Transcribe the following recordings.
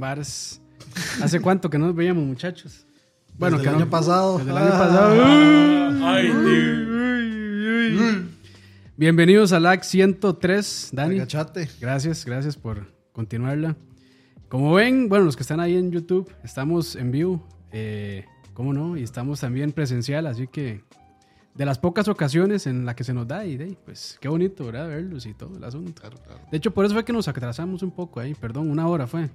Varas. ¿Hace cuánto que no nos veíamos, muchachos? Bueno, que el año no- pasado. Desde el año Ah. pasado. Ay, tío. Bienvenidos a LAC 103, Dani. Agachate. Gracias, gracias por continuarla. Como ven, bueno, los que están ahí en YouTube, estamos en vivo, eh, ¿cómo no? Y estamos también presencial, así que de las pocas ocasiones en la que se nos da, y de, pues qué bonito, ¿verdad? Verlos y todo el asunto. De hecho, por eso fue que nos atrasamos un poco ahí, perdón, una hora fue.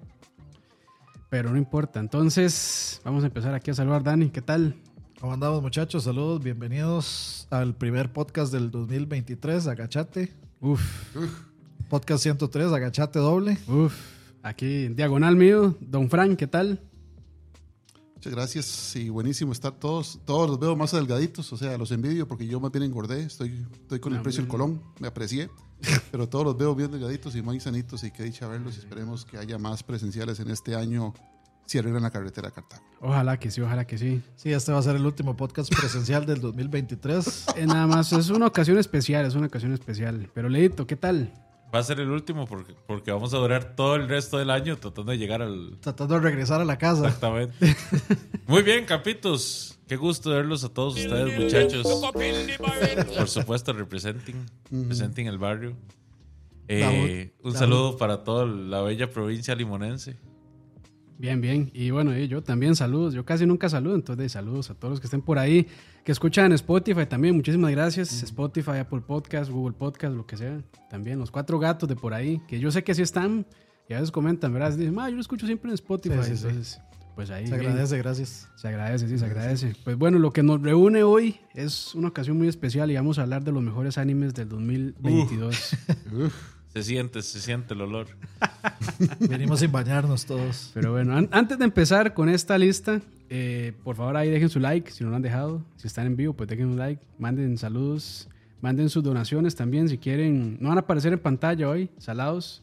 Pero no importa. Entonces, vamos a empezar aquí a saludar, Dani, ¿qué tal? ¿Cómo andamos, muchachos? Saludos, bienvenidos al primer podcast del 2023, Agachate. Uf, Podcast 103, Agachate doble. uf. Aquí, diagonal mío, Don Frank, ¿qué tal? Muchas gracias y buenísimo estar todos. Todos los veo más delgaditos, o sea, los envidio porque yo más bien engordé. Estoy, estoy con el precio del colón, me aprecié. Pero todos los veo bien delgaditos y muy sanitos y qué dicha verlos. y Esperemos que haya más presenciales en este año si arreglan la carretera a Cartago. Ojalá que sí, ojalá que sí. Sí, este va a ser el último podcast presencial del 2023. Eh, nada más, es una ocasión especial, es una ocasión especial. Pero Leito, ¿qué tal? Va a ser el último porque, porque vamos a durar todo el resto del año tratando de llegar al. Tratando de regresar a la casa. Exactamente. Muy bien, capitos. Qué gusto verlos a todos ustedes, muchachos. Por supuesto, representing, representing el barrio. Eh, un saludo para toda la bella provincia limonense. Bien, bien. Y bueno, y yo también saludos. Yo casi nunca saludo, entonces saludos a todos los que estén por ahí, que escuchan Spotify también. Muchísimas gracias. Spotify, Apple Podcast, Google Podcast, lo que sea. También los cuatro gatos de por ahí, que yo sé que sí están y a veces comentan, ¿verdad? Dicen, ah, yo lo escucho siempre en Spotify. Sí, sí, sí. entonces, pues ahí. Se bien. agradece, gracias. Se agradece, sí, se agradece. Pues bueno, lo que nos reúne hoy es una ocasión muy especial y vamos a hablar de los mejores animes del 2022. Se siente, se siente el olor. Venimos sin bañarnos todos. Pero bueno, an- antes de empezar con esta lista, eh, por favor ahí dejen su like si no lo han dejado. Si están en vivo, pues dejen un like, manden saludos, manden sus donaciones también si quieren. No van a aparecer en pantalla hoy, salados.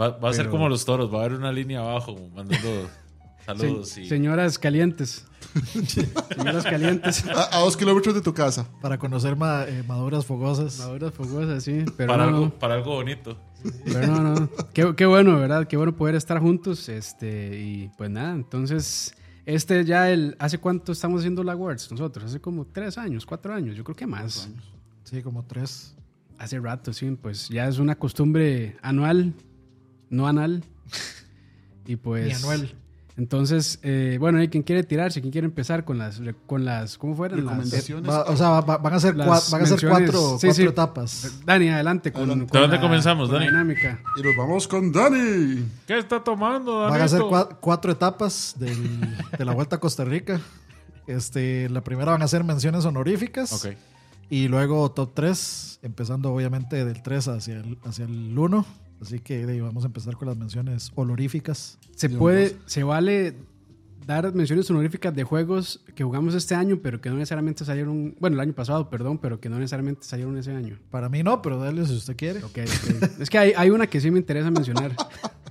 Va, va a ser como los toros, va a haber una línea abajo mandando saludos. Se- y... Señoras calientes. Señoras calientes. A, a dos kilómetros de tu casa. Para conocer ma- eh, maduras fogosas. Maduras fogosas, sí. Pero para, no, algo, para algo bonito. Pero no, no. Qué, qué bueno, ¿verdad? Qué bueno poder estar juntos. Este, y pues nada, entonces, este ya el. ¿Hace cuánto estamos haciendo la Awards nosotros? Hace como tres años, cuatro años, yo creo que más. Sí, como tres. Hace rato, sí, pues ya es una costumbre anual, no anal. Y pues. Ni anual. Entonces, eh, bueno, hay quien quiere tirarse, quien quiere empezar con las, con las, ¿cómo fueron? Las, Recomendaciones. Va- o sea, va- va- van a ser, Las cua- van a ser cuatro, Sí, cuatro sí. etapas. Dani, adelante con, Adelante. con ¿De dónde la- comenzamos, con la Dani? dinámica. Y nos vamos con Dani. ¿Qué está tomando, Van a ser cua- cuatro etapas del- de la Vuelta a Costa Rica. Este, la primera van a ser menciones honoríficas. Ok. Y luego top 3, empezando obviamente del 3 hacia el, hacia el 1. Así que de vamos a empezar con las menciones honoríficas. Se puede, se vale dar menciones honoríficas de juegos que jugamos este año, pero que no necesariamente salieron, bueno, el año pasado, perdón, pero que no necesariamente salieron ese año. Para mí no, pero dale si usted quiere. Ok, ok. es que hay, hay una que sí me interesa mencionar.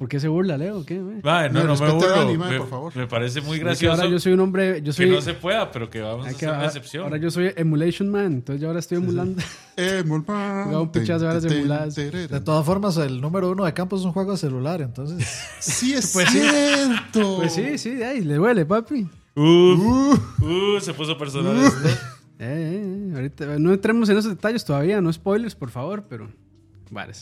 ¿Por qué se burla, Leo? ¿Qué, no, Me no me burlo. Dani, me, por favor. me parece muy Es que gracioso ahora yo soy un hombre, yo que soy, no se pueda, pero que vamos a que- hacer una excepción. ahora yo soy emulation man, entonces yo ahora estoy emulando. Emulman. Jugaba un pichazo de horas emuladas. De todas formas, el número uno de campo es un juego de celular, entonces Sí, es Pues sí. cierto. Pues sí, sí, ay, le duele, papi. Uh, uh, se puso personal esto. Eh, eh, eh, ahorita, no entremos en esos detalles todavía, no spoilers, por favor, pero. Vale.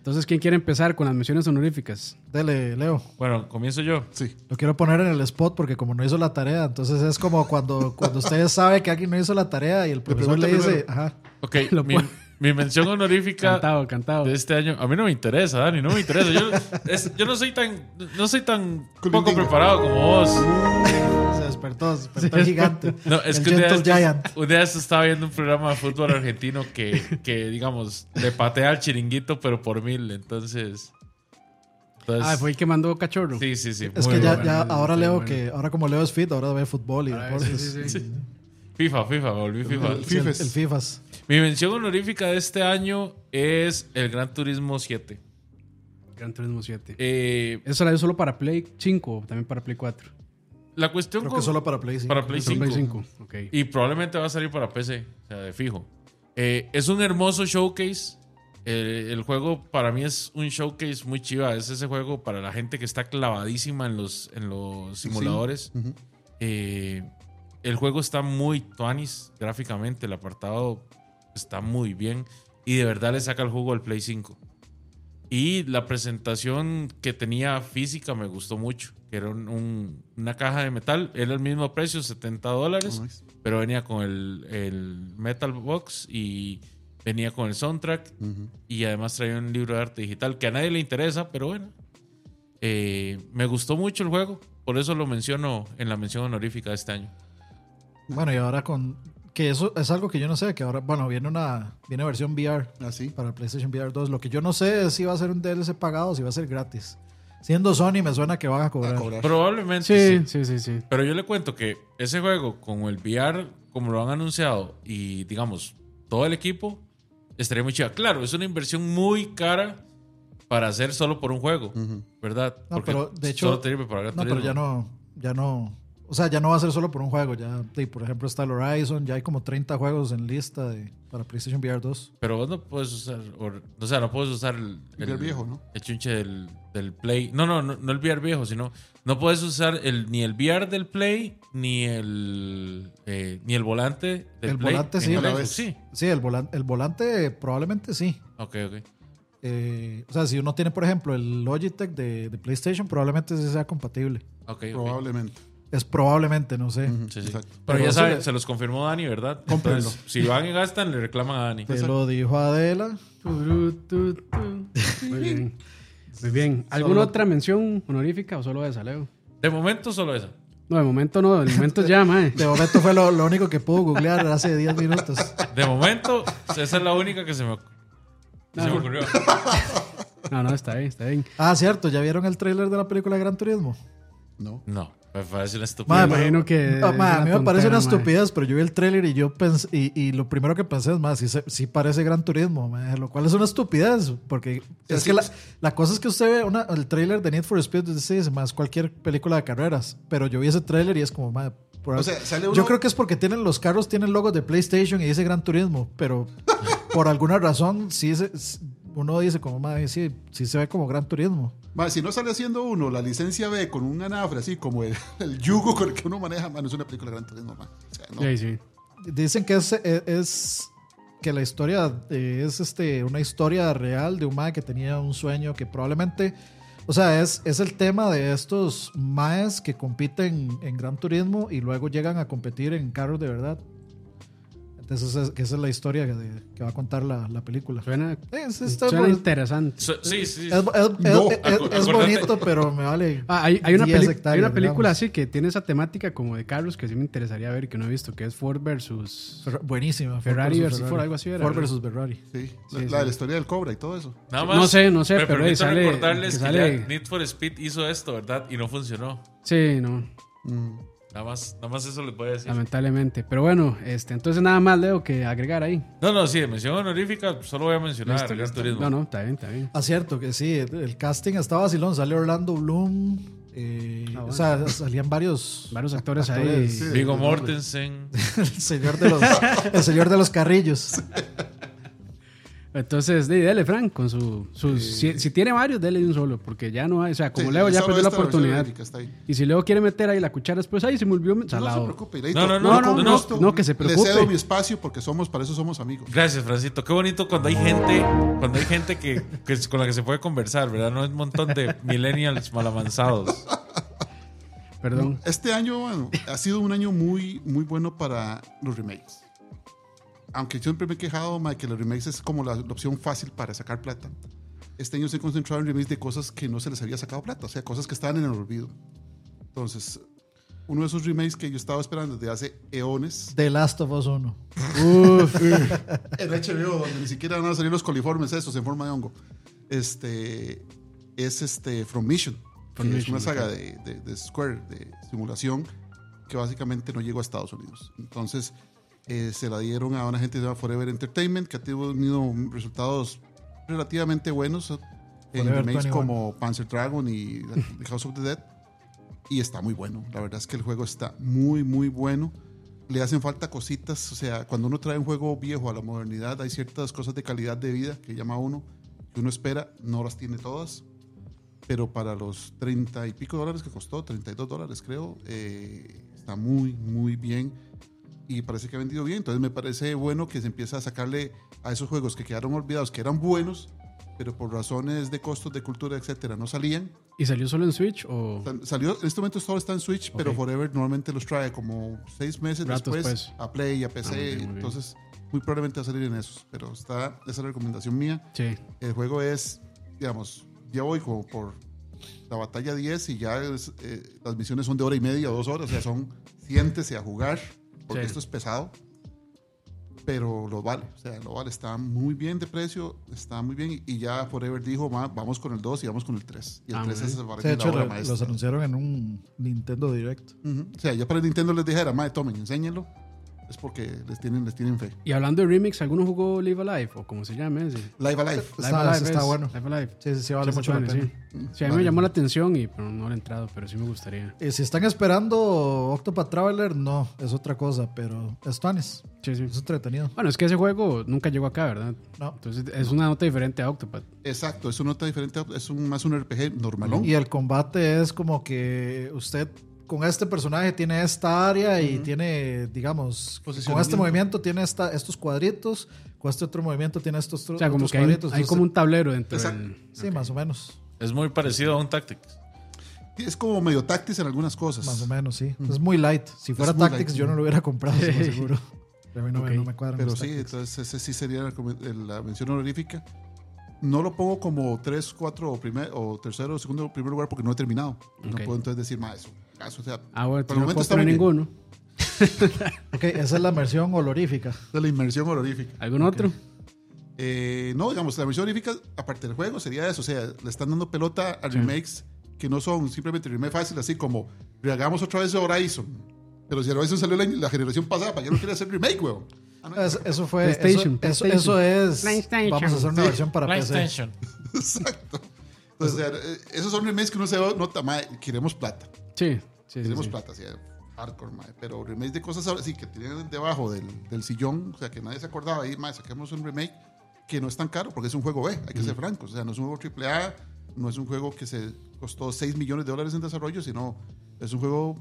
Entonces, ¿quién quiere empezar con las menciones honoríficas? dele, Leo. Bueno, comienzo yo. Sí. Lo quiero poner en el spot porque como no hizo la tarea, entonces es como cuando, cuando usted sabe que alguien no hizo la tarea y el profesor le dice, primero. ajá, Ok, Lo mi, mi mención honorífica Cantado, cantado. de este año. A mí no me interesa, Dani, no me interesa. Yo, es- yo no soy tan, no soy tan poco preparado como vos. se despertó, se despertó el gigante. No, es el que un día, estos- un día estaba viendo un programa de fútbol argentino que, que, digamos, le patea al chiringuito, pero por mil. Entonces. entonces Ah, fue el que mandó cachorro. Sí, sí, sí. Es muy que ya, bueno. ya ahora Leo bueno. que ahora como Leo es fit, ahora ve fútbol y deportes. sí, sí, sí. FIFA, FIFA, me volví FIFA. El el, Fifes. el FIFAs. Mi mención honorífica de este año es el Gran Turismo 7. Gran Turismo 7. Eh, ¿Eso la dio solo para Play 5 o también para Play 4? la cuestión Creo con- que solo para Play 5. para Play Solo 5. Play 5. Ok. Y probablemente va a salir para PC, o sea, de fijo. Eh, es un hermoso showcase eh, el juego para mí es un showcase muy chiva. Es ese juego para la gente que está clavadísima en los, en los simuladores. Eh, el juego está muy tuanis gráficamente. El apartado está muy bien. Y de verdad le saca el jugo al Play 5. Y la presentación que tenía física me gustó mucho. Que era un- un- una caja de metal. Era el mismo precio, 70 dólares. Oh. Pero venía con el, el Metal Box y venía con el soundtrack. Ujú. Y además traía un libro de arte digital que a nadie le interesa, pero bueno. Eh, me gustó mucho el juego. Por eso lo menciono en la mención honorífica de este año. Bueno, y ahora con. Que eso es algo que yo no sé, que ahora, bueno, viene una viene versión VR Así. para el PlayStation VR 2. Lo que yo no sé es si va a ser un DLC pagado o si va a ser gratis. Siendo Sony, me suena que van a cobrar. A cobrar. Probablemente Sí, sí. sí, sí, sí. Pero yo le cuento que ese juego, con el VR, como lo han anunciado, y digamos, todo el equipo, estaría muy chido. Claro, es una inversión muy cara para hacer solo por un juego. ¿verdad? No, Porque pero de hecho. solo para No, pero ya no. Ya no. O sea, ya no va a ser solo por un juego. Ya, sí, por ejemplo, está el Horizon. Ya hay como 30 juegos en lista de, para PlayStation VR 2. Pero vos no puedes usar, o sea, no puedes usar el, El VR viejo, ¿no? el chunche del, del Play. No, no, no, no el VR viejo, sino no puedes usar el, ni el VR del Play ni el eh, ni el volante del El Play. volante sí. el vez. Sí, Sí, el, volan- el volante probablemente sí. ok, ok. Eh, o sea, si uno tiene, por ejemplo, el Logitech de, de PlayStation, probablemente sí sea compatible. ok, ok. Probablemente. Es probablemente, no sé. Sí, sí. Exacto. Pero, Pero ya saben, le- se los confirmó Dani, ¿verdad? Entonces, si van y gastan, le reclaman a Dani. Te lo dijo Adela. Muy bien. Muy bien. ¿Alguna Solo- otra mención honorífica o solo esa, Leo? De momento, solo esa. No, de momento no, de momento ya, mae. De momento fue lo, lo único que pudo googlear hace 10 minutos. De momento, esa es la única que se me, que se me ocurrió. No, no, está bien, está bien. Ah, cierto, ¿ya vieron el tráiler de la película Gran Turismo? No. No, me parece una estupidez. Me imagino que Ah, a mí me parece una estupidez, pero yo vi el tráiler y yo pensé, y, y lo primero que pensé es más, sí, parece Gran Turismo, lo cual es una estupidez, porque es sí, que la, cosa es que usted ve una- el tráiler de Need for Speed dice más cualquier película de carreras, pero yo vi ese tráiler y es como, ma, por- O sea, sale yo creo que es porque tienen los carros tienen logos de PlayStation y dice Gran Turismo, pero por alguna razón sí se- uno dice como, ma, sí, sí se ve como Gran Turismo. Ma, si no sale haciendo uno la licencia B con un anafre así como el, el yugo con el que uno maneja, man, es una película de gran turismo, ma. O sea, no. Sí, sí. Dicen que es, es, es- que la historia eh, es este una historia real de un mae que tenía un sueño que probablemente, o sea, es, es el tema de estos maes que compiten en Gran Turismo y luego llegan a competir en carros de verdad. Entonces, es, que esa es la historia que, que va a contar la, la película. Suena, Es, está suena interesante. So- sí, sí. es- es- No, es- es- es bonito, pero me vale. Ah, hay, hay una, 10 peli- hay una película digamos. así que tiene esa temática como de carros que sí me interesaría ver que no he visto, que es Ford versus... Fer- buenísima. Ferrari versus versus Ford, algo así era, Ford versus Ferrari. Sí, la, Sí, la de la historia del Cobra y todo eso. Nada más. No sé, no sé, me pero ahí permito sale- recordarles que que, sale- ya Need for Speed hizo esto, ¿verdad? Y no funcionó. Sí, no, Mm. Nada más, nada más eso voy a decir. lamentablemente. Pero bueno, este, entonces nada más, Leo, que agregar ahí. No, no, sí, de mención honorífica, solo voy a mencionar Listo, Gran listo. Turismo. No, no, está bien, está bien. Ah, cierto que sí, el casting estaba vacilón, sale Orlando Bloom, eh, Ah, bueno. o sea, salían varios, Varios actores, Actores, ahí. sí. Vigo de- Mortensen. el señor de los, el señor de los carrillos. Entonces, di, dele, Frank, con su... sus si, si tiene varios, dele de un solo, porque ya no hay... O sea, como Sí, Leo ya perdió la oportunidad. Y si Leo quiere meter ahí la cuchara después, ahí se me olvidó No se salado. preocupe. No, no, no, no, con no, gusto. no, que se Le preocupe. cedo mi espacio porque somos, para eso somos amigos. Gracias, Francito. Qué bonito cuando hay gente, cuando hay gente que, que es con la que se puede conversar, ¿verdad? No es un montón de millennials malavanzados. Perdón. Este año bueno, ha sido un año muy, muy bueno para los remakes. Aunque yo siempre me he quejado ma, que los remakes es como la, la opción fácil para sacar plata. Este año se ha concentrado en remakes de cosas que no se les había sacado plata, o sea, cosas que estaban en el olvido. Entonces, uno de esos remakes que yo estaba esperando desde hace eones, The Last of Us 1. Uf, en HBO, donde ni siquiera van a salir los coliformes esos en forma de hongo, este, es este From Mission, From que es Mission, una saga de, de- de Square, de simulación, que básicamente no llegó a Estados Unidos. Entonces, eh, se la dieron a una gente de Forever Entertainment, que ha tenido resultados relativamente buenos en remakes 21. como Panzer Dragon y The House of the Dead. Y está muy bueno. La verdad es que el juego está muy, muy bueno. le hacen falta cositas. O sea, cuando uno trae un juego viejo a la modernidad, hay ciertas cosas de calidad de vida que llama uno, que uno espera, no las tiene todas. Pero para los 30 y pico dólares que costó, 32 dólares creo, eh, está muy, muy bien. Y parece que ha vendido bien. Entonces me parece bueno que se empiece a sacarle a esos juegos que quedaron olvidados, que eran buenos, pero por razones de costos de cultura, etcétera, no salían. ¿Y salió solo en Switch o...? Sal- Salió, en este momento solo está en Switch, pero Ok. Forever normalmente los trae como seis meses Rato después después. a Play y a PC. Ah, muy bien, muy bien. entonces, muy probablemente va a salir en esos. Pero está, esa es la recomendación mía. Sí. El juego es, digamos, ya voy como por la batalla 10 y ya es, eh, las misiones son de hora y media o dos horas. O sea, son siéntese a jugar, porque Sí. esto es pesado. Pero lo vale, o sea, lo vale. Está muy bien de precio, está muy bien. Y ya Forever dijo, "Ma, vamos con el 2 y vamos con el 3. Y el Ah, 3 muy es Sí, de la hecho, obra lo- maestra. los anunciaron en un Nintendo Direct. Ujú. O sea, ya para el Nintendo les dijera, madre, tomen, enséñenlo. Es porque les tienen, les tienen fe. Y hablando de remix, ¿alguno jugó Live Alive o como se llame ese? Live Alive. Está- Live Alive está es- bueno. Live Alive. Sí, sí, sí, vale Sí, mucho la está pena. Sí, Sí, a mí me llamó la atención y pero no le he entrado, pero sí me gustaría. Eh, si están esperando Octopath Traveler, no, es otra cosa, pero es Tuanis, Sí, sí. es entretenido. Bueno, es que ese juego nunca llegó acá, ¿verdad? No. Entonces es una nota diferente a Octopath. Exacto, es una nota diferente, es un, más un RPG normalón. Y el combate es como que usted con este personaje tiene esta área y tiene, digamos, con este movimiento tiene esta, estos cuadritos, con este otro movimiento tiene estos otros O sea, como que hay, un- cuadritos. hay como un tablero dentro del... Sí, más o menos, Es muy parecido a un Tactics. Es como medio táctico en algunas cosas. más o menos, sí. Es muy light. Si fuera Tactics light, yo sí. no lo hubiera comprado, seguro. Pero a mí no, me- no me cuadran Pero sí, Tactics. entonces ese sí sería la, mención honorífica. No lo pongo como 3, 4 o, primer, o tercero o segundo primer lugar porque no he terminado. No puedo entonces decir más eso. Caso, o sea, Ah, bueno, Por el no momento está ninguno. Ok, esa es la versión olorífica. de la inmersión honorífica. ¿Algún otro? Eh, no, digamos, la versión honorífica, aparte del juego, sería eso. O sea, le están dando pelota a remakes que no son simplemente remakes fáciles, así como rehagamos otra vez Horizon. Pero si Horizon salió la, la generación pasada, ¿para qué no quiere hacer remake, weón? Ah, no, Es- eso fue. Eso, PlayStation, eso, PlayStation. eso es. PlayStation. Vamos a hacer una Sí. versión para PC. PlayStation. Exacto. Entonces, o sea, eh, esos son remakes que uno se nota, mae, queremos plata. Sí, sí. Queremos sí. plata, sí, hardcore, mae. Pero remakes de cosas ahora sí que tienen debajo del, del sillón, o sea, que nadie se acordaba ahí, mae, saquemos un remake que no es tan caro porque es un juego B, hay que ser francos. O sea, no es un juego AAA, no es un juego que se costó 6 millones de dólares en desarrollo, sino es un juego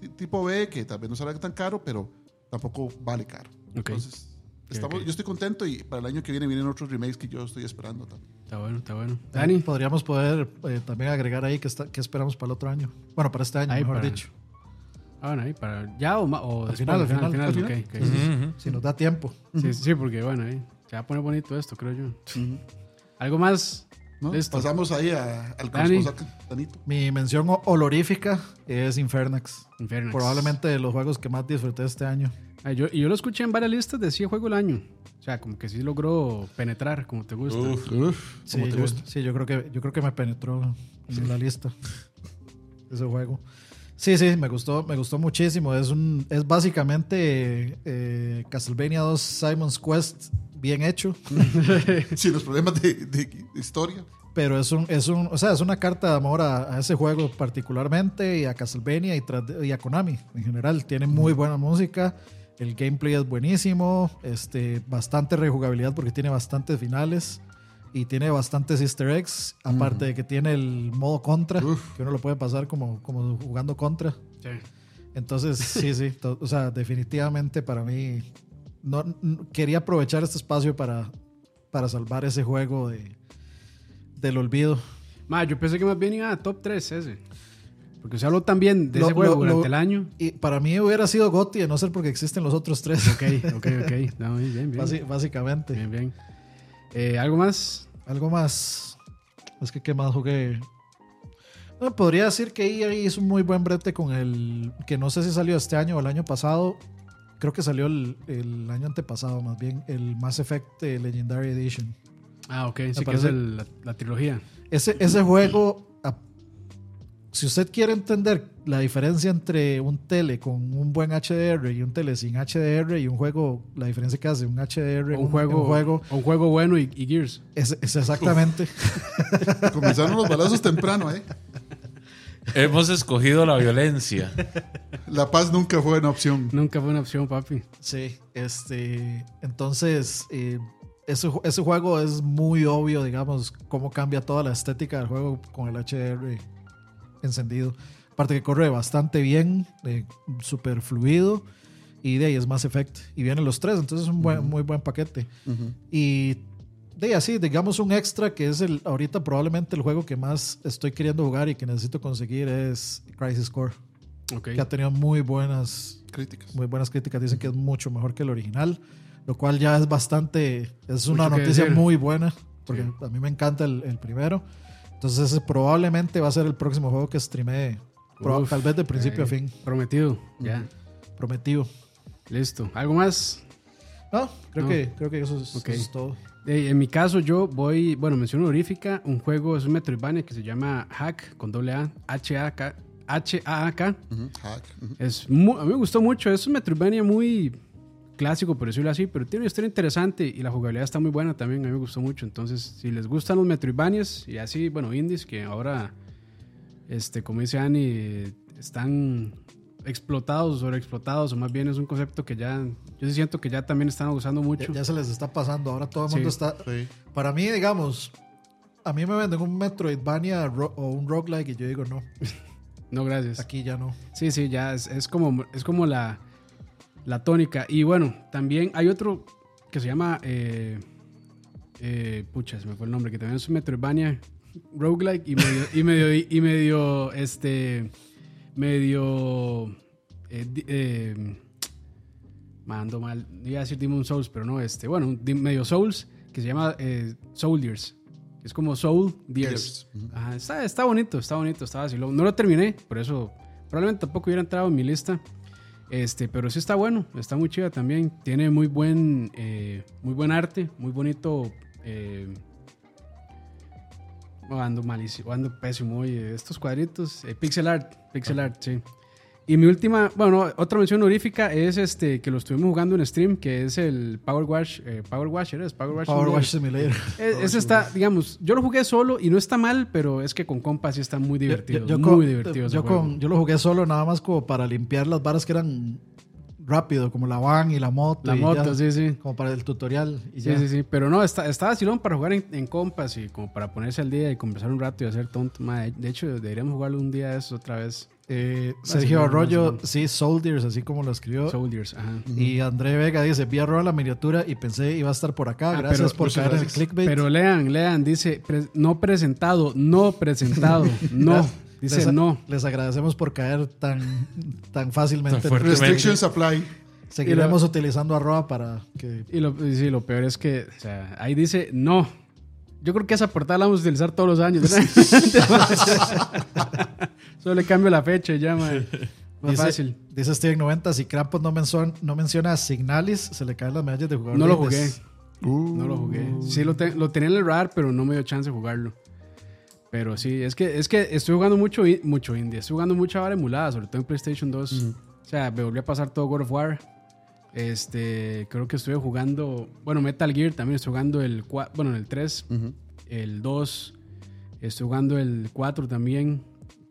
ti- tipo B que tal vez no salga tan caro, pero tampoco vale caro. Ok. Entonces, estamos, yo estoy contento y para el año que viene vienen otros remakes que yo estoy esperando también. Está bueno, está bueno. Dani, Podríamos poder eh, también agregar ahí que, está, que esperamos para el otro año. Bueno, para este año, Ahí mejor para- dicho. ah, bueno, ahí para. ¿Ya o, o Al después? final, al final, al final. Si nos da tiempo. Sí, sí, porque bueno, ahí se va a poner bonito esto, creo yo. ¿Algo más? ¿no? Listo. Pasamos ahí a- al Danito. Mi mención ho- honorífica es Infernax. Infernax. Probablemente de los juegos que más disfruté este año. Ah, yo, y yo lo escuché en varias listas de 100 juego el año. O sea, como que sí logró penetrar, como te gusta. Uf. Sí, ¿Cómo te yo, gusta? sí, yo creo que yo creo que me penetró en la lista ese juego. Sí, sí, me gustó, me gustó muchísimo. Es un, es básicamente eh, Castlevania 2 Simon's Quest bien hecho, Sin los problemas de, de historia. pero es un, es un, o sea, es una carta de amor a, a ese juego particularmente y a Castlevania y, tras- y a Konami en general. Tiene muy buena música, el gameplay es buenísimo, este, bastante rejugabilidad porque tiene bastantes finales. Y tiene bastantes easter eggs, aparte de que tiene el modo contra, Uf. que uno lo puede pasar como, como jugando contra. Sí. Entonces, sí, sí, to- o sea, definitivamente para mí, no, quería aprovechar este espacio para, para salvar ese juego de, del olvido. Ma, yo pensé que más bien iba a top 3 ese. Porque se habló también de Lo- ese juego lo- durante lo- el año. Y para mí hubiera sido Gotti, a no ser porque existen los otros tres, Ok, ok, ok. No, bien, bien. Basi- básicamente. bien. bien. Eh, ¿Algo más? Algo más. Es que, ¿qué más jugué? No, podría decir que EA hizo un muy buen brete con el. Que no sé si salió este año o el año pasado. Creo que salió el, el año antepasado, más bien. El Mass Effect eh, Legendary Edition. Ah, ok. Sí, que es el- la, la trilogía. Ese, ese juego. Si usted quiere entender la diferencia entre un tele con un buen HDR y un tele sin HDR y un juego, la diferencia que hace un HDR O un juego, un juego un juego bueno y, y Gears. es, es exactamente. Comenzaron los balazos temprano, ¿eh? Hemos escogido la violencia. La paz nunca fue una opción. Nunca fue una opción, papi. Sí, este. Entonces, eh, ese, ese juego es muy obvio, digamos, cómo cambia toda la estética del juego con el HDR encendido. Aparte que corre bastante bien, eh, súper fluido. Y de ahí es Mass Effect. Y vienen los tres, entonces es un buen- muy buen paquete. Y de ahí así, digamos un extra que es el ahorita probablemente el juego que más estoy queriendo jugar y que necesito conseguir es Crisis Core. Ok. Que ha tenido muy buenas Críticas. muy buenas críticas dicen que es mucho mejor que el original, lo cual ya es bastante, es una Mucho noticia muy buena, porque a mí me encanta el, el primero. Entonces ese probablemente va a ser el próximo juego que streamee, Uf, tal vez de principio a eh, fin, Prometido. Ya. prometido. Listo. ¿Algo más? No, creo, No. Que, creo que eso es, Ok. eso es todo. Eh, en mi caso, yo voy, bueno, mención honorífica, un juego, es un Metroidvania que se llama Hack, con doble A, H-A-K. Ujú, hack. Es a mí me gustó mucho, es un Metroidvania muy clásico, por decirlo así, pero tiene una historia interesante y la jugabilidad está muy buena también, a mí me gustó mucho. Entonces, si les gustan los Metroidvanias y así, bueno, indies, que ahora, este, como dice Annie, están explotados, sobreexplotados, o más bien es un concepto que ya, yo sí siento que ya también están usando Ya, mucho. ya se les está pasando, ahora todo el Sí. mundo está... Sí. Para mí, digamos, a mí me venden un Metroidvania ro- o un roguelike y yo digo, no, No, gracias. aquí ya no. Sí, sí, ya es, es como, es como la, la tónica. Y bueno, también hay otro que se llama. Eh, eh, pucha, se me fue el nombre, que también es un Metroidvania roguelike y medio, y medio, y medio, este, medio, eh, eh, mando mal, iba a decir Demon Souls, pero no, este, bueno, medio Souls, que se llama eh, Soldiers, es como Soul. Ajá, está, está bonito, está bonito, está vacilón. No lo terminé, por eso probablemente tampoco hubiera entrado en mi lista. Este, pero sí está bueno, está muy chida también. Tiene muy buen, eh, muy buen arte, muy bonito. Eh, oh, ando malísimo, ando pésimo. Oye, estos cuadritos, eh, pixel art, pixel art, sí. Y mi última, bueno, otra mención honorífica es este que lo estuvimos jugando en stream, que es el Power Wash, eh, Power Wash, ¿eres? Power Wash. Power. Wash Simulator. Eh, Ese está, digamos, yo lo jugué solo y no está mal, pero es que con compas sí está muy divertido. Yo, yo muy con- divertido. Yo, con, yo lo jugué solo nada más como para limpiar las varas que eran rápido, como la van y la moto. La moto, ya, sí, sí. Como para el tutorial. Y Sí, ya. sí, sí. Pero no, está, está vacilón para jugar en, en compas y como para ponerse al día y conversar un rato y hacer tonto. Madre, de hecho, deberíamos jugarlo un día de eso otra vez. Eh, Sergio Arroyo, sí, Soldiers, así como lo escribió. Soldiers, ajá. Y André Vega dice, vi a la miniatura y pensé iba a estar por acá. Ah, gracias pero- por caer en el clickbait. Pero lean, lean, dice pre- no presentado, no presentado, no. Dice les, no. Les agradecemos por caer tan, tan fácilmente. Tan. Restrictions apply. Seguiremos utilizando arroba para que... Y lo, y sí, lo peor es que, o sea, ahí dice no. Yo creo que esa portada la vamos a utilizar todos los años. Solo le cambio la fecha y ya, madre. Más Dice, fácil. dice Steven 90, si Krampus no, menson- no menciona Signalis, se le caen las medallas de jugador. No lo jugué. Indes. No lo jugué. Sí, lo, te- lo tenía en el radar, pero no me dio chance de jugarlo. Pero sí, es que, es que estoy jugando mucho, mucho indie. Estoy jugando mucha vara emulada, sobre todo en PlayStation 2. O sea, me volví a pasar todo God of War. Este, creo que estuve jugando, bueno, Metal Gear también estoy jugando el, cua- bueno, el 3, Ujú. el 2, estoy jugando el 4 también,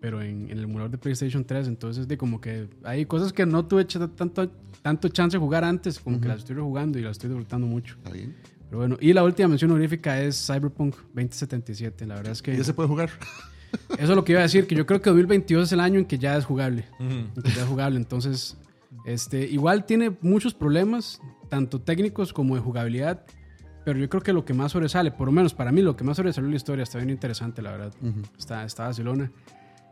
pero en, en el emulador de PlayStation 3. Entonces, de como que hay cosas que no tuve tanto, tanto chance de jugar antes, como que las estoy jugando y las estoy disfrutando mucho. Está bien. Pero bueno, y la última mención honorífica es Cyberpunk 2077. La verdad es que ya se puede jugar. eso es lo que iba a decir, que yo creo que 2022 es el año en que ya es jugable. Ujú. En que ya es jugable. Entonces, este, igual tiene muchos problemas, tanto técnicos como de jugabilidad. Pero yo creo que lo que más sobresale, por lo menos para mí, lo que más sobresale es la historia. Está bien interesante, la verdad. Está, está vacilona.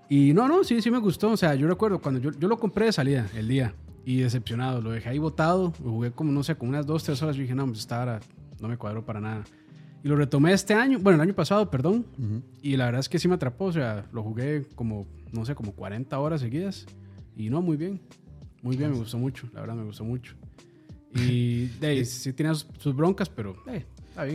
Y no, no, sí, sí me gustó. O sea, yo recuerdo cuando yo, yo lo compré de salida, el día, y decepcionado. Lo dejé ahí botado. Lo jugué como, no sé, como unas dos, tres horas. Y dije, no, pues esta hora no me cuadró para nada. Y lo retomé este año, bueno, el año pasado, perdón. Y la verdad es que sí me atrapó. O sea, lo jugué como, no sé, como 40 horas seguidas. Y no, muy bien. Muy bien, me gustó mucho. La verdad, me gustó mucho. Y de ahí, sí tiene sus, sus broncas, pero eh,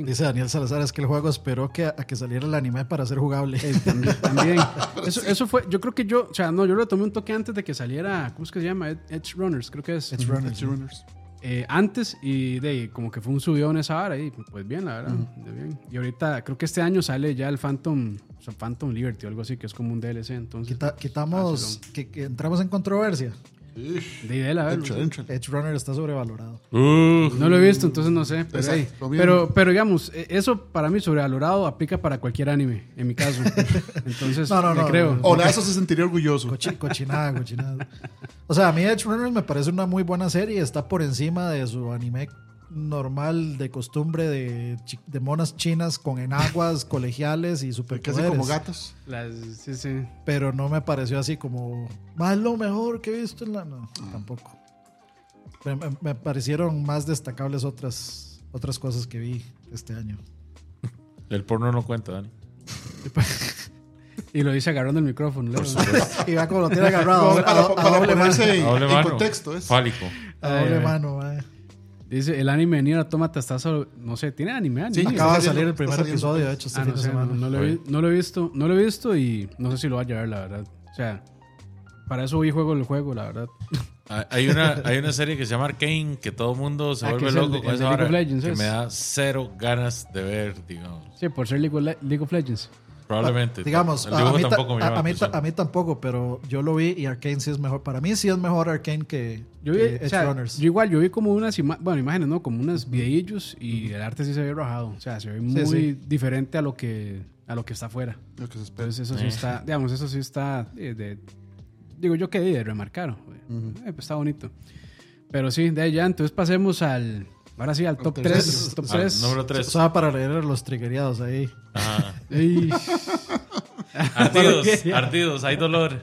Dice Daniel Salazar, es que el juego esperó que, a que saliera el anime para ser jugable. Eh, también. también. Eso, eso fue, yo creo que yo, o sea, no, yo lo tomé un toque antes de que saliera, ¿cómo es que se llama? Ed- Edge Runners, creo que es. Edge Runners. Edge Runners. eh, antes y de ahí, como que fue un subión esa vara y pues bien, la verdad. de bien. Y ahorita creo que este año sale ya el Phantom, o sea, Phantom Liberty o algo así, que es como un DLC. Entonces, Quita- quitamos, que, que entramos en controversia. De idea, la verdad. Entra, entra. Edge Runner está sobrevalorado. Uh, No lo he visto, entonces no sé. Pero, ahí. pero, pero digamos, eh, eso para mí sobrevalorado aplica para cualquier anime, en mi caso. Entonces, No, no, no, creo. no. Olazo se sentiría orgulloso. Cochi- cochinada, cochinada. O sea, a mí Edge Runner me parece una muy buena serie. Está por encima de su anime normal de costumbre de, chi- de monas chinas con enaguas colegiales y Casi superpoderes. como gatos. Las- sí, sí. Pero no me pareció así como más lo mejor que he visto en la. No, Ah. tampoco. Me, me- parecieron más destacables otras, otras cosas que vi este año. el porno no cuenta, Dani. Y lo dice agarrando el micrófono. luego. Y va como lo tiene agarrado. a, para a- a para doble mano. ponerse en, en contexto. Es. Fálico. A doble Ay, mano. Dice, el anime de Nier Automata está solo... No sé, ¿tiene anime? anime? Sí, Acaba de salir el primer episodio, de hecho, este Ah, fin no de sé, no, semana. no lo he, vi- no lo he visto, no lo he visto y no sé si lo va a llevar, la verdad. O sea, para eso hoy juego el juego, la verdad. Ah, Hay una, hay una serie que se llama Arcane que todo el mundo se Ah, vuelve el loco con esa of Legends, que es. me da cero ganas de ver, digamos. Sí, por ser League of, Le- League of Legends. Probablemente. Digamos, el a, dibujo a mí, ta- tampoco me llama a- mí a mí tampoco, pero yo lo vi y Arkane sí es mejor. Para mí sí es mejor Arkane que, Yo vi, que o Edge sea, Runners. yo igual, yo vi como unas ima- bueno, imágenes, ¿no? Como unos videillos y el arte sí se ve rajado. O sea, se ve muy sí. diferente a lo que a lo que está afuera. Lo que se espera. Entonces eso sí Eh. está, digamos, eso sí está eh, de, digo yo que de remarcar. Eh, pues está bonito. Pero sí, de ahí ya, entonces pasemos al, ahora sí, al top tercero. 3. Top Ah, 3. número 3. Solo para leer a los triggeriados ahí. Ardidos, ardidos, hay dolor.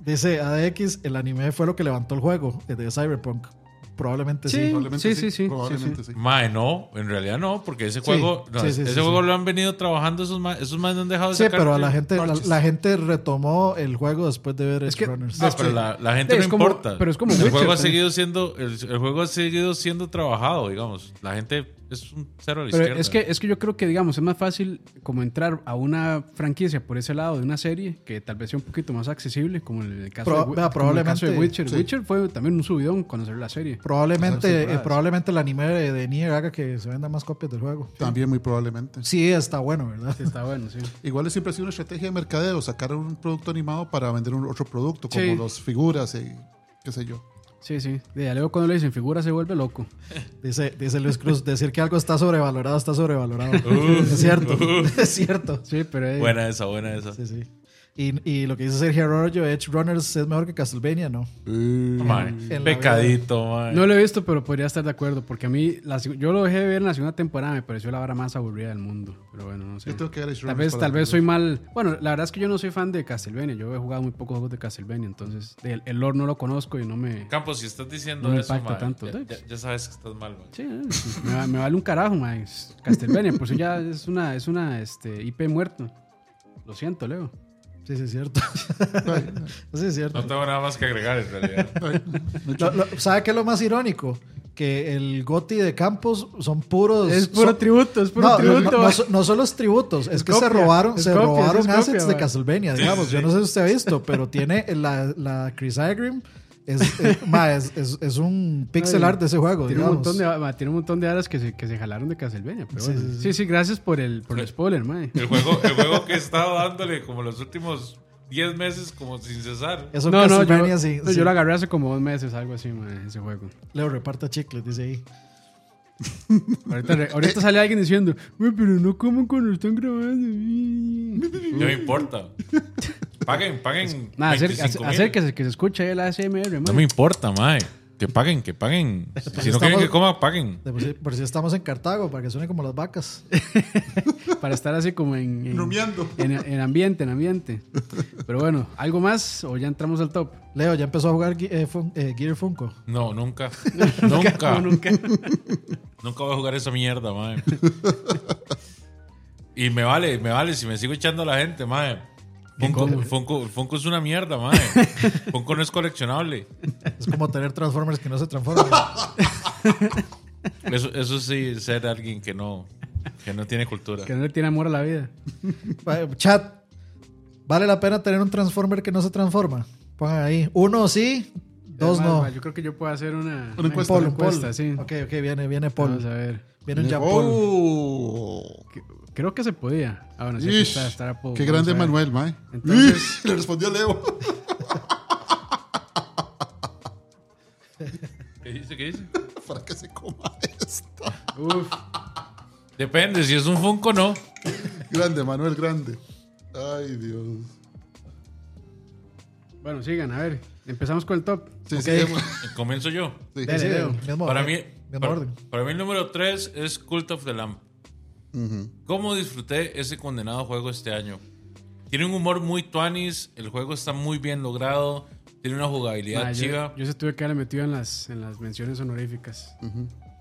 Dice ADX, el anime fue lo que levantó el juego de Cyberpunk. Probablemente sí. Sí. Probablemente sí, sí, sí, Probablemente sí. Mae, no, en realidad no, porque ese juego, no, sí, sí, ese sí, juego sí. lo han venido trabajando esos más, esos más no han dejado de Sí, sacar pero a la gente, la, gente retomó el juego después de ver Edge que- Runners. No, pero la, la gente Es no como- importa. pero es como el Witcher juego ha seguido siendo el, el juego ha seguido siendo trabajado, digamos. La gente es un cero a la Pero izquierda. es que, es que yo creo que, digamos, es más fácil como entrar a una franquicia por ese lado de una serie que tal vez sea un poquito más accesible, como en el caso, Pro- de, vea, como en el caso de probablemente- Witcher. sí. Witcher fue también un subidón cuando salió la serie. Probablemente, eh, probablemente el anime de, de Nier haga que se vendan más copias del juego. También muy probablemente. Sí, está bueno, ¿verdad? Sí, está bueno, sí. Igual siempre ha sido una estrategia de mercadeo, sacar un producto animado para vender un otro producto, como Sí. las figuras y qué sé yo. Sí, sí. De ya luego cuando le dicen figura se vuelve loco. Dice, dice Luis Cruz, decir que algo está sobrevalorado, está sobrevalorado. es cierto, es cierto. Sí, pero... eh, buena esa, buena esa. Sí, sí. Y, y lo que dice Sergio Arroyo, Edge Runners es mejor que Castlevania, ¿no? La pecadito, mae. No lo he visto, pero podría estar de acuerdo. Porque a mí, la yo lo dejé de ver en la segunda temporada, me pareció la vara más aburrida del mundo. Pero bueno, no sé. Yo tengo que ver Edge Tal vez, tal vez soy mal. Bueno, la verdad es que yo no soy fan de Castlevania. Yo he jugado muy pocos juegos de Castlevania. Entonces, el, el lore no lo conozco y no me. Campos, si estás diciendo No me eso, impacta tanto. ya, ya- ya sabes que estás mal, mae. Sí, eh, me, va- me vale un carajo, man. Castlevania, por eso ya es una, es una este, IP muerto. Lo siento, Leo. Sí, sí, es cierto. Ay, sí, es cierto. No tengo nada más que agregar en realidad. Lo- lo- ¿Sabe qué es lo más irónico? Que el Goti de Campos son puros. Es puro son- tributo, es puro no, tributo. no, no, man. so- no solo es tributos, es, Es que copia, se robaron, es se copia, robaron es copia, assets de. Castlevania, digamos. sí, Yo no sé si usted ha visto, pero tiene la, la Chris Agrim, es, es, ma, es, es- es un pixel Ay, art de ese juego, Tiene un, montón de, ma, tiene un montón de aras que se, que se jalaron de Castlevania. Pero Sí, bueno. sí, sí, sí. sí, gracias por el, por el spoiler, man. El juego, el juego que he estado dándole como los últimos 10 meses como sin cesar. Es un No, no, yo, no, yo lo agarré hace como dos meses, algo así, man, ese juego. Leo reparta chicles, dice ahí. Ahorita, sale alguien diciendo, "Güey, pero no coman cuando están grabando. No me importa. Paguen, paguen. 25,000. acérquese, que se escuche el ASMR, man. No me importa, mae. Que paguen, que paguen. Si no estamos- quieren que coma, paguen. Por, si, por si estamos en Cartago, para que suene como las vacas. Para estar así como en, en, en, en ambiente, en ambiente. Pero bueno, ¿algo más o ya entramos al top? Leo, ya empezó a jugar eh, Fun- eh, Gear Funko. No, nunca. nunca. No, nunca. Nunca voy a jugar esa mierda, mae. Y me vale, me vale si me sigo echando a la gente, mae. Funko. Funko, Funko es una mierda, mae. Funko no es coleccionable. Es como tener Transformers que no se transforman. Eso, eso sí, ser alguien que no, que no tiene cultura. Que no le tiene amor a la vida. Chat, ¿vale la pena tener un Transformer que no se transforma? Pongan ahí. Uno sí, Dos no. Yo creo que yo puedo hacer una, Una encuesta, Paul, una Paul. encuesta, sí. Ok, ok, viene, viene Paul. Vamos a ver. Viene un Jean Paul. ¡Oh! Creo que se podía. Ah, bueno, sí, aquí Ish, está. ¡Qué Vamos grande a ver. Manuel, mae! Entonces- Ish, Le respondió Leo. ¿Qué dice? ¿Qué dice? Para que se coma esto. Uf, Depende, si es un Funko no. Grande, Manuel, grande. Ay, Dios. bueno, sigan, a ver. Empezamos con el top. Sí, Ok. sí, hemos- Comienzo yo. sí. Dale, Sí, Leo. mismo, Para mí, mismo para, orden. para mí el número 3 es Cult of the ¿Cómo disfruté ese condenado juego este año? Tiene un humor muy tuanis, el juego está muy bien logrado, tiene una jugabilidad Ah, chiva. yo, yo se tuve que haberle metido en las, en las menciones honoríficas.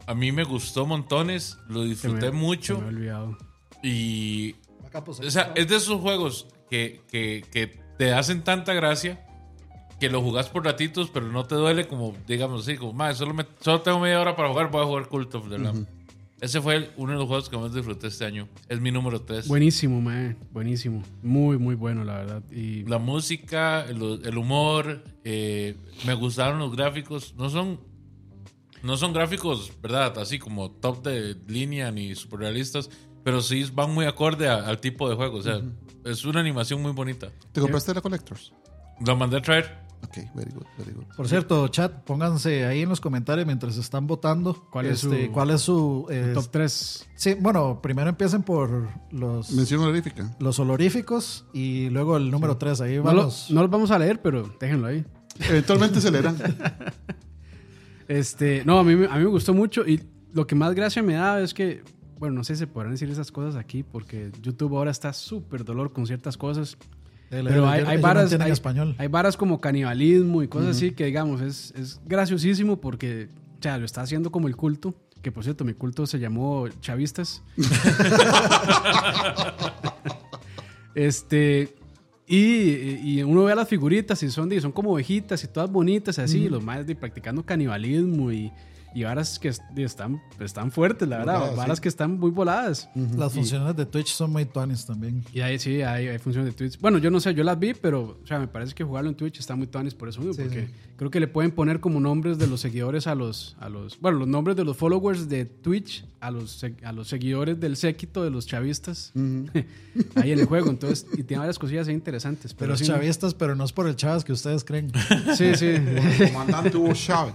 A mí me gustó montones, lo disfruté me- mucho me había olvidado. y... Acá, pues, O sea, es de esos juegos que, que, que te hacen tanta gracia que lo jugás por ratitos, pero no te duele como, digamos así, como, "Mae, solo, me- solo tengo media hora para jugar, voy a jugar Cult of the Lamb. Ese fue el- uno de los juegos que más disfruté este año. Es mi número 3. Buenísimo, mae. Buenísimo. Muy, muy bueno, la verdad. Y La música, el, el humor, eh, me gustaron los gráficos. No son, no son gráficos, ¿verdad? Así como top de línea ni super realistas, pero sí van muy acorde a- al tipo de juego. O sea, es una animación muy bonita. ¿Te compraste la Collectors? La mandé a traer. Ok, very good, very good. Por cierto, chat, pónganse ahí en los comentarios mientras están votando. ¿Cuál es este, su- ¿Cuál es su. eh, top 3. sí, bueno, primero empiecen por los, Mención honorífica. los oloríficos y luego el número 3. Ahí No, lo- vamos. no los vamos a leer, pero déjenlo ahí. Eventualmente se leerán. Este, no, a mí, a mí me gustó mucho y lo que más gracia me da es que, bueno, no sé si se podrán decir esas cosas aquí porque YouTube ahora está súper dolor con ciertas cosas. Pero hay, hay no varas, hay, español. hay varas como canibalismo y cosas así que, digamos, es, es graciosísimo porque, o sea, lo está haciendo como el culto. Que por cierto, mi culto se llamó Chavistas. este. Y, y uno ve a las figuritas y son, son como ovejitas y todas bonitas, así, los más de, practicando canibalismo y, y varas que están, están fuertes, la verdad, Voladas, varas sí. que están muy voladas. Las Y- funciones de Twitch son muy tuanis también. y ahí sí, hay, hay funciones de Twitch. Bueno, yo no sé, yo las vi, pero o sea, me parece que jugarlo en Twitch está muy tuanis por eso mismo, Sí, porque sí. creo que le pueden poner como nombres de los seguidores a los, a los, bueno, los nombres de los followers de Twitch a los, a los seguidores del séquito de los chavistas ahí en el juego. Entonces, y tiene varias cosillas ahí interesantes. De Pero los sí, chavistas, pero no es por el chavas que ustedes creen. Sí, sí. Comandante Hugo Chávez.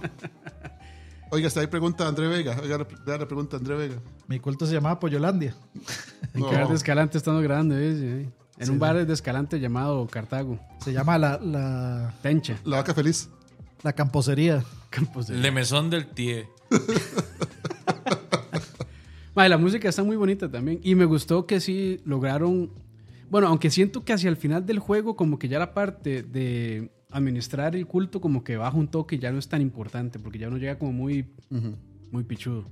Oiga, está ahí pregunta André Vega. Oiga, la, la pregunta André Vega. Mi culto se llamaba Pollolandia. ¿En No. qué bar de Escalante estamos grabando? eh? Sí. En un bar de Escalante llamado Cartago. Se llama la, la, Tencha. La vaca feliz. la camposería. Campos de- Le mesón del tie. La música está muy bonita también. Y me gustó que sí lograron. Bueno, aunque siento que hacia el final del juego, como que ya la parte de administrar el culto, como que baja un toque y ya no es tan importante, porque ya uno llega como muy, muy pichudo.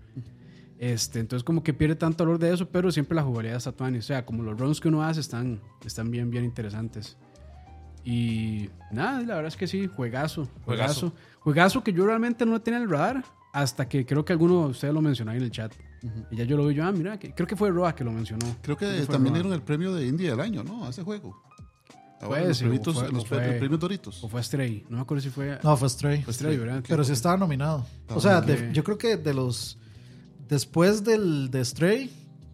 Este, entonces, como que pierde tanto valor de eso, pero siempre la jugabilidad está tuani. O sea, como los runs que uno hace están, están bien, bien interesantes. Y nada, la verdad es que sí, juegazo, juegazo. Juegazo. Juegazo que yo realmente no tenía en el radar hasta que creo que alguno de ustedes lo mencionó ahí en el chat. Y ya yo lo vi, yo, ah, mira, que, creo que fue Roa que lo mencionó. Creo que fue también Roa. dieron el premio de Indie del año, ¿no? A ese juego. Ahora, Puede los, premios, fue- los fue- premios Doritos. O fue Stray, no me acuerdo si fue... No, fue Stray. fue Stray, ¿verdad? Pero sí estaba nominado. O sea, de- yo creo que de los. Después del de Stray,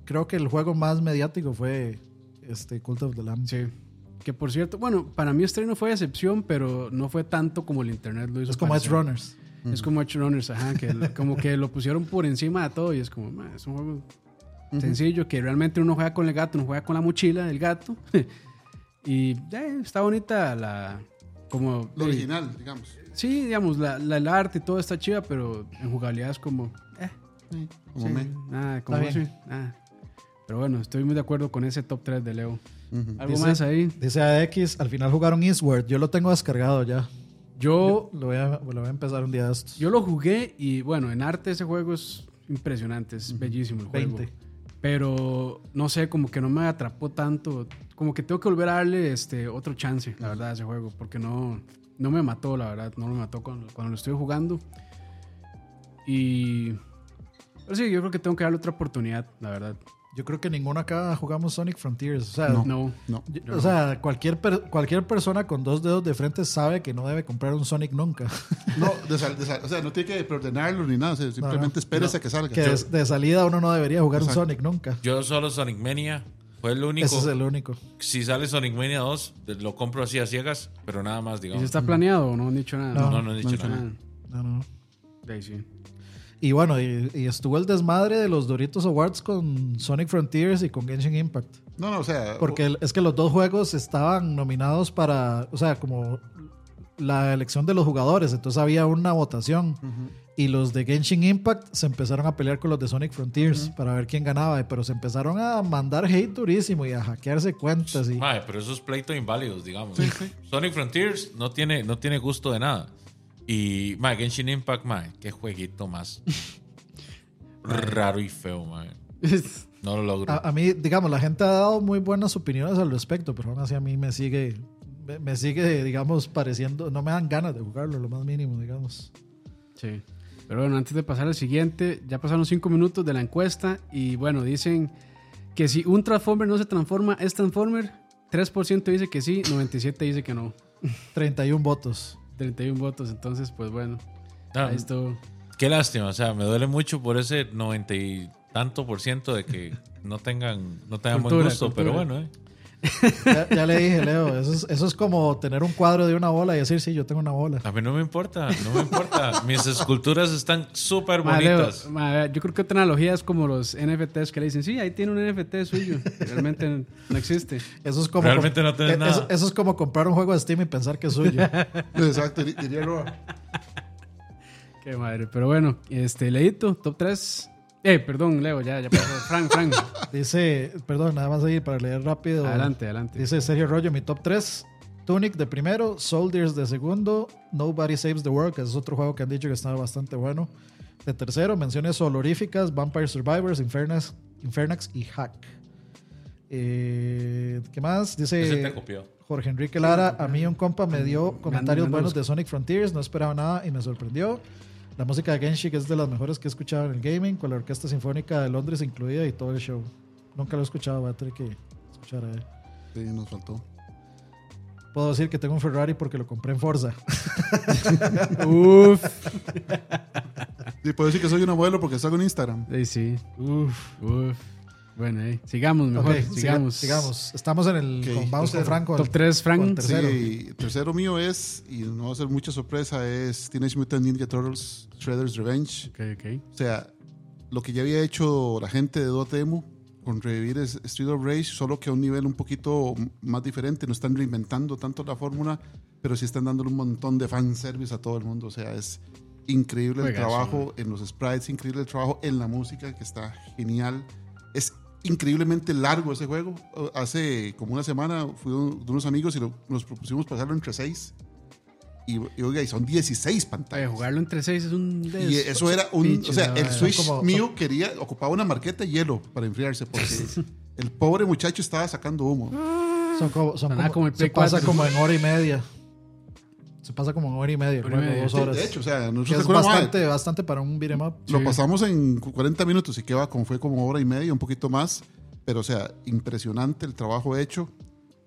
creo que el juego más mediático fue este Cult of the Lamb. Sí. Que por cierto, bueno, para mí Stray no fue excepción, pero no fue tanto como el internet lo hizo. Es como Edge. Runners. Es como Edge Runners, ajá, que como que lo pusieron por encima de todo y es como, "Ma, es un juego sencillo que realmente uno juega con el gato, uno juega con la mochila del gato. y eh, está bonita la... Como, Lo eh, original, digamos. Sí, digamos, la, la- el arte y todo está chida, pero en jugabilidad es como... Eh, Sí, como sí, me. nada, como Está bien. sí, nada. Pero bueno, estoy muy de acuerdo con ese top 3 de Leo. ¿Algo Dice- más ahí? Dice AX, al final jugaron Eastward. Yo lo tengo descargado ya. Yo, Lo voy a, lo voy a empezar un día de estos. yo lo jugué y bueno, en arte ese juego es impresionante, es bellísimo el juego. 20. Pero no sé, como que no me atrapó tanto. Como que tengo que volver a darle este otro chance, la verdad, a ese juego. Porque no, no me mató, la verdad. No me mató cuando, cuando lo estoy jugando. Y. Pero sí, yo creo que tengo que darle otra oportunidad, la verdad. Yo creo que ninguno acá jugamos Sonic Frontiers. O sea, No. No. No. o sea cualquier, per- cualquier persona con dos dedos de frente sabe que no debe comprar un Sonic nunca. No, de sal- de sal- o sea, no tiene que preordenarlo ni nada. o sea, simplemente no. espérese a que salga. que de, de salida uno no debería jugar Exacto. un Sonic nunca. Yo solo Sonic Mania fue el único. Ese es el único. Si sale Sonic Mania 2, lo compro así a ciegas, pero nada más, ¿Y si digamos. está planeado o no han dicho nada? No. No, no he dicho no, nada. Ah, No, no. de ahí sí. Y bueno, y, y estuvo el desmadre de los Doritos Awards con Sonic Frontiers y con Genshin Impact. No, no, o sea. Porque el- es que los dos juegos estaban nominados para, o sea, como la elección de los jugadores. Entonces había una votación. Y los de Genshin Impact se empezaron a pelear con los de Sonic Frontiers para ver quién ganaba. Pero se empezaron a mandar hate durísimo y a hackearse cuentas. Y, Mae, pero esos pleitos inválidos, digamos. Sonic Frontiers no tiene, no tiene gusto de nada. Y, mae, Genshin Impact, mae, qué jueguito más raro y feo, mae. No lo logro. a, a mí, digamos, la gente ha dado muy buenas opiniones al respecto, pero aún así a mí me sigue, me, me sigue, digamos, pareciendo, no me dan ganas de jugarlo, lo más mínimo, digamos. Sí. Pero bueno, antes de pasar al siguiente, ya pasaron cinco minutos de la encuesta y bueno, dicen que si un Transformer no se transforma, es Transformer. 3% dice que sí, 97% dice que no. 31 votos. 31 votos, entonces pues bueno, Ah, ahí estuvo. Qué lástima, o sea, me duele mucho por ese noventa y tanto por ciento de que no tengan, no tengan buen Cultura, gusto, cultura. pero bueno, eh. Ya, ya le dije, Leo, eso es, eso es como tener un cuadro de una bola y decir, sí, yo tengo una bola. A mí no me importa, no me importa. Mis esculturas están súper Ma, Leo, bonitas. ma, yo creo que otra analogía es como los NFTs que le dicen, sí, ahí tiene un NFT suyo. Realmente no existe. Eso es como, Realmente no tenés eh, nada. Eso, eso es como comprar un juego de Steam y pensar que es suyo. Exacto, di- diría Roa. Qué madre. Pero bueno, este, Leito, top 3. Eh, perdón, Leo, ya, ya pasó. Frank, Frank. Dice, perdón, nada más ahí para leer rápido. adelante, adelante. Dice Sergio Rollo, mi top 3. Tunic de primero, Soldiers de segundo, Nobody Saves the World, que es otro juego que han dicho que está bastante bueno. De tercero, menciones honoríficas, Vampire Survivors, Infernax, Infernax y Hack. Eh, ¿Qué más? Dice copió. Jorge Enrique Lara, a mí un compa me dio comentarios buenos de Sonic Frontiers, no esperaba nada y me sorprendió. La música de Genshin es de las mejores que he escuchado en el gaming, con la Orquesta Sinfónica de Londres incluida y todo el show. Nunca lo he escuchado, voy a tener que escuchar a él. Sí, nos faltó. Puedo decir que tengo un Ferrari porque lo compré en Forza. Uf. Sí, puedo decir que soy un abuelo porque salgo en Instagram. Sí, sí. Uf, uf. Bueno, ahí. Sigamos mejor. Ok, siga- sigamos. sigamos. Estamos en el. Ok, con- vamos con. Franco. Top 3, con Frank. tercero. Sí, tercero mío es, y no va a ser mucha sorpresa, es Teenage Mutant Ninja Turtles Shredder's Revenge. Ok, ok. O sea, lo que ya había hecho la gente de Dotemu con revivir es Street of Rage, solo que a un nivel un poquito más diferente. No están reinventando tanto la fórmula, pero sí están dándole un montón de fanservice a todo el mundo. O sea, es increíble el trabajo en los sprites, increíble el trabajo en la música, que está genial. Es increíblemente largo ese juego. Hace como una semana fui de unos amigos y lo- nos propusimos pasarlo entre seis. Y, y oiga, y son 16 Oye, pantallas. jugarlo entre 6 es un. des- Y eso era un. pinche, O sea, esa el. Switch como- mío quería. Ocupaba una marqueta de hielo para enfriarse porque el pobre muchacho estaba sacando humo. Son como, son como- como el se pasa 4. como en hora y media. Se pasa como en hora y media, Hora y media. dos Sí, horas. de hecho, o sea, nosotros es bastante, bastante para un beat'em up. lo Sí. pasamos en 40 minutos y que va como fue como hora y media, un poquito más. Pero, o sea, impresionante el trabajo hecho.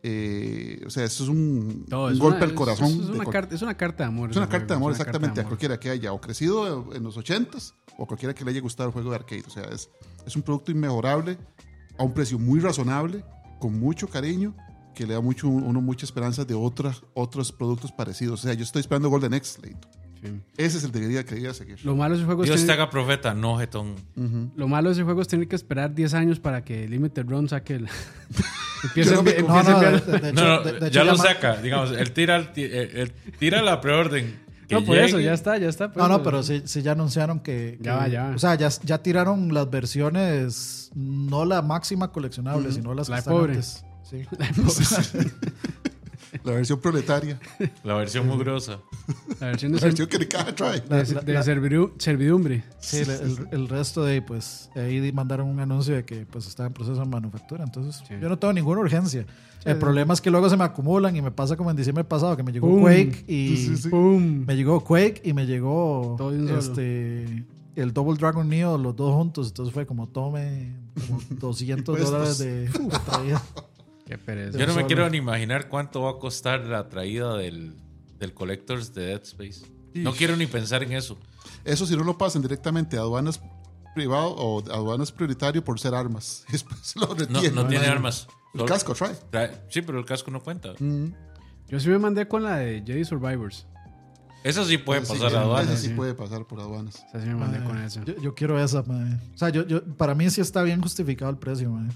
Eh, o sea, eso es un, Todo, un es golpe una- al corazón. Es, es una carta, es una carta de amor. es una carta de amor una exactamente de a amor. cualquiera que haya o crecido en los 80s o cualquiera que le haya gustado el juego de arcade. O sea, es, es un producto inmejorable a un precio muy razonable, con mucho cariño, que le da mucho, uno mucha esperanza de otras, otros productos parecidos. O sea, yo estoy esperando Golden X, Leito. Sí. Ese es el debería que debería seguir. Lo malo de ese juego es Dios te tener- haga profeta, no jetón. Ujú. Lo malo de ese juego es tener que esperar 10 años para que Limited Run saque el. empiece no me No, empiece a no, de, enviar- de- de No, hecho, no, de- de ya lo saca, digamos, él tira, el él tira la preorden. No, por eso, ya está, ya está. pues, No, no, pero sí, sí ya anunciaron que, Ya que- va, ya va. O sea, ya, ya tiraron las versiones, no la máxima coleccionable, sino las La que de están pobre. antes. Sí. La versión proletaria. La versión mugrosa. La versión de, La versión que ni cada trae. de- de la- servidu- servidumbre. Sí, el, el- el resto de ahí, pues, ahí mandaron un anuncio de que pues está en proceso de manufactura. Entonces, Sí. yo no tengo ninguna urgencia. el problema es que luego se me acumulan y me pasa como en diciembre pasado, que me llegó. Quake y Sí, sí, sí. ¡Pum! me llegó Quake y me llegó este el Double Dragon Neo, los dos juntos. Entonces fue como tome como 200 Impuestos. dólares de, de traída. Qué pereza. Yo no me solo. quiero ni imaginar cuánto va a costar la traída del, del Collectors de Dead Space. No quiero ni pensar en eso. Eso si no lo pasan directamente a aduanas privado o aduanas prioritario por ser armas. Después lo No, tiene armas. El Solo- casco, trae. trae- Sí, pero el casco no cuenta. Yo sí me mandé con la de Jedi Survivors. Eso sí puede Ese sí, pasar a aduanas. sí sí. puede pasar por aduanas. O sea, sí me mandé con eso. Yo, yo quiero esa, mae. O sea, yo, yo, para mí sí está bien justificado el precio, mae.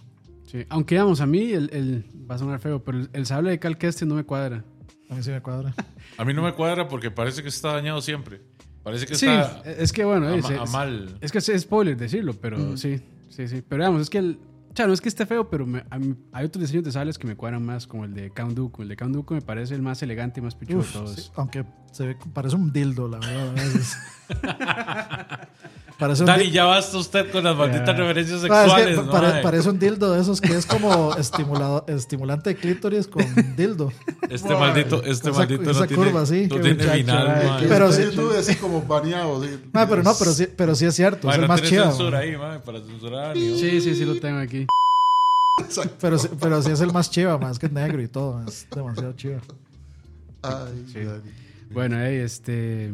Sí. Aunque, vamos, a mí el, el- va a sonar feo, pero el, el sable de Cal Kestis no me cuadra. A mí sí me cuadra. A mí no me cuadra porque parece que está dañado siempre. Parece que Sí, está es que bueno, a, es, a mal. es que es spoiler decirlo, pero sí, sí, sí. Pero vamos, es que el. O sea, no es que esté feo, pero me- a mí- hay otros diseños de sables que me cuadran más, como el de Count Dooku. El de Count Dooku me parece el más elegante y más pichudo de todos. sí, aunque se ve, parece un dildo, la verdad. a veces. parece un Dani, ya basta usted con las malditas referencias Ah, es que sexuales. pa- ¿no, parece un dildo de esos que es como estimulado, estimulante de clítoris con dildo. Este maldito, este Esa- maldito esa no tiene, curva, sí, no tiene muchacho, final, ay, Pero sí- YouTube así como baneado. sí. Ah, pero no, pero sí, pero sí es cierto. Es el no más chido. censura ahí, mae, para censurar. Sí, sí, sí lo tengo aquí. Pero, sí- pero sí es el más chiva, más que es negro y todo. Es demasiado chido. Ay, Sí. Dani. Bueno, ahí, este.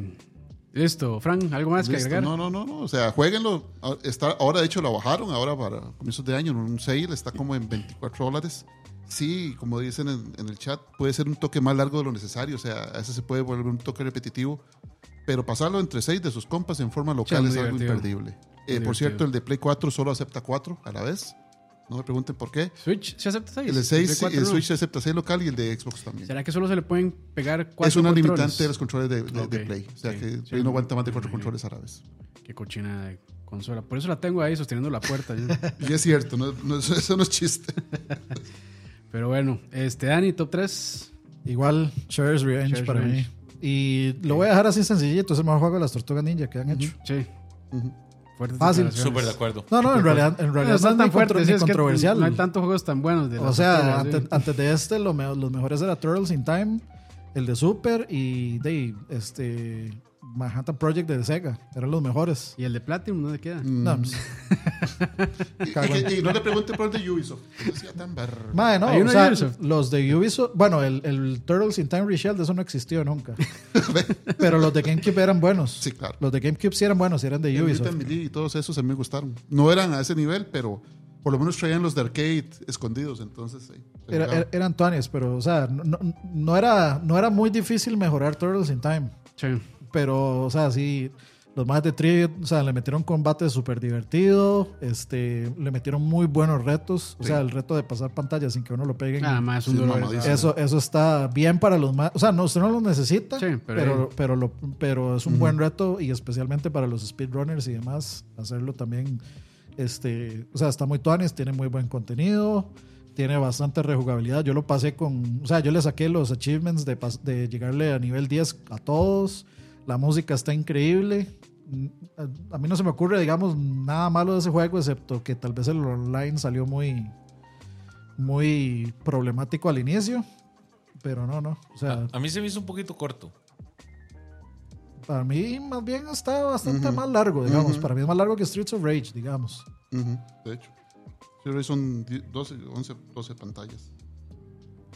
Listo, Fran, ¿algo más que agregar? No, no, no, no. O sea, jueguenlo. Ah, Está, ahora, de hecho, lo bajaron. Ahora, para comienzos de año, en un sale, está como en 24 dólares. Sí, como dicen en, en el chat, puede ser un toque más largo de lo necesario. O sea, a veces se puede volver un toque repetitivo. Pero pasarlo entre seis de sus compas en forma local es algo imperdible. Eh, por cierto, el de Play 4 solo acepta 4 a la vez. No me pregunten por qué. Switch, ¿se acepta 6? El de 6, el Switch acepta 6 local y el de Xbox también. ¿Será que solo se le pueden pegar cuatro Es una controles? limitante de los controles de, de- Play. O sea, sí, que sí, Play no aguanta más de me 4 imagino. controles a la vez. Qué cochina de consola. Por eso la tengo ahí sosteniendo la puerta. ya. Y es cierto, no, no- eso no es chiste. Pero bueno, este Dani, top 3. Igual, Shredder's Revenge para Revenge. mí. Y lo voy a dejar así sencillito. Es el mejor juego de las tortugas ninja que han hecho. Sí. Ujú. Fuertes Fácil. Súper de acuerdo. No, no, en realidad, en No, realidad no, están es tan ni es controversial. no hay tantos juegos tan buenos. De o sea, antes, sí. antes de este, lo me- los mejores eran Turtles in Time, el de Super y de este Manhattan Project de Sega. Eran los mejores. ¿Y el de Platinum dónde queda? No, pues, Y, y y no le pregunte por el de Ubisoft. no sea tan bar- Mae, no, Hay uno o de sea, Ubisoft. los de Ubisoft, bueno, el, el Turtles in Time Reshelled, eso no existió nunca. Pero los de GameCube eran buenos. Sí, claro. Los de GameCube sí eran buenos, eran de El Ubisoft. Y todos esos a mí me gustaron. No eran a ese nivel, pero por lo menos traían los de arcade escondidos. Entonces, se Era- era- eran tuanes, pero, o sea, no, no- no era, no era muy difícil mejorar Turtles in Time. Sí. Pero, o sea, sí, los más de Tree, o sea, le metieron combate súper divertido, este, le metieron muy buenos retos, o Sí. sea, el reto de pasar pantalla sin que uno lo peguen. Nada más un dolor. Eso, eso está bien para los más, o sea, no, usted no lo necesita, Sí, pero pero, pero, lo- pero es un buen reto y especialmente para los speedrunners y demás, hacerlo también, este, o sea, está muy tuanes, tiene muy buen contenido, tiene bastante rejugabilidad. Yo lo pasé con, o sea, yo le saqué los achievements de, de llegarle a nivel 10 a todos. La música está increíble. A a mí no se me ocurre, digamos, nada malo de ese juego, excepto que tal vez el online salió muy, muy problemático al inicio. Pero no, no. O sea, A mí se me hizo un poquito corto. para mí más bien está bastante más largo, digamos. Para mí es más largo que Streets of Rage, digamos. De hecho. Sí, hoy son 10, 12, 11, 12 pantallas.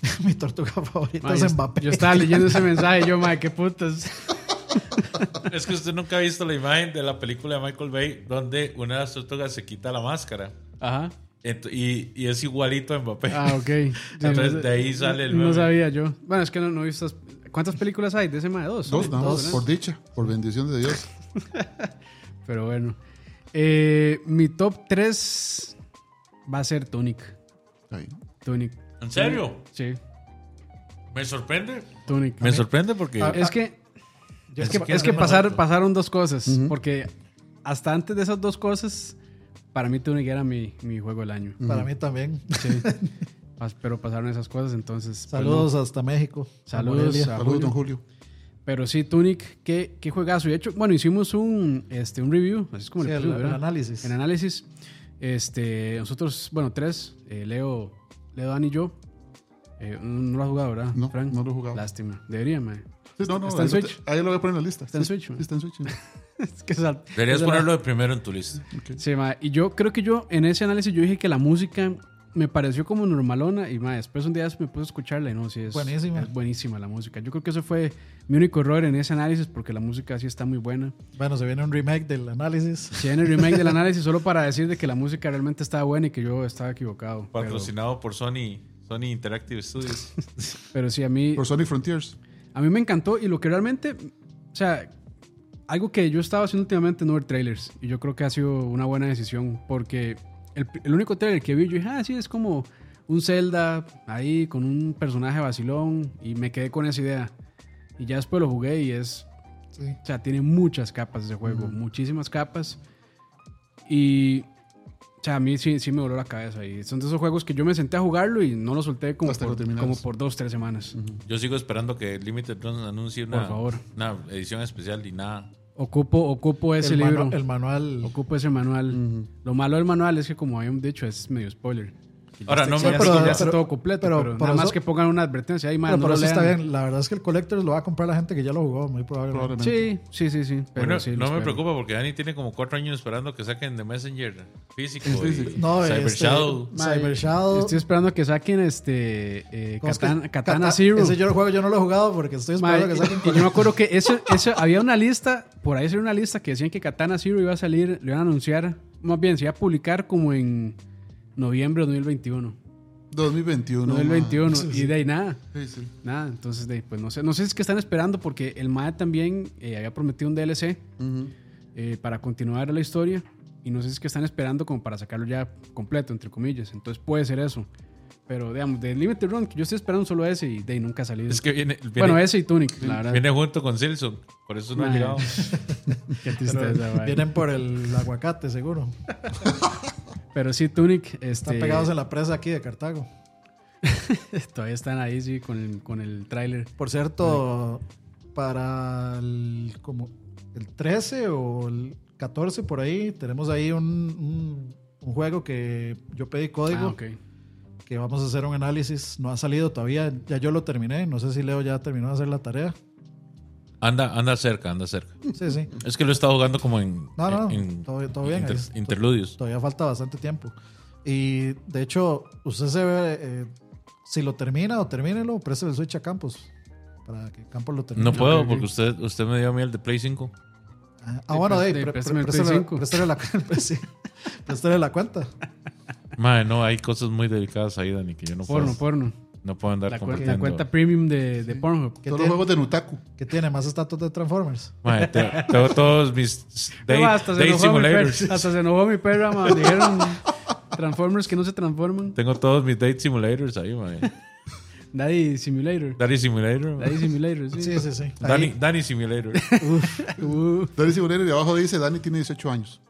Mi tortuga favorita Ma, es yo, Mbappé. yo estaba leyendo ese mensaje y yo, madre, qué putas. Es que usted nunca ha visto la imagen de la película de Michael Bay donde una de las tortugas se quita la máscara. Ajá. Ent- y, y es igualito a Mbappé. Ah, ok. Entonces, de ahí sale el No meme. sabía yo. Bueno, es que no, no he visto. ¿Cuántas películas hay de ese mae? Dos. Dos, nada más, ¿no? por dicha, por bendición de Dios. Pero bueno. Eh, mi top 3 va a ser Tunic. Ahí. Tunic. ¿En serio? Sí, Me sorprende. Tunic. Me sorprende porque Ah, Es que, Yo- es que, que es que pasar- pasaron dos cosas. Porque hasta antes de esas dos cosas, para mí Tunic era mi, mi juego del año. Para mí también. Sí. Pero pasaron esas cosas, entonces. pues, Saludos hasta México. a Saludos a- Saludos, Julio. don Julio. Pero sí, Tunic, qué, qué juegazo. Y de hecho, bueno, hicimos un, este, un review, así es como Sí, le el, pusimos, el análisis. En análisis, este, nosotros, bueno, tres, eh, Leo, Leo, Dani y yo. Eh, no lo has jugado, ¿verdad? No, Frank? no lo he jugado. Lástima. Debería, man. Sí, no, no, ¿Está en ahí, lo Switch? te- ahí lo voy a poner en la lista. Está en Switch, sí, man. está en Switch. Es que sal- Deberías la- ponerlo de primero en tu lista. Sí, ma, y yo creo que yo en ese análisis yo dije que la música me pareció como normalona y ma, después un día me puse a escucharla y no, sí es Buenísima. es buenísima la música. Yo creo que eso fue mi único error en ese análisis porque la música sí está muy buena. Bueno, se viene un remake del análisis. Si en el remake del análisis solo para decir de que la música realmente estaba buena y que yo estaba equivocado. Pero, Patrocinado por Sony, Sony Interactive Studios. pero sí a mí Por Sonic Frontiers. A mí me encantó y lo que realmente, o sea, algo que yo estaba haciendo últimamente no ver trailers y yo creo que ha sido una buena decisión porque el, el único trailer que vi yo dije, ah, sí, es como un Zelda ahí con un personaje vacilón y me quedé con esa idea. Y ya después lo jugué y es, Sí. o sea, tiene muchas capas ese juego, muchísimas capas. Y, o sea, a mí sí, sí me voló la cabeza. Y son de esos juegos que yo me senté a jugarlo y no lo solté como, Hasta por, como dos, tres semanas. Yo sigo esperando que Limited Run anuncie una, Por favor. una edición especial y nada. Ocupo, ocupo ese el, libro. el manual. Ocupo ese manual. Lo malo del manual es que, como habíamos dicho, es medio spoiler. Ahora, no me pero- ya está pero- todo completo, pero pero, nada más que pongan una advertencia ahí, man, Pero no por lo eso está bien. La verdad es que el Collectors lo va a comprar la gente que ya lo jugó, muy probablemente. Probablemente. Sí, sí, sí, sí. Pero Bueno, sí, lo no me preocupa porque Dani tiene como cuatro años esperando que saquen The Messenger físico. Sí, y sí. No, Cyber este, Shadow. Cyber Shadow. Estoy esperando que saquen este eh, ¿cómo es que- Katana, Katana Zero. Ese yo el juego yo no lo he jugado porque estoy esperando que saquen. y yo me acuerdo que ese, ese- había una lista, por ahí salió una lista que decían que Katana Zero iba a salir, lo iban a anunciar, más bien se iba a publicar como en noviembre de 2021. 2021. 2021. man. Y de ahí nada. Sí, sí. Nada, entonces de ahí, pues no sé, no sé si es que están esperando porque el MAE también eh, había prometido un DLC Ujú. eh, para continuar la historia y no sé si es que están esperando como para sacarlo ya completo, entre comillas. Entonces puede ser eso. Pero digamos, de Limited Run, que yo estoy esperando solo ese y de ahí nunca ha salido. Es que viene, viene, bueno, ese y Tunic, la verdad. viene junto con Silson. Por eso no ha llegado. Qué tristeza, vienen por el aguacate, seguro. Pero sí, Tunic, este, Están pegados en la presa aquí de Cartago. todavía están ahí, sí, con el, con el tráiler. Por cierto, para el, como el 13 o el 14 por ahí, tenemos ahí un, un- un juego que yo pedí código, Ah, ok. que vamos a hacer un análisis. No ha salido todavía, ya yo lo terminé. No sé si Leo ya terminó de hacer la tarea. Anda, anda cerca, anda cerca. Sí, sí. Es que lo he estado jugando como en, No, no, en- todo, todo bien. inter- ahí es- interludios. Todavía falta bastante tiempo. Y de hecho, usted se ve, eh, si lo termina o termínelo, préstale el Switch a Campos. Para que Campos lo termine. No puedo porque usted, usted me dio a mí el de Play 5. Ah, ah, bueno, pre- Play préstale, 5. préstale la, pues la cuenta. Madre, no, hay cosas muy delicadas ahí, Dani, que yo no Porno, puedo, porno. No puedo andar La, compartiendo. la cuenta premium de, de Pornhub. ¿Qué Todos los juegos de Nutaku. qué tiene? Más estatus de Transformers. Madre, te- tengo todos mis date, No, hasta, se date enojó mi perra, simulators. hasta se enojó mi perra, man. Dijeron Transformers que no se transforman. Tengo todos mis date simulators ahí, madre. Daddy Simulator. Daddy Simulator. Daddy Simulator, sí. Sí, sí, sí. Danny, Danny Simulator. Uh, Dani Simulator y abajo dice Dani tiene 18 años.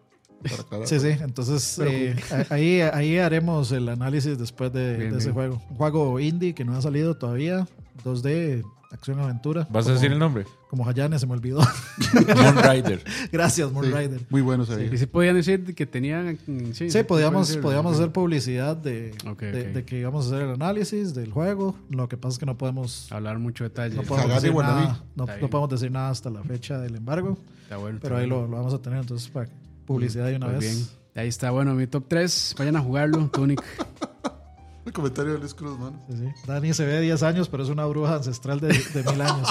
Para aclarar. Sí, sí. Entonces, eh, a- ahí, ahí haremos el análisis después de, Bien, de ese bien. juego. Un juego indie que no ha salido todavía. 2D, acción-aventura. ¿Vas a Como- decir el nombre? Como Hayane, se me olvidó. Moon Rider. Gracias, Sí, Moonrider. Muy bueno se veía. y sí podían decir que tenían. mm, Sí, Sí, podíamos, podíamos hacer publicidad de, Ok, de, ok. de que íbamos a hacer el análisis del juego. Lo que pasa es que no podemos, Hablar mucho detalle. no podemos, decir, nada, no, no podemos decir nada hasta la fecha del embargo. Está bueno. Pero está ahí bueno. lo, lo vamos a tener. Entonces, para publicidad de una Pues vez. bien. Ahí está, bueno, mi top 3. Vayan a jugarlo, Tunic. El comentario de Luis Cruz, mano. Sí, sí. Dani se ve 10 años, pero es una bruja ancestral de, de mil años.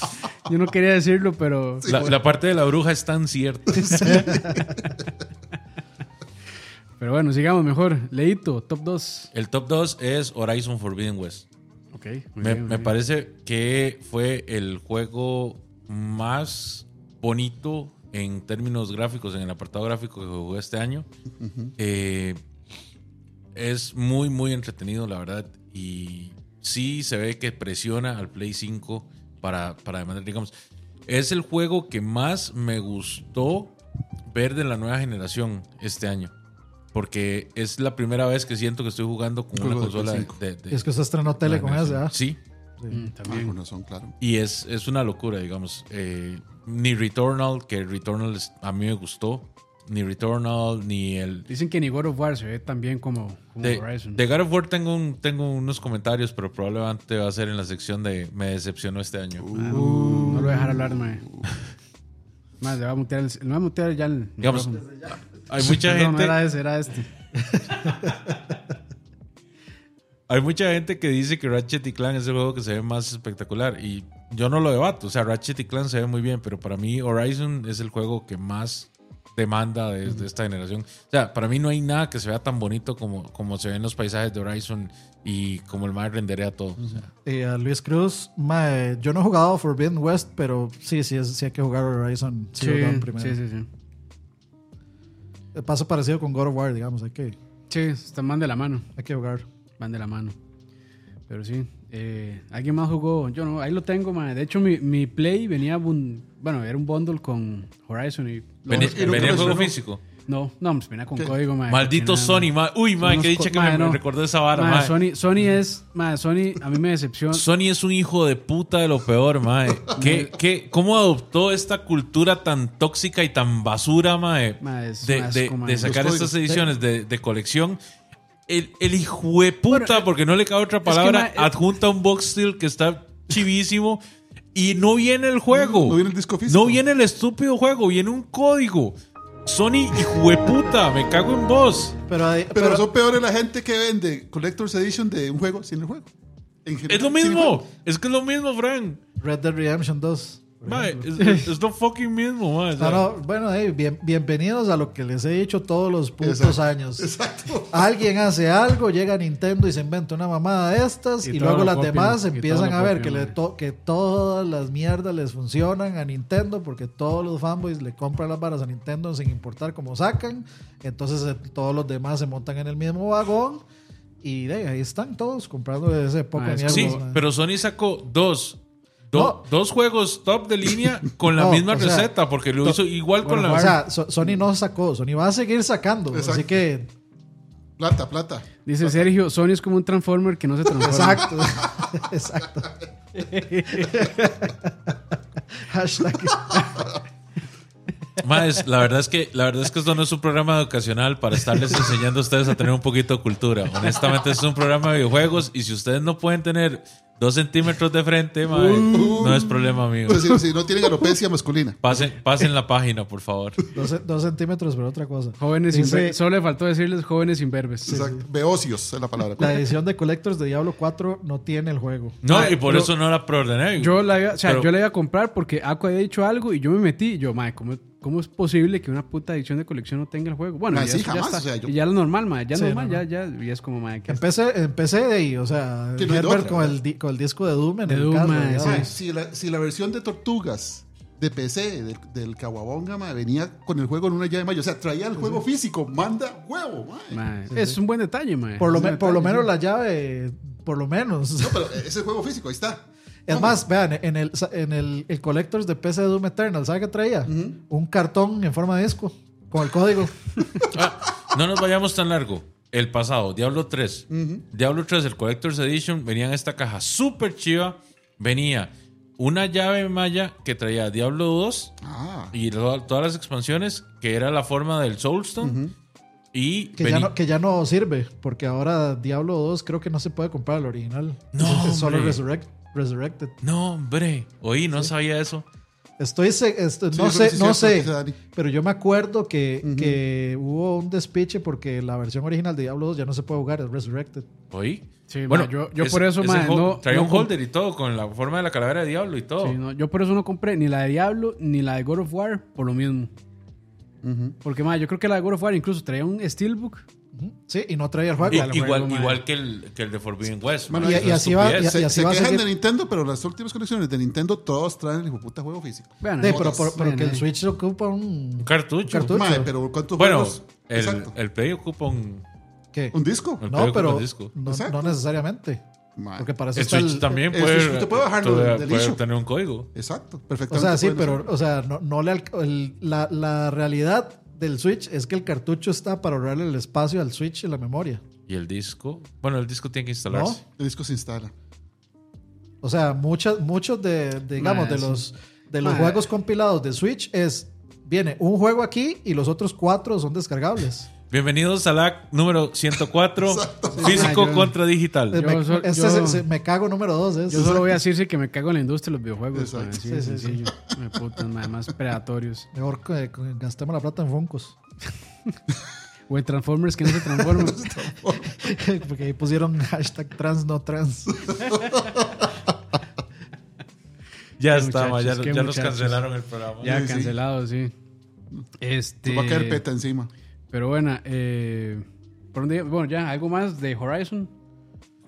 Yo no quería decirlo, pero. La, la parte de la bruja es tan cierta. Pero bueno, sigamos mejor. Leito, top 2. El top 2 es Horizon Forbidden West. Ok. muy Me, bien, muy me bien. parece que fue el juego más bonito en términos gráficos, en el apartado gráfico que jugué este año. Eh, es muy, muy entretenido, la verdad. Y sí se ve que presiona al Play 5 para, para demandar, digamos. Es el juego que más me gustó ver de la nueva generación este año. Porque es la primera vez que siento que estoy jugando con una Juego consola de, 5. de- de- Y es que usted estrenó tele con ese, ¿ah? Sí, Mm, también. claro. y es, es una locura, digamos. Eh, ni Returnal, que Returnal es- a mí me gustó. Ni Returnal, ni el. Dicen que ni God of War se ve tan bien como, como De, Horizon. de God of War tengo, un- tengo unos comentarios, pero probablemente va a ser en la sección de Me decepcionó este año. Ah, no, no lo voy a dejar hablar, mae. Más, le va a mutear, el, le va a mutear ya el. Digamos, hay mucha gente. No era ese, era este. Hay mucha gente que dice que Ratchet y Clank es el juego que se ve más espectacular y yo no lo debato. O sea, Ratchet y Clank se ve muy bien, pero para mí Horizon es el juego que más demanda de, de esta generación. O sea, para mí no hay nada que se vea tan bonito como, como se ven los paisajes de Horizon y como el mar renderea todo. O sea, Y a Luis Cruz, mae, yo no he jugado Forbidden West, pero sí, sí, sí hay que jugar Horizon Sí, Dawn primero. sí, sí, sí. Pasa parecido con God of War, digamos, hay que, Sí, están van de la mano. hay que jugar. Van de la mano. Pero sí. eh, ¿Alguien más jugó? Yo no, ahí lo tengo, man. De hecho, mi, mi Play venía. bun- bueno, era un bundle con Horizon y. venía, venía el juego físico. No, no, pues venía con ¿Qué? código, man. Maldito Sony, ma. Uy, ma, Unos que dicha que ma, me no. recordó esa vara, Ma, ma. Sony, Sony es. ma, Sony, a mí me decepciona. Sony es un hijo de puta de lo peor, mae. ¿Qué, qué, ¿Cómo adoptó esta cultura tan tóxica y tan basura, mae? Ma, es de, un de- asco, de sacar estas ediciones de, de colección. El, el hijo de puta, porque no le cabe otra que, palabra, ma, eh- adjunta un box steel que está chivísimo y no viene el juego. No viene el disco físico. No viene el estúpido juego, viene un código. Sony, hijo de puta, me cago en vos. Pero, hay- Pero, pero- son peores la gente que vende Collector's Edition de un juego sin el juego. En general, Es lo mismo, es que es lo mismo, Frank. Red Dead Redemption 2. Mae, es, es lo fucking mismo, mae. O sea, No, no, bueno, hey, bien- bienvenidos a lo que les he dicho todos los putos Exacto. años. Exacto. Alguien hace algo, llega a Nintendo y se inventa una mamada de estas Y y, luego las copian, demás empiezan a ver copian, que, le to- que todas las mierdas les funcionan a Nintendo porque todos los fanboys le compran las varas a Nintendo sin importar cómo sacan. Entonces eh, todos los demás se montan en el mismo vagón y de ahí están todos comprando ese poco Ah, mierda. Sí, pero Sony sacó dos. Do- No. Dos juegos top de línea con la No, misma sea, receta, porque lo hizo igual con la. O sea, So- Sony no sacó, Sony va a seguir sacando. Exacto. Así que, Plata, plata. Dice Sergio, Sony es como un Transformer que no se transforma. exacto. exacto. Hashtag. Maes, la verdad es que la verdad es que esto no es un programa educacional para estarles enseñando a ustedes a tener un poquito de cultura. Honestamente, es un programa de videojuegos y si ustedes no pueden tener dos centímetros de frente, mae, no es problema mío. Pues, si, si no tienen alopecia masculina. Pasen, pasen la página, por favor. Dos, dos centímetros, pero otra cosa. Jóvenes Dice- imberbes. Solo le faltó decirles jóvenes imberbes. Exacto. Beocios es la palabra. La edición de Collectors de Diablo 4 no tiene el juego. No, Mae, y por eso no la preordené. Yo la, iba, o sea, Pero- yo la iba a comprar porque Aqua había dicho algo y yo me metí. Y yo, madre, ¿cómo, ¿cómo es posible que una puta edición de colección no tenga el juego? Bueno, ya, sí, eso ya jamás, está. o sea, yo- Y ya lo normal, madre. Ya Sí, normal, no, ya, no. ya. Y es como, madre, que Empecé, empecé de ahí, o sea, Que no hay Herbert otra. con el, con el disco de Doom en De el Doom, ya, mae. Mae, si, la, si la versión de Tortugas de PC del, del Kawabonga mae, venía con el juego en una llave mayo, o sea, traía el juego físico, manda huevo. Mae, es un buen detalle, madre. Por lo, Es me- por lo menos sí. la llave, por lo menos. No, pero ese juego físico, ahí está. Es más, vean, en el, en el, el Collectors de PC de Doom Eternal, ¿sabe qué traía? Un cartón en forma de disco con el código. Ah, no nos vayamos tan largo. El pasado, Diablo 3. Diablo 3, el Collector's Edition, venía en esta caja súper chiva. Venía una llave maya que traía Diablo 2 Ah, y to- todas las expansiones, que era la forma del Soulstone. Y Que ya, no, que ya no sirve, porque ahora Diablo 2 creo que no se puede comprar el original. No, es solo. Resurrect- Resurrected. No, hombre. Oí, no sabía eso. Estoy, se- esto- Sí, no sé, sí no sé, pero yo me acuerdo que, que hubo un despiche porque la versión original de Diablo 2 ya no se puede jugar, es Resurrected. Oí. Sí, mae, yo- yo por eso, no- Traía no un holder y todo, con la forma de la calavera de Diablo y todo. Sí, no, yo por eso no compré ni la de Diablo ni la de God of War por lo mismo. Porque, madre, yo creo que la de God of War incluso traía un Steelbook. Sí, y no traía el juego. Y- Al igual, igual que, el, que el de Forbidden West. Bueno, y- y así va- y- se, así se va a quejan seguir. de Nintendo, pero las últimas colecciones de Nintendo todas traen el puta juego físico. Sí, ahí. pero, por- pero que el. Switch ocupa un, Un cartucho. cartucho. Mae, pero ¿cuántos Bueno, juegos? el, Exacto. el Play ocupa un. ¿Qué? ¿Un disco? El No, pero un disco. no, no necesariamente. Porque para eso El está Switch el- también el puede, Switch usted puede bajarlo del- puede tener un código. Exacto, O perfectamente. sea, sí, pero, o sea, no, no le la realidad del Switch es que el cartucho está para ahorrarle el espacio al Switch y la memoria. Y el disco. Bueno, el disco tiene que ¿No? instalarse. El disco se instala. O sea, muchas, muchos de, de, digamos, de los, de los juegos compilados de Switch es, viene un juego aquí y los otros cuatro son descargables. Bienvenidos a la número 104, físico Ah, yo- contra digital. Eh, Yo me, so- este yo- se- se- me cago número dos. es- Yo solo voy a decir que me cago en la industria de los videojuegos. Así Sí, sí, sí. sencillo. Me putas, mae, más predatorios. Mejor que, que gastemos la plata en Foncos. O en Transformers que no se transforman. Porque ahí pusieron hashtag trans no trans. Ya está, ma, ya, ya nos muchachos. cancelaron el programa. ya cancelado, sí. Este, Se va a caer peta encima. Pero bueno, eh, ¿por dónde? Bueno, ya, algo más de Horizon.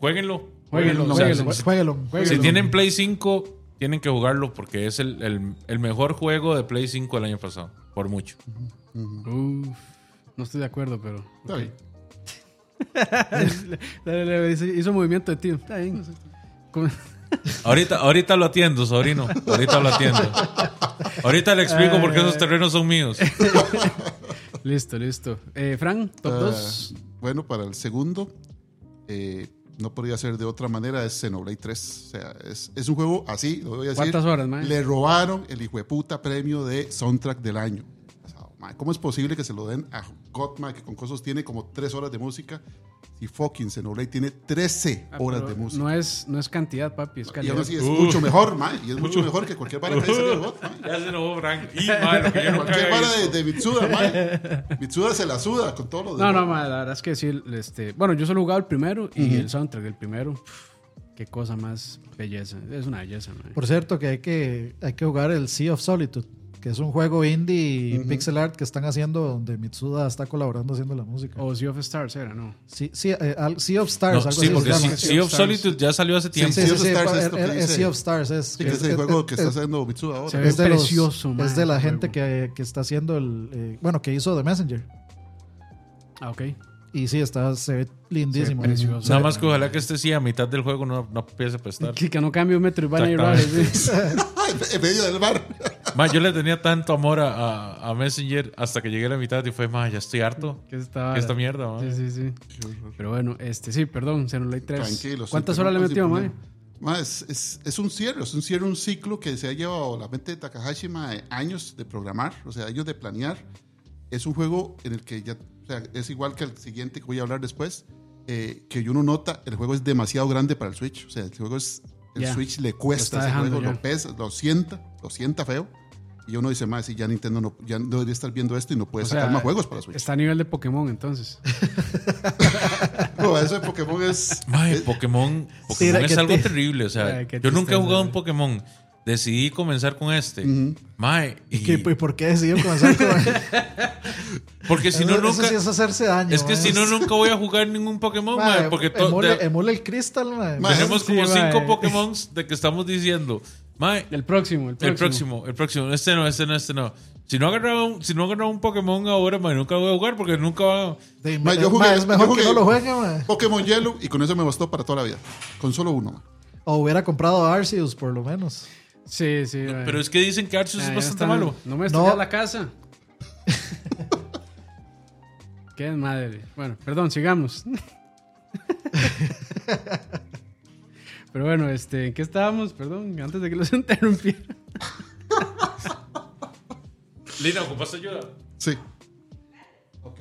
Jueguenlo. Jueguenlo, O sea, jueguenlo. si- Jueguelo. Si tienen Play 5, tienen que jugarlo porque es el, el- el mejor juego de Play 5 del año pasado. Por mucho. Uf, no estoy de acuerdo, pero. Está ok. bien. Dale, dale, hizo, hizo movimiento de tío. Está bien. ¿Cómo? Ahorita, ahorita lo atiendo, sobrino. Ahorita lo atiendo. Ahorita le explico por qué esos terrenos son míos. Listo, listo. Eh, Fran, top Ah, 2. bueno, para el segundo, eh, no podría ser de otra manera, es Xenoblade 3. O sea, es, es un juego así, lo voy a decir. ¿Cuántas horas, mae? Le robaron el hijo de puta premio de soundtrack del año. ¿Cómo es posible que se lo den a Godma, que con cosas tiene como 3 horas de música, y fucking Xenoblade tiene 13 Ah, horas de música? No es, no es cantidad, papi, es y calidad. aún así es Uh. mucho mejor, mae, y es mucho mejor que cualquier vara que salido de mae. Ya se enojó Frank. Y, madre, lo que yo nunca Cualquier vara de, de Mitsuda, mae. Mitsuda se la suda con todo lo No, demás. no, mae, la verdad es que sí. Este, bueno, yo solo he jugado el primero y el soundtrack del primero. Qué cosa más belleza. Es una belleza, mae. Por cierto, que hay que, hay que jugar el Sea of Solitude, que es un juego indie y pixel art que están haciendo donde Mitsuda está colaborando haciendo la música. O Sea of Stars era, ¿no? Sí, sí, eh, al- sea of Stars, No, algo sí, así se porque llama. Sea- Sea of Solitude ya salió hace tiempo. Sí, Sea sí, of sí, Stars es es- es dice- Sea of Stars. Es, Sí, que es el juego que está haciendo Mitsuda ahora. Se ve es de los- precioso, man, Es de la gente que, que está haciendo el. eh, bueno, que hizo The Messenger. Ah, ok. Y sí, está, se ve lindísimo. Ve precioso. Nada más que ojalá que este sí a mitad del juego no, no empiece a prestar. Que, que no cambie un metro y van a ir sí. en medio del bar. Ma, yo le tenía tanto amor a, a- a Messenger hasta que llegué a la mitad y fue, ma, ya estoy harto. Que esta, Que esta mierda, ma. Sí, sí, sí. Pero bueno, este, sí, perdón, Xenoblade 3. Tranquilo. ¿Cuántas sí, horas le metió, problema. Ma, es, es, es un cierre, es un cierre, un ciclo que se ha llevado la mente de Takahashi ma, años de programar, o sea, años de planear. Es un juego en el que ya, o sea, es igual que el siguiente que voy a hablar después, eh, que uno nota, el juego es demasiado grande para el Switch, o sea, el juego es, el Ya. Switch le cuesta, Lo está ese juego lo pesa, lo sienta, lo sienta feo. Y uno dice, más, si ya Nintendo no, ya no debería estar viendo esto y no puede O sacar sea, más juegos para Switch. Está a nivel de Pokémon, entonces. No, eso de Pokémon es... Pokémon, es algo te- terrible. O sea, Ay, yo nunca he jugado un. Pokémon. Decidí comenzar con este. Mae, y- ¿Qué- ¿Y por qué decidió comenzar con porque si no, eso, eso nunca. sí es hacerse daño. es que mae. si no, nunca voy a jugar ningún Pokémon, Mae, mae, porque de- emule el Crystal, mae. Mae, tenemos sí, como mae. cinco Pokémon de que estamos diciendo. Mae, El próximo, el próximo. el próximo, el próximo. Este no, este no, este no. Si no agarraba un, si no agarraba un Pokémon ahora, mae, nunca voy a jugar porque nunca va. De- Mae, yo mae, jugué- es mejor yo que no lo juegue, mae. Pokémon Yellow y con eso me bastó para toda la vida. Con solo uno. O hubiera comprado Arceus, por lo menos. Sí, sí. mae. Pero es que dicen que Arceus Ah, es bastante está. malo. No me No. estoy la casa. Qué madre. Bueno, perdón, sigamos. Pero bueno, este, ¿en qué estábamos? Perdón, antes de que los interrumpiera. Lina, ¿ocupas ayuda? Sí. Ok.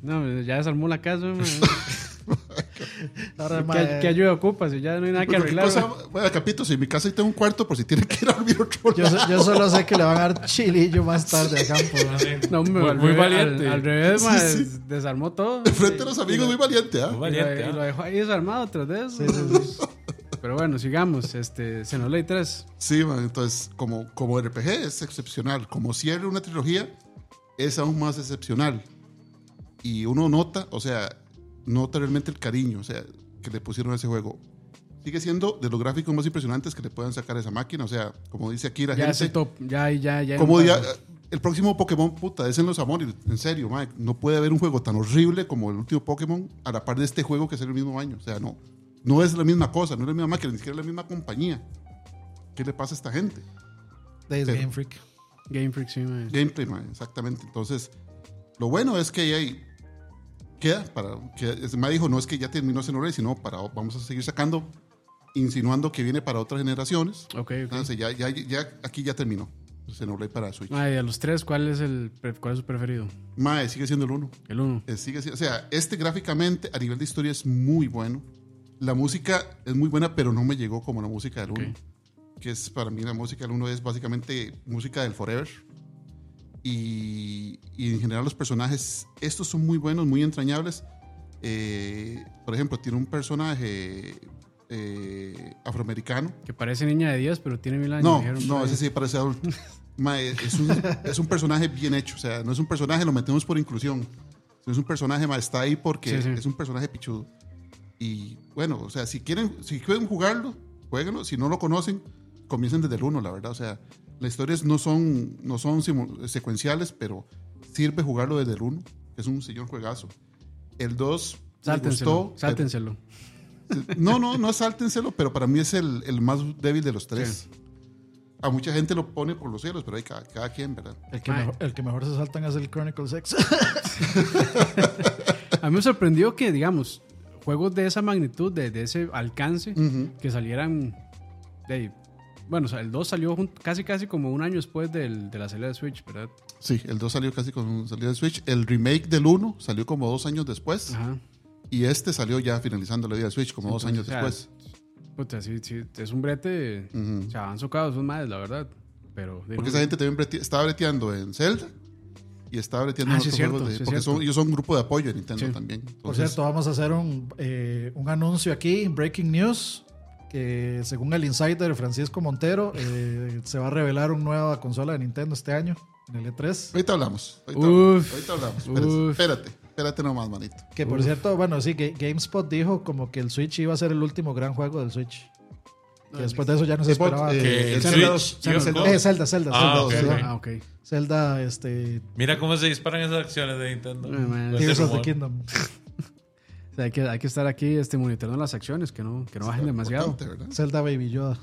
No, ya desarmó la casa. man. Ahora, ¿Qué, qué ayuda ocupas? Si ya no hay nada que Bueno, ¿qué arreglar. cosa? Bueno, Capito, si en mi casa ahí tengo un cuarto por si tiene que ir a dormir otro yo, lado. yo solo sé que le van a dar chilillo más tarde a campo. No, hombre, Muy- al muy revés- valiente. Al, al revés, Sí, sí. des- desarmó todo. Frente a los amigos, muy valiente, ¿ah? Muy Y lo, valiente. y ¿ah? lo dejó ahí desarmado tras de eso. Sí, sí, sí. Pero bueno, sigamos. Este, Xenoblade 3. Sí, man, entonces, como, como RPG es excepcional. Como cierre una trilogía, es aún más excepcional. Y uno nota, o sea, nota realmente el cariño, o sea, que le pusieron a ese juego. Sigue siendo de los gráficos más impresionantes que le puedan sacar a esa máquina. O sea, como dice aquí la Ya gente. top. Ya, ya, ya. Como ya, pasa. el próximo Pokémon, puta, es en los amores. En serio, mae, no puede haber un juego tan horrible como el último Pokémon a la par de este juego que es el mismo año. O sea, no. No es la misma cosa, no es la misma máquina, ni siquiera es la misma compañía. ¿Qué le pasa a esta gente? Pero- Game Freak. Game Freak, sí, man. Gameplay, mae, exactamente. Entonces, lo bueno es que ahí queda para. Que, es- me dijo, no es que ya terminó Xenoblade, sino para vamos a seguir sacando, insinuando que viene para otras generaciones. Ok, ok. Entonces, ya, ya, ya aquí ya terminó. Xenoblade para Switch. Mae, de los tres, ¿cuál es, el, ¿cuál es su preferido? Mae, sigue siendo el uno. El uno. Eh, sigue o sea, este gráficamente a nivel de historia es muy bueno. La música es muy buena, pero no me llegó como la música del 1. Ok. Que es para mí la música del 1 es básicamente música del Forever. Y, y en general los personajes, estos son muy buenos, muy entrañables. Eh, por ejemplo, tiene un personaje eh, afroamericano. Que parece niña de 10, pero tiene mil años. No, dijeron no, ese sí parece adulto. Mae, es, un, es un personaje bien hecho. O sea, no es un personaje, lo metemos por inclusión. Es un personaje, mae, está ahí porque Sí, sí. es un personaje pichudo. Y bueno, o sea, si quieren, si quieren jugarlo, jueguenlo. Si no lo conocen, comiencen desde el 1, la verdad. O sea, las historias no son, no son secuenciales, pero sirve jugarlo desde el 1, que es un señor juegazo. El 2 me Sáltenselo. gustó. pero- Sáltenselo. no, no, no sáltenselo, pero para mí es el, el más débil de los tres. A mucha gente lo pone por los cielos, pero hay cada, cada quien, ¿verdad? El que, mejor, el que mejor se saltan es el Chronicles X. A mí me sorprendió que, digamos, juegos de esa magnitud, de, de ese alcance, Ujú. que salieran de... Bueno, o sea, el 2 salió jun- casi casi como un año después del- de la salida de Switch, ¿verdad? Sí, el 2 salió casi con salida de Switch. El remake del 1 salió como dos años después. Ajá. Y este salió ya finalizando la vida de Switch, como dos años entonces, o sea, después. Puta, sí, sí, es un brete... Ujú. O sea, han socado sus madres, la verdad. Pero... Porque no- esa gente también brete- estaba breteando en Zelda y estaba breteando Ah, en sí, cierto, juegos. de- sí, porque son, ellos son un grupo de apoyo de Nintendo Sí. también. Por Entonces, cierto, vamos a hacer un, eh, un anuncio aquí, Breaking News, que según el insider Francisco Montero, eh, se va a revelar una nueva consola de Nintendo este año, en el E3. Ahorita hablamos. Ahorita Uf. hablamos. Ahorita hablamos. Espérate, espérate, espérate nomás, manito. Que por cierto, bueno, sí, que GameSpot dijo como que el Switch iba a ser el último gran juego del Switch. Que después de eso ya no se esperaba. eh, Que el Zelda Switch. Zelda Eh, Zelda, Zelda, Ah, Zelda, ok, Zelda. Ah, ok. Zelda, este, Mira cómo se disparan esas acciones de Nintendo. Tears of the. Kingdom. Sea, hay, que, hay que estar aquí este, monitoreando las acciones, que no, que no bajen demasiado. ¿verdad? Zelda Baby Yoda.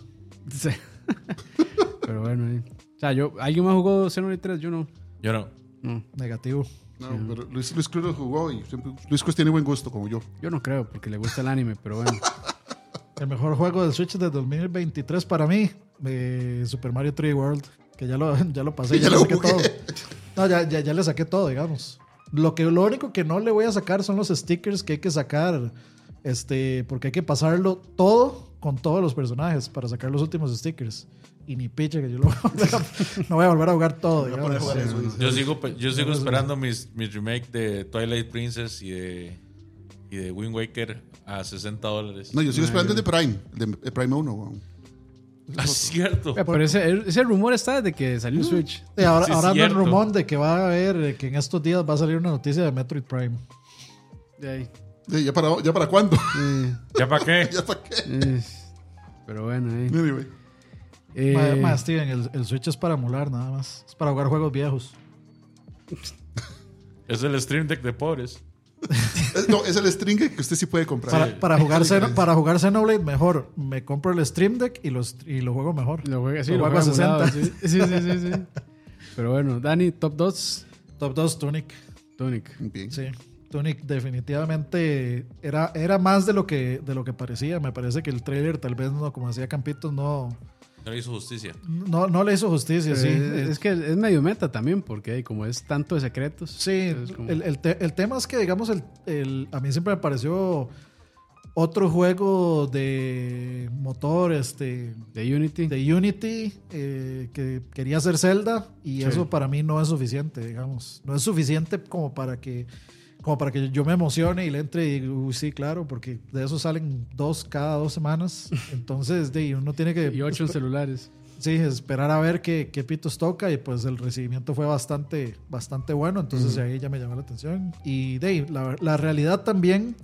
Sí. Pero bueno, eh. o sea, yo, ¿alguien más jugó Xenoblade 3? Yo no. Yo no. No, Negativo. No, pero Luis, Luis Cruz lo jugó y siempre, Luis Cruz tiene buen gusto, como yo. yo no creo, porque le gusta el anime, pero bueno. El mejor juego del Switch de 2023 para mí, eh, Super Mario 3 World, que ya lo, ya lo pasé, Ya ya, lo saqué jugué. todo. No, ya, ya, ya le saqué todo, digamos. Lo, que, lo único que no le voy a sacar son los stickers que hay que sacar, este, porque hay que pasarlo todo con todos los personajes para sacar los últimos stickers. Y ni picha que yo lo voy a volver a- no voy a volver a jugar todo, a jugar eso. Yo sigo, yo sigo esperando mis, mis remake de Twilight Princess y de, y de Wind Waker a 60 dólares. No, yo sigo esperando el de Prime, de Prime 1. weón. Ah, es cierto. Eh, Pero ese, ese rumor está desde que salió el Switch. Sí, ahora Sí, ahora anda el rumor de que va a haber, que en estos días va a salir una noticia de Metroid Prime. De ahí. Sí, ¿Ya para, ya para cuándo? ¿Ya para qué? ¿Ya para qué? pero bueno, eh. Anyway. Eh, Ma- ma, Steven, el, el Switch es para emular nada más. Es para jugar juegos viejos. Es el Stream Deck de pobres. Es- No, es el string que usted sí puede comprar. Para, para, jugar Xeno- para jugar Xenoblade mejor, me compro el Stream Deck y, los, y lo juego mejor. lo juega, sí, lo lo juego a juega emulado, 60. Sí, sí, sí, sí, sí. Pero bueno, Dani, top 2, Top 2, Tunic. Tunic. Bien. Sí. Tunic definitivamente era, era más de lo, que, de lo que parecía. Me parece que el trailer tal vez no, como decía Campitos, no, No le hizo justicia. no, no le hizo justicia. sí. Eh, es que es medio meta también, porque como es tanto de secretos. Sí, como- el, el te- el tema es que, digamos, el, el- a mí siempre me pareció otro juego de motor este, de Unity. de Unity eh, que quería hacer Zelda y Sí. eso para mí no es suficiente, digamos. No es suficiente como para que como para que yo me emocione y le entre y diga, "Uy, sí, claro, porque de eso salen dos cada dos semanas. Entonces, de, uno tiene que y 8 en espe- celulares. sí, esperar a ver qué, qué pitos toca y pues el recibimiento fue bastante, bastante bueno, entonces de ahí ya me llamó la atención. Y de ahí, la, la realidad también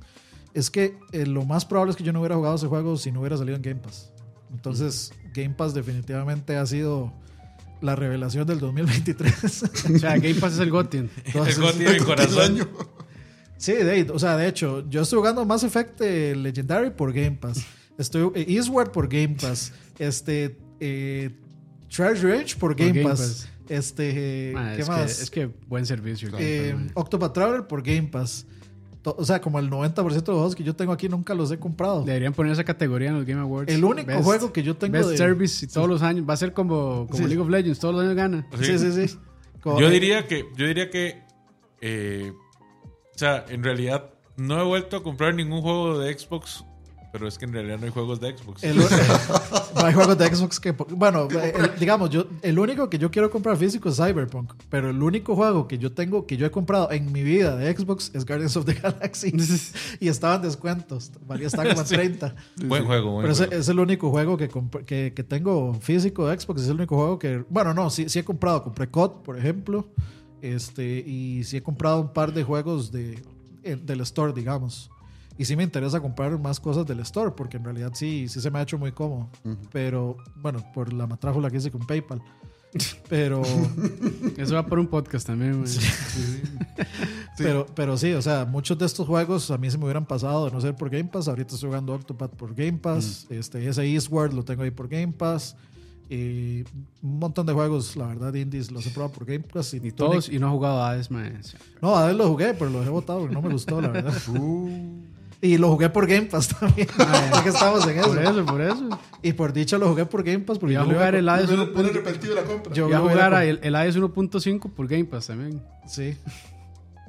es que eh, lo más probable es que yo no hubiera jugado ese juego si no hubiera salido en Game Pass. Entonces, Game Pass definitivamente ha sido la revelación del 2023. O sea, Game Pass es el Gotin. El Gotti de mi El corazón. año. Sí, de, o sea, de hecho, yo estoy jugando Mass Effect eh, Legendary por Game Pass. Estoy eh, Eastward por Game Pass. Este eh, Treasure Range por Game, Game Pass. Pass. Este, Ma, ¿qué es, más? Que, es que buen servicio. Eh. Octopath Traveler por Game Pass. to- o sea, como el 90% de los juegos que yo tengo aquí nunca los he comprado. Deberían poner esa categoría en los Game Awards. El único Best- juego que yo tengo Best de- Service y todos los años. Va a ser como, como Sí. League of Legends, todos los años gana. Sí, sí, sí. Como- Yo diría que, yo diría que, eh, o sea, en realidad no he vuelto a comprar ningún juego de Xbox, pero es que en realidad no hay juegos de Xbox. El- no hay juegos de Xbox que. Bueno, el- digamos, yo, el único que yo quiero comprar físico es Cyberpunk. Pero el único juego que yo tengo, que yo he comprado en mi vida de Xbox es Guardians of the Galaxy. y estaba en descuentos. Valía está como en 30. buen juego, buen Pero ese juego. es el único juego que, que, que tengo físico de Xbox. Es el único juego que. Bueno, no, sí, sí he comprado. Compré COD, por ejemplo. Este, y sí he comprado un par de juegos de, eh, del store, digamos. Y sí me interesa comprar más cosas del store, porque en realidad sí, sí se me ha hecho muy cómodo. Pero, bueno, por la matrájula que hice con PayPal. Pero, Eso va por un podcast también, man. pero, pero sí, o sea, muchos de estos juegos a mí se me hubieran pasado de no ser por Game Pass. Ahorita estoy jugando Octopath por Game Pass. Este, ese Eastward lo tengo ahí por Game Pass. Y un montón de juegos, la verdad, indies los he probado por Game Pass. Y, Y todos, y no ha jugado a Hades. No, a ver, lo jugué, pero lo he votado porque no me gustó, la verdad. Uh, Y lo jugué por Game Pass también. ya que estamos en Por eso. eso, por eso. Y por dicho lo jugué por Game Pass. Porque Voy a yo jugar el Hades hubiera 1. hubiera arrepentido la compra. yo Voy a jugar el, el Hades 1.5 por Game Pass también. Sí.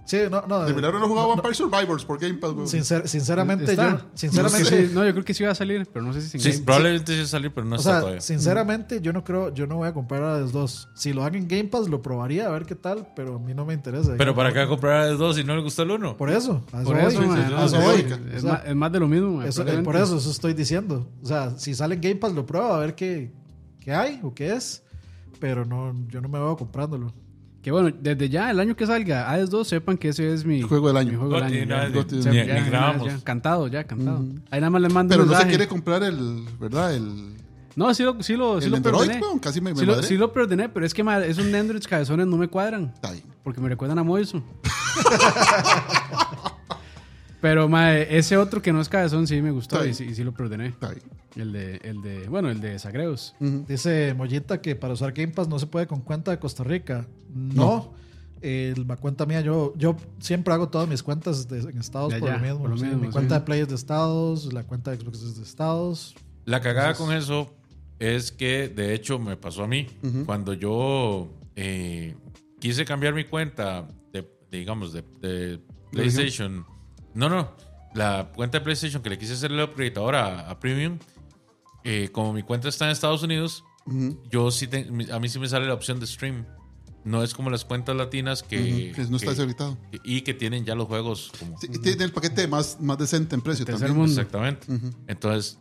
Sí, no, no. De milagro no jugaba Vampire Survivors por Game Pass, güey. sincer- sinceramente, yo. Sinceramente. No, sí, no, yo creo que sí va a salir, pero no sé si en Sí, Game probablemente sí va a salir, pero no O está sea, todavía. sinceramente, yo no creo, yo no voy a comprar a los dos. Si lo hagan en Game Pass, lo probaría a ver qué tal, pero a mí no me interesa. Pero ¿para qué comprar el 2 si no le gusta el 1? Por eso, a eso Por eso, man, no, a voy. es, O sea, más, es más de lo mismo, man, eso- eh, por eso, eso estoy diciendo. O sea, si sale en Game Pass, lo pruebo a ver qué, qué hay o qué es. Pero no, yo no me veo comprándolo. Que bueno, desde ya, el año que salga Hades 2, sepan que ese es mi Juego del año. mi juego del año, nada, ya. Goti, O sea, ni- ya, ni ya, grabamos. ya, Cantado, ya, cantado. Ahí nada más le mando Pero un no se quiere comprar el, ¿verdad? El, No, sí lo, sí lo, sí el lo Android, weón. Casi me, me Sí lo, sí lo perdoné, pero es que esos Androids cabezones no me cuadran. Está bien. Porque me recuerdan a Moiso. pero ese otro que no es cabezón sí me gustó y sí, y sí lo bien. El de, el de, bueno, el de Sagreus. Ujú. Dice Mollita que para usar Game Pass no se puede con cuenta de Costa Rica. No. Eh, la cuenta mía, yo, yo siempre hago todas mis cuentas de- en Estados por, lo mismo. por lo sí. mismo, mi sí. cuenta de Play es de Estados, la cuenta de Xbox es de Estados. La cagada con eso es que, de hecho, me pasó a mí. Cuando yo eh, quise cambiar mi cuenta de, de, digamos, de, de PlayStation. No, no. La cuenta de PlayStation que le quise hacer el upgrade ahora a, Premium. eh, como mi cuenta está en Estados Unidos, yo sí te- a mí sí me sale la opción de stream. No es como las cuentas latinas que, que no está deshabilitado. y que tienen ya los juegos como Sí, y tiene el paquete más, más decente en precio Tercer también. mundo. exactamente. Entonces,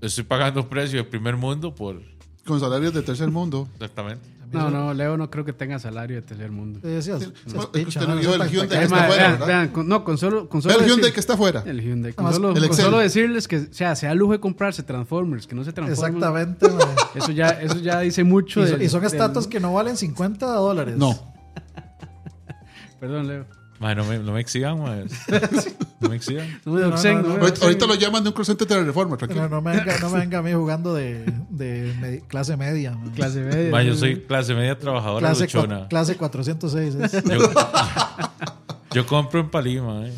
estoy pagando precio de primer mundo por Con salarios de tercer mundo. exactamente. No, no, Leo no creo que tenga salario de tercer mundo. Sí, no, el Hyundai no, con solo, con solo Ve el Hyundai decir- que está afuera. El Hyundai. Con, Además, solo, el con Excel. solo decirles que, o sea, sea lujo de comprarse Transformers, que no se transforman. Exactamente, man. Eso ya, eso ya dice mucho. Y, so- del- y son estatuas que no valen 50 dólares. No. Perdón, Leo. Mae, no, me, no me exhiban, mae. No me exhiban. No No, no, no no. me Ahorita, ahorita lo llaman de un call center de la reforma, No, tranquilo. no me venga, no me venga a mí jugando de, de me- clase media. man. Clase B. Mae, yo soy clase media trabajadora Clase, luchona. clase 406. es. Yo, yo compro en Palima, eh.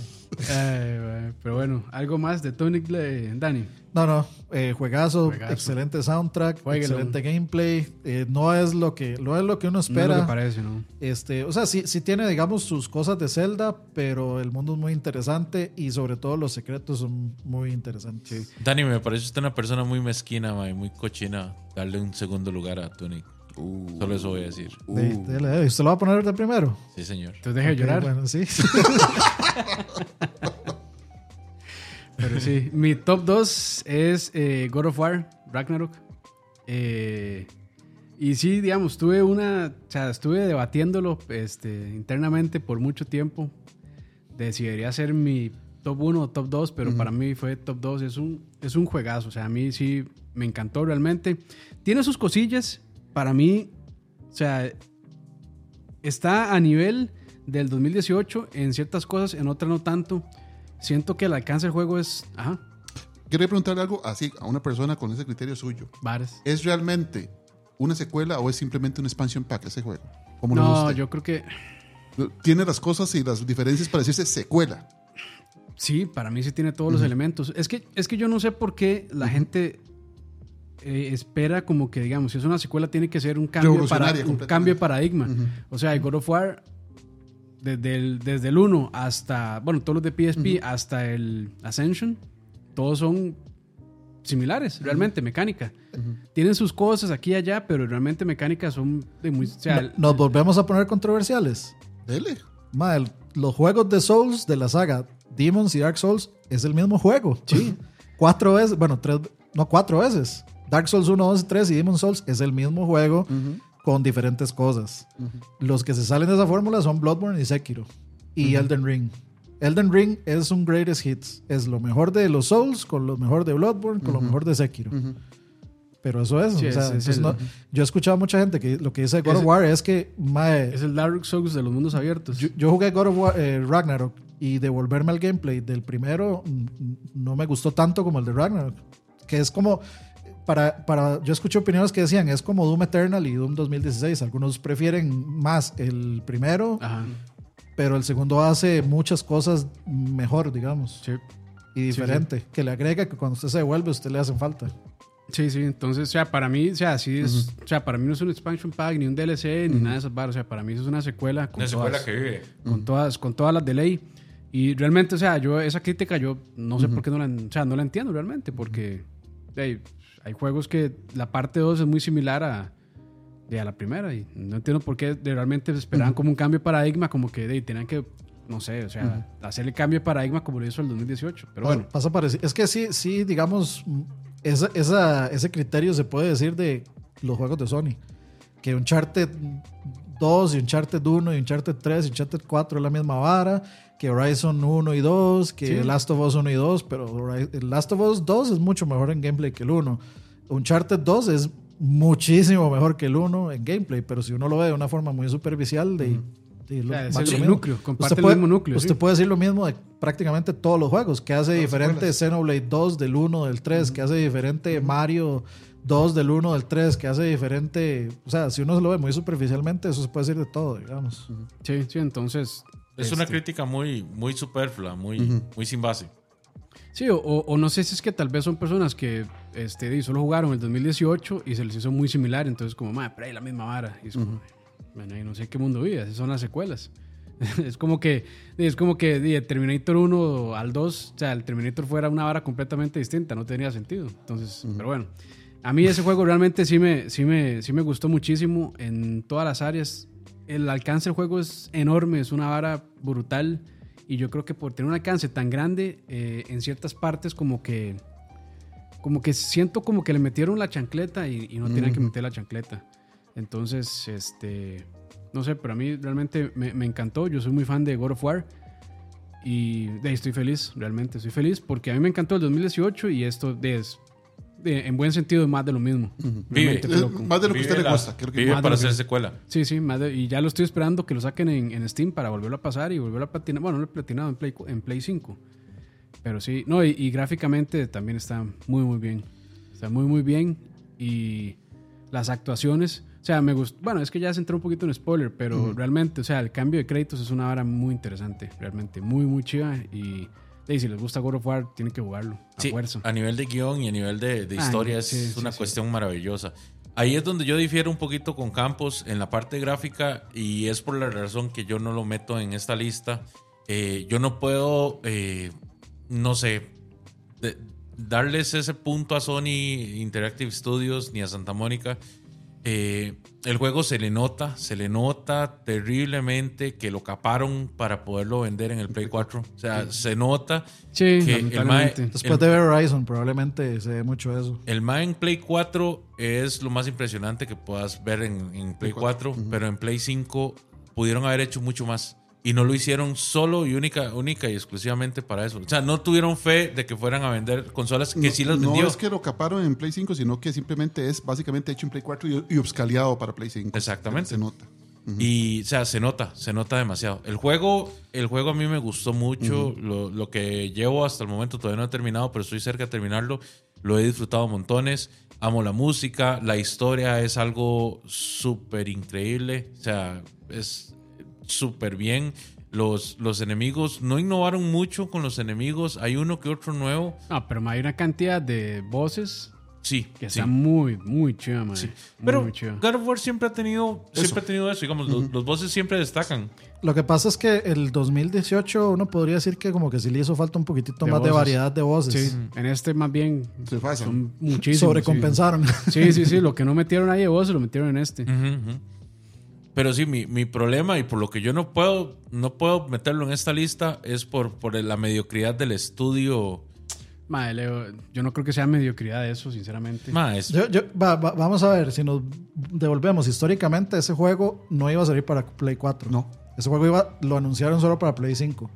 Ay, pero bueno, algo más de Tonic, Le- Dani. No, no. eh, juegazo, Juegazo. excelente soundtrack, Jueguelo. excelente gameplay. eh, no es lo que no es lo que uno No es espera. lo que parece, ¿no? Este, o sea, sí, sí tiene, digamos, sus cosas de Zelda, pero el mundo es muy interesante y sobre todo los secretos son muy interesantes. Dani, me parece usted una persona muy mezquina, muy cochina. Darle un segundo lugar a Tunic. Solo eso voy a decir. De- dele. ¿Usted lo va a poner de primero? Sí, señor. Entonces deje llorar. Bueno, sí. Pero sí, mi top 2 es eh, God of War, Ragnarok. Eh, y sí, digamos, tuve una, o sea, estuve debatiéndolo este, internamente por mucho tiempo de si debería ser mi top 1 o top 2, pero para mí fue top 2. Es un, es un juegazo, o sea, a mí sí me encantó realmente. Tiene sus cosillas, para mí, o sea, está a nivel del 2018 en ciertas cosas, en otras no tanto. Siento que el alcance del juego es. Ajá, Quería preguntarle algo así a una persona con ese criterio suyo. bares. ¿Es realmente una secuela o es simplemente un expansion pack ese juego? ¿Cómo lo ve No, yo creo que. Tiene las cosas y las diferencias para decirse secuela. Sí, para mí sí tiene todos los elementos. Es que, es que yo no sé por qué la gente eh, espera como que, digamos, si es una secuela tiene que ser un cambio, para, un cambio de paradigma. O sea, el God of War, desde el, desde el 1 hasta, bueno, todos los de PSP hasta el Ascension, todos son similares, realmente, mecánica. Tienen sus cosas aquí y allá, pero realmente mecánicas son de muy... O sea, No- Nos volvemos a poner controversiales. Dele. Los juegos de Souls de la saga Demons y Dark Souls es el mismo juego. Sí. cuatro veces, bueno, tres, no, cuatro veces. Dark Souls 1, 2, 3 y Demon Souls es el mismo juego con diferentes cosas. Los que se salen de esa fórmula son Bloodborne y Sekiro. Y Elden Ring. Elden Ring es un greatest hits. Es lo mejor de los Souls con lo mejor de Bloodborne con lo mejor de Sekiro. Pero eso es. Sí, o sea, es- es entonces el- no- yo he escuchado a mucha gente que lo que dice God of War es que mae, es el Dark Souls de los mundos abiertos. yo, yo jugué God of War, eh, Ragnarok y devolverme al gameplay del primero mm, no me gustó tanto como el de Ragnarok. Que es como. Para, para, yo escuché opiniones que decían es como Doom Eternal y Doom 2016. Algunos prefieren más el primero, Ajá. pero el segundo hace muchas cosas mejor, digamos, Sí. y diferente. Que le agrega que cuando usted se devuelve, a usted le hacen falta. Sí, sí, entonces, o sea, para mí, o sea, sí es, o sea, para mí no es un expansion pack, ni un DLC, ni nada de esas barras, o sea, para mí eso es una secuela con Una secuela todas, que vive. con todas, con todas las de ley. Y realmente, o sea, yo esa crítica yo no sé por qué no la, o sea, no la entiendo realmente, porque hey, hay juegos que la parte 2 es muy similar a, de a la primera y no entiendo por qué de- realmente esperaban como un cambio de paradigma, como que hey, tenían que, no sé, o sea, hacer el cambio de paradigma como lo hizo el 2018. Pero bueno, Pasa parecido. Es que sí, sí, digamos, esa, esa- ese criterio se puede decir de los juegos de Sony. Que Uncharted 2 y Uncharted 1 y Uncharted 3 y Uncharted 4 es la misma vara. Que Horizon 1 y 2, que Sí. Last of Us 1 y 2, pero el Last of Us 2 es mucho mejor en gameplay que el 1. Uncharted 2 es muchísimo mejor que el 1 en gameplay, pero si uno lo ve de una forma muy superficial, de, de lo- O sea, es el núcleo, comparte Usted el puede- mismo núcleo, Usted sí. puede decir lo mismo de prácticamente todos los juegos, que hace Todas diferente. Xenoblade 2 del 1 del 3, que hace diferente Mario 2 del 1 del 3, que hace diferente, o sea, si uno se lo ve muy superficialmente, eso se puede decir de todo, digamos. sí, sí, entonces... Es una este, crítica muy, muy superflua, muy, muy sin base. Sí, o, o- no sé si es que tal vez son personas que este, solo jugaron el 2018 y se les hizo muy similar, entonces como, madre, pero hay la misma vara. Y es como, bueno, y no sé qué mundo vive, esas son las secuelas. es como que, es como que de Terminator 1 al 2, o sea, el Terminator fuera una vara completamente distinta, no tenía sentido. Entonces, pero bueno, a mí ese juego realmente sí me, sí, me, sí me gustó muchísimo en todas las áreas. El alcance del juego es enorme, es una vara brutal. Y yo creo que por tener un alcance tan grande, eh, en ciertas partes como que... Como que siento como que le metieron la chancleta y, y no tenían que meter la chancleta. Entonces, este... No sé, pero a mí realmente me, me encantó. Yo soy muy fan de God of War. Y de ahí estoy feliz, realmente estoy feliz. Porque a mí me encantó el 2018 y esto es... de- en buen sentido es más de lo mismo. Vive. con- Más de lo que a usted le gusta. lo que- vive para hacer secuela. Sí, sí, más de- y ya lo estoy esperando que lo saquen en, en Steam para volverlo a pasar y volverlo a platinar. Bueno, no lo he platinado en Play, en Play 5. Pero sí, no, y, y gráficamente también está muy, muy bien. Está muy, muy bien. Y las actuaciones, o sea, me gustó. Bueno, es que ya se entró un poquito en spoiler, pero realmente, o sea, el cambio de créditos es una vara muy interesante, realmente, muy, muy chiva. Y, y si les gusta God of War, tienen que jugarlo a Sí, fuerza. a nivel de guion y a nivel de, de historia es sí, sí, una cuestión maravillosa. Ahí es donde yo difiero un poquito con Campos en la parte gráfica y es por la razón que yo no lo meto en esta lista. Eh, yo no puedo, eh, no sé, de- darles ese punto a Sony Interactive Studios ni a Santa Mónica. Eh, el juego se le nota, se le nota terriblemente que lo caparon para poderlo vender en el Play 4. O sea, se nota Sí, que el mae- Después El- de ver Horizon, probablemente se ve mucho eso. el MAE en Play 4 es lo más impresionante que puedas ver en, en Play 4, pero en Play 5 pudieron haber hecho mucho más. Y no lo hicieron solo y única, única y exclusivamente para eso. O sea, no tuvieron fe de que fueran a vender consolas que no, sí las no vendió. es que lo caparon en Play 5, sino que simplemente es básicamente hecho en Play 4 y, y upscaleado para Play 5. Exactamente. Se nota. Y, o sea, se nota, se nota demasiado. El juego, el juego a mí me gustó mucho. lo, lo que llevo hasta el momento todavía no he terminado, pero estoy cerca de terminarlo. Lo he disfrutado montones. Amo la música. La historia es algo súper increíble. O sea, es súper bien. Los, los enemigos no innovaron mucho con los enemigos. Hay uno que otro nuevo. No, pero hay una cantidad de voces Sí, que sí. está muy, muy. Sí. Pero muy chida. God of War siempre ha tenido Eso. siempre ha tenido eso. Digamos, los, los bosses siempre destacan. Lo que pasa es que el 2018 uno podría decir que como que sí le hizo falta un poquitito De más de voces. variedad de voces. Sí, en este más bien Se pasan. son muchísimos. Sobrecompensaron. Sí. sí, sí, sí. Lo que no metieron ahí de voces lo metieron en este. Pero sí, mi, mi problema y por lo que yo no puedo, no puedo meterlo en esta lista es por, por la mediocridad del estudio. Madre, Leo, yo no creo que sea mediocridad eso, sinceramente. Ma, es- Yo- yo- va- va- vamos a ver, si nos devolvemos históricamente, ese juego no iba a salir para Play 4. No. Ese juego iba, lo anunciaron solo para Play 5.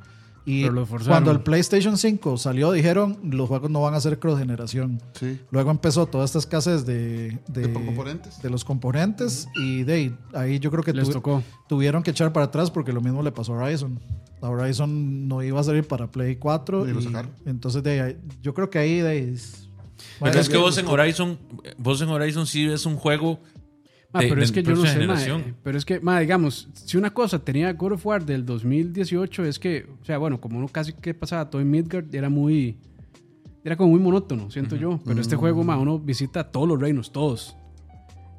Y cuando el PlayStation 5 salió, dijeron los juegos no van a ser cross generación. Sí. Luego empezó toda esta escasez de, de, De componentes. de los componentes y de ahí, ahí yo creo que Les tuvi- tocó. tuvieron que echar para atrás porque lo mismo le pasó a Horizon. A Horizon no iba a salir para Play 4 Y lo y sacaron. entonces de ahí, yo creo que ahí de ahí es- Pero es que vos en Horizon, vos en Horizon sí ves un juego. Ma, de- pero de es que yo no sé, ma, eh, pero es que, ma, digamos, si una cosa tenía God of War del 2018 es que, o sea, bueno, como uno casi que pasaba todo en Midgard, era muy, era como muy monótono, siento yo. Pero este juego, ma, uno visita todos los reinos, todos.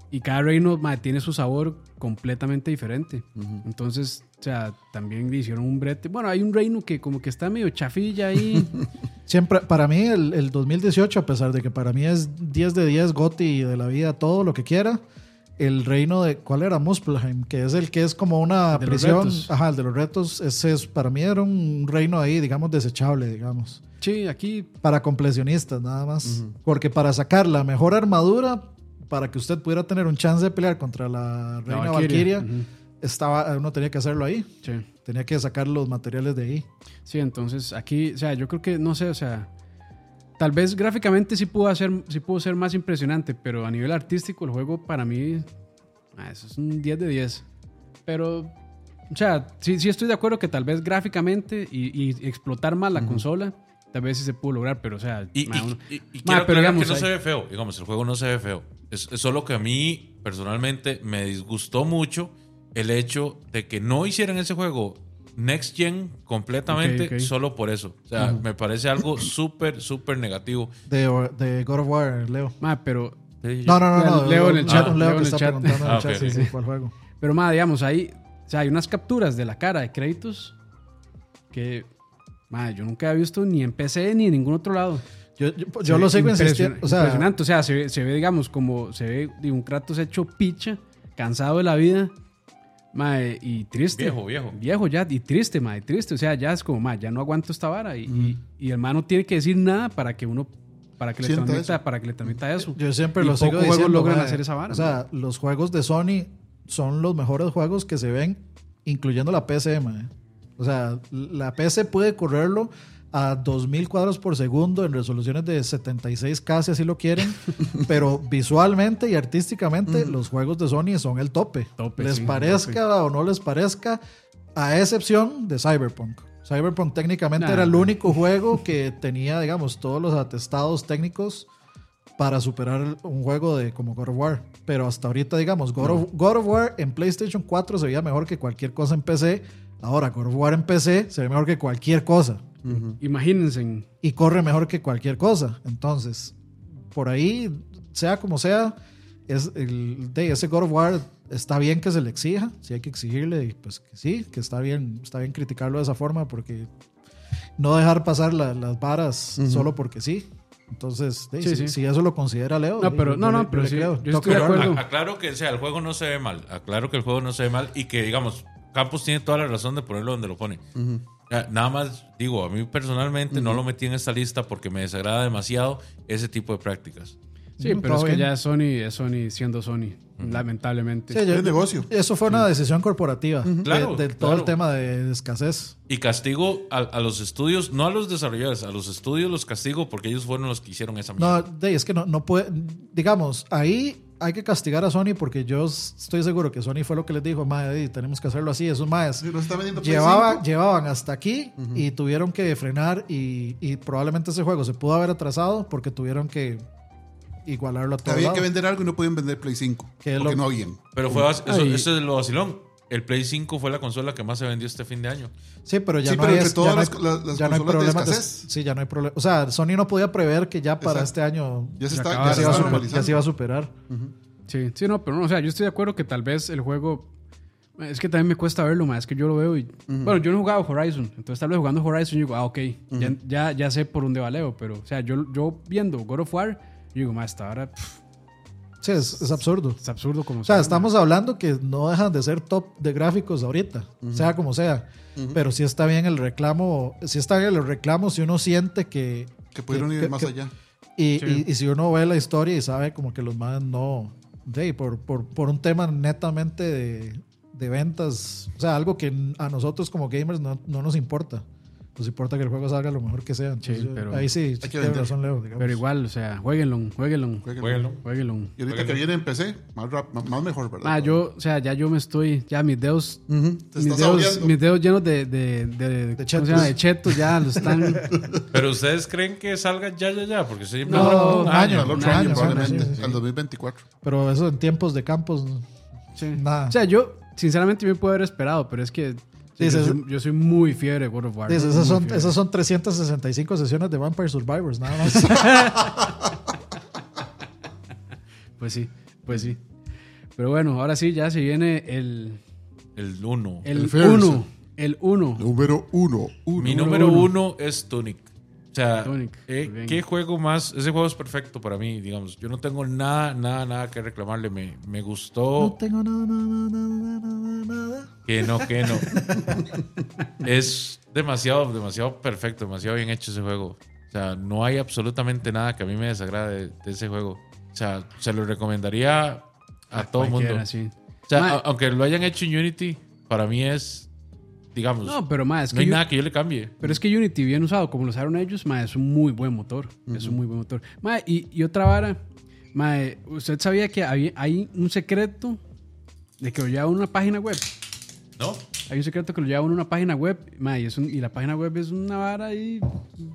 Y cada reino, ma, tiene su sabor completamente diferente. Entonces, o sea, también le hicieron un brete. Bueno, hay un reino que como que está medio chafilla ahí. Siempre, para mí, el, el 2018, a pesar de que para mí es 10 de 10, Goti de la vida, todo lo que quiera, el reino de, ¿cuál era? Muspelheim, que es el que es como una De prisión. Ajá, el de los retos. Ese es, para mí era un reino ahí, digamos, desechable, digamos. sí, aquí, Para completionistas, nada más. Porque para sacar la mejor armadura, para que usted pudiera tener un chance de pelear contra la reina la Valkyria, estaba, uno tenía que hacerlo ahí. sí. Tenía que sacar los materiales de ahí. Sí, entonces aquí, o sea, yo creo que, no sé, o sea, tal vez gráficamente sí pudo, hacer, sí pudo ser más impresionante, pero a nivel artístico el juego para mí, ah, eso es un 10 de 10. Pero, o sea, sí, sí estoy de acuerdo que tal vez gráficamente y, y explotar más la consola, tal vez sí se pudo lograr, pero, o sea, Y, ma, y- uno- y- y Ma, quiero pero aclarar digamos, que no se ve feo. Digamos, el juego no se ve feo. Es, es solo que a mí, personalmente, me disgustó mucho el hecho de que no hicieran ese juego next gen completamente Ok, ok. solo por eso. O sea, me parece algo súper, súper negativo. De, de God of War, Leo. ma, pero, No, no, no, no. Leo en el chat, Leo Leo en que el está chat. preguntando en el Ah, chat sí, sí, cuál juego. pero más, digamos, ahí, o sea, hay unas capturas de la cara de créditos que, ma, yo nunca he visto ni en PC ni en ningún otro lado. Yo, yo, yo lo sigo insistiendo. O sea, impresionante. O sea, se ve, se ve, digamos, como se ve de un Kratos hecho picha, cansado de la vida, mae, y triste. Viejo, viejo. Viejo ya, y triste, mae, triste. O sea, ya es como, mae, ya no aguanto esta vara. Y, y, y el mae no tiene que decir nada para que uno, para que le Sienta transmita, eso. para que le transmita eso. yo siempre Y lo sigo juegos diciendo. logran mae. hacer esa vara, O sea, los juegos de Sony son los mejores juegos que se ven, incluyendo la PC, mae. O sea, la PC puede correrlo a 2000 cuadros por segundo en resoluciones de 76K si así lo quieren, pero visualmente y artísticamente los juegos de Sony son el tope. Tope, les sí, parezca o no les parezca, a excepción de Cyberpunk. Cyberpunk técnicamente Nah. era el único juego que tenía, digamos, todos los atestados técnicos para superar un juego de como God of War. Pero hasta ahorita, digamos, God, of, God of War en PlayStation 4 se veía mejor que cualquier cosa en PC. Ahora, God of War en PC se ve mejor que cualquier cosa. Imagínense. Y corre mejor que cualquier cosa. Entonces, por ahí, sea como sea, es el, de ese God of War está bien que se le exija. Si hay que exigirle, pues que sí, que está bien, está bien criticarlo de esa forma porque no dejar pasar la- las varas solo porque sí. Entonces, Sí, si, sí. si eso lo considera Leo. No, pero- no, no, pero sí, yo estoy de acuerdo. Aclaro que o sea, el juego no se ve mal. Aclaro que el juego no se ve mal y que, digamos, Campos tiene toda la razón de ponerlo donde lo pone. Ya, Nada más digo, a mí personalmente no lo metí en esta lista porque me desagrada demasiado ese tipo de prácticas. Sí, Mm, pero es todo que bien. ya es Sony, es Sony siendo Sony, lamentablemente. Sí, Es negocio. Eso fue una decisión corporativa de- Claro, de, todo claro. el tema de escasez. Y castigo a, a los estudios, no a los desarrolladores, a los estudios los castigo porque ellos fueron los que hicieron esa No, mierda. de, es que no, no puede. Digamos, ahí hay que castigar a Sony porque yo estoy seguro que Sony fue lo que les dijo, madre, tenemos que hacerlo así. Esos más Sí, llevaba, 5. llevaban hasta aquí y tuvieron que frenar y, y probablemente ese juego se pudo haber atrasado porque tuvieron que igualarlo a todo Había lado. que vender algo y no podían vender Play 5. Que es porque lo- no habían. Pero fue eso, eso es lo vacilón. El Play 5 fue la consola que más se vendió este fin de año. Sí, pero ya Sí, no pero hay, entre ya todas no hay- las- las- las ya no hay de problemas de- escasez. sí, ya no hay problema. O sea, Sony no podía prever que ya para Exacto. este año Ya se está, ya ya se iba ya se iba a superar. Sí, sí, no, pero no, o sea, yo estoy de acuerdo que tal vez el juego. Es que también me cuesta verlo, más es que yo lo veo y. Bueno, yo no he jugado Horizon, entonces tal vez jugando Horizon yo digo, ah, ok, ya, ya, ya sé por dónde va Leo, pero, o sea, yo, yo viendo God of War, yo digo, más, hasta ahora pff, Sí, es, es absurdo. es absurdo como O sea, sea, estamos hablando que no dejan de ser top de gráficos ahorita, sea como sea. Pero sí está bien el reclamo, sí está bien el reclamo si uno siente que... Que pudieron ir que- más que- allá. Y, Sí. y- y si uno ve la historia y sabe como que los más no... sí, por, por, por un tema netamente de, de ventas, o sea, algo que a nosotros como gamers no, no nos importa. Nos importa que el juego salga lo mejor que sea. Entonces, Sí, pero- ahí sí, tiene vender. razón Leo. digamos. Pero igual, o sea, jueguenlo, jueguenlo, Jueguenlo. Y ahorita Jueguenlo. que viene en PC, más, rap- más, mejor, ¿verdad? Ah, yo, o sea, ya yo me estoy, ya mis dedos, Te mis dedos, mis dedos llenos de, de, de, ¿cómo se chetos. llama? de chetos ya lo están. Pero ustedes creen que salga ya, ya, ya, porque siempre No, un año, Al año. otro un año, año, probablemente. sí, sí. Al 2024. Pero eso en tiempos de campos, Sí. nada. O sea, yo, sinceramente, me puedo haber esperado, pero es que Sí, yo, soy, yo soy muy fiebre de God of War. Sí, muy esas, son, esas son 365 sesiones de Vampire Survivors, nada más. Pues sí, pues sí. Pero bueno, ahora sí, ya se viene el El 1. el El First. 1. El 1. Número uno. uno. Mi número número uno. uno es Tunic. O sea, Tunic, eh. ¿qué juego más? Ese juego es perfecto para mí, digamos. Yo no tengo nada, nada, nada que reclamarle. Me, me gustó. No tengo nada, nada, nada, nada, nada. Que no, que no. es demasiado, demasiado perfecto, demasiado bien hecho ese juego. O sea, no hay absolutamente nada que a mí me desagrade de, de ese juego. O sea, se lo recomendaría a, todo el mundo. Sí. O sea, Ma- aunque lo hayan hecho en Unity, para mí es, digamos, No, no, pero más, es que hay yo- nada que yo le cambie. Pero es que Unity, bien usado, como lo usaron ellos, ma, es un muy buen motor. Es un muy buen motor. Ma, y, y otra vara, ma, ¿usted sabía que hay un secreto de que lo lleva a una página web? ¿No? Hay un secreto que lo lleva a una página web, ma, y, es un- y la página web es una vara y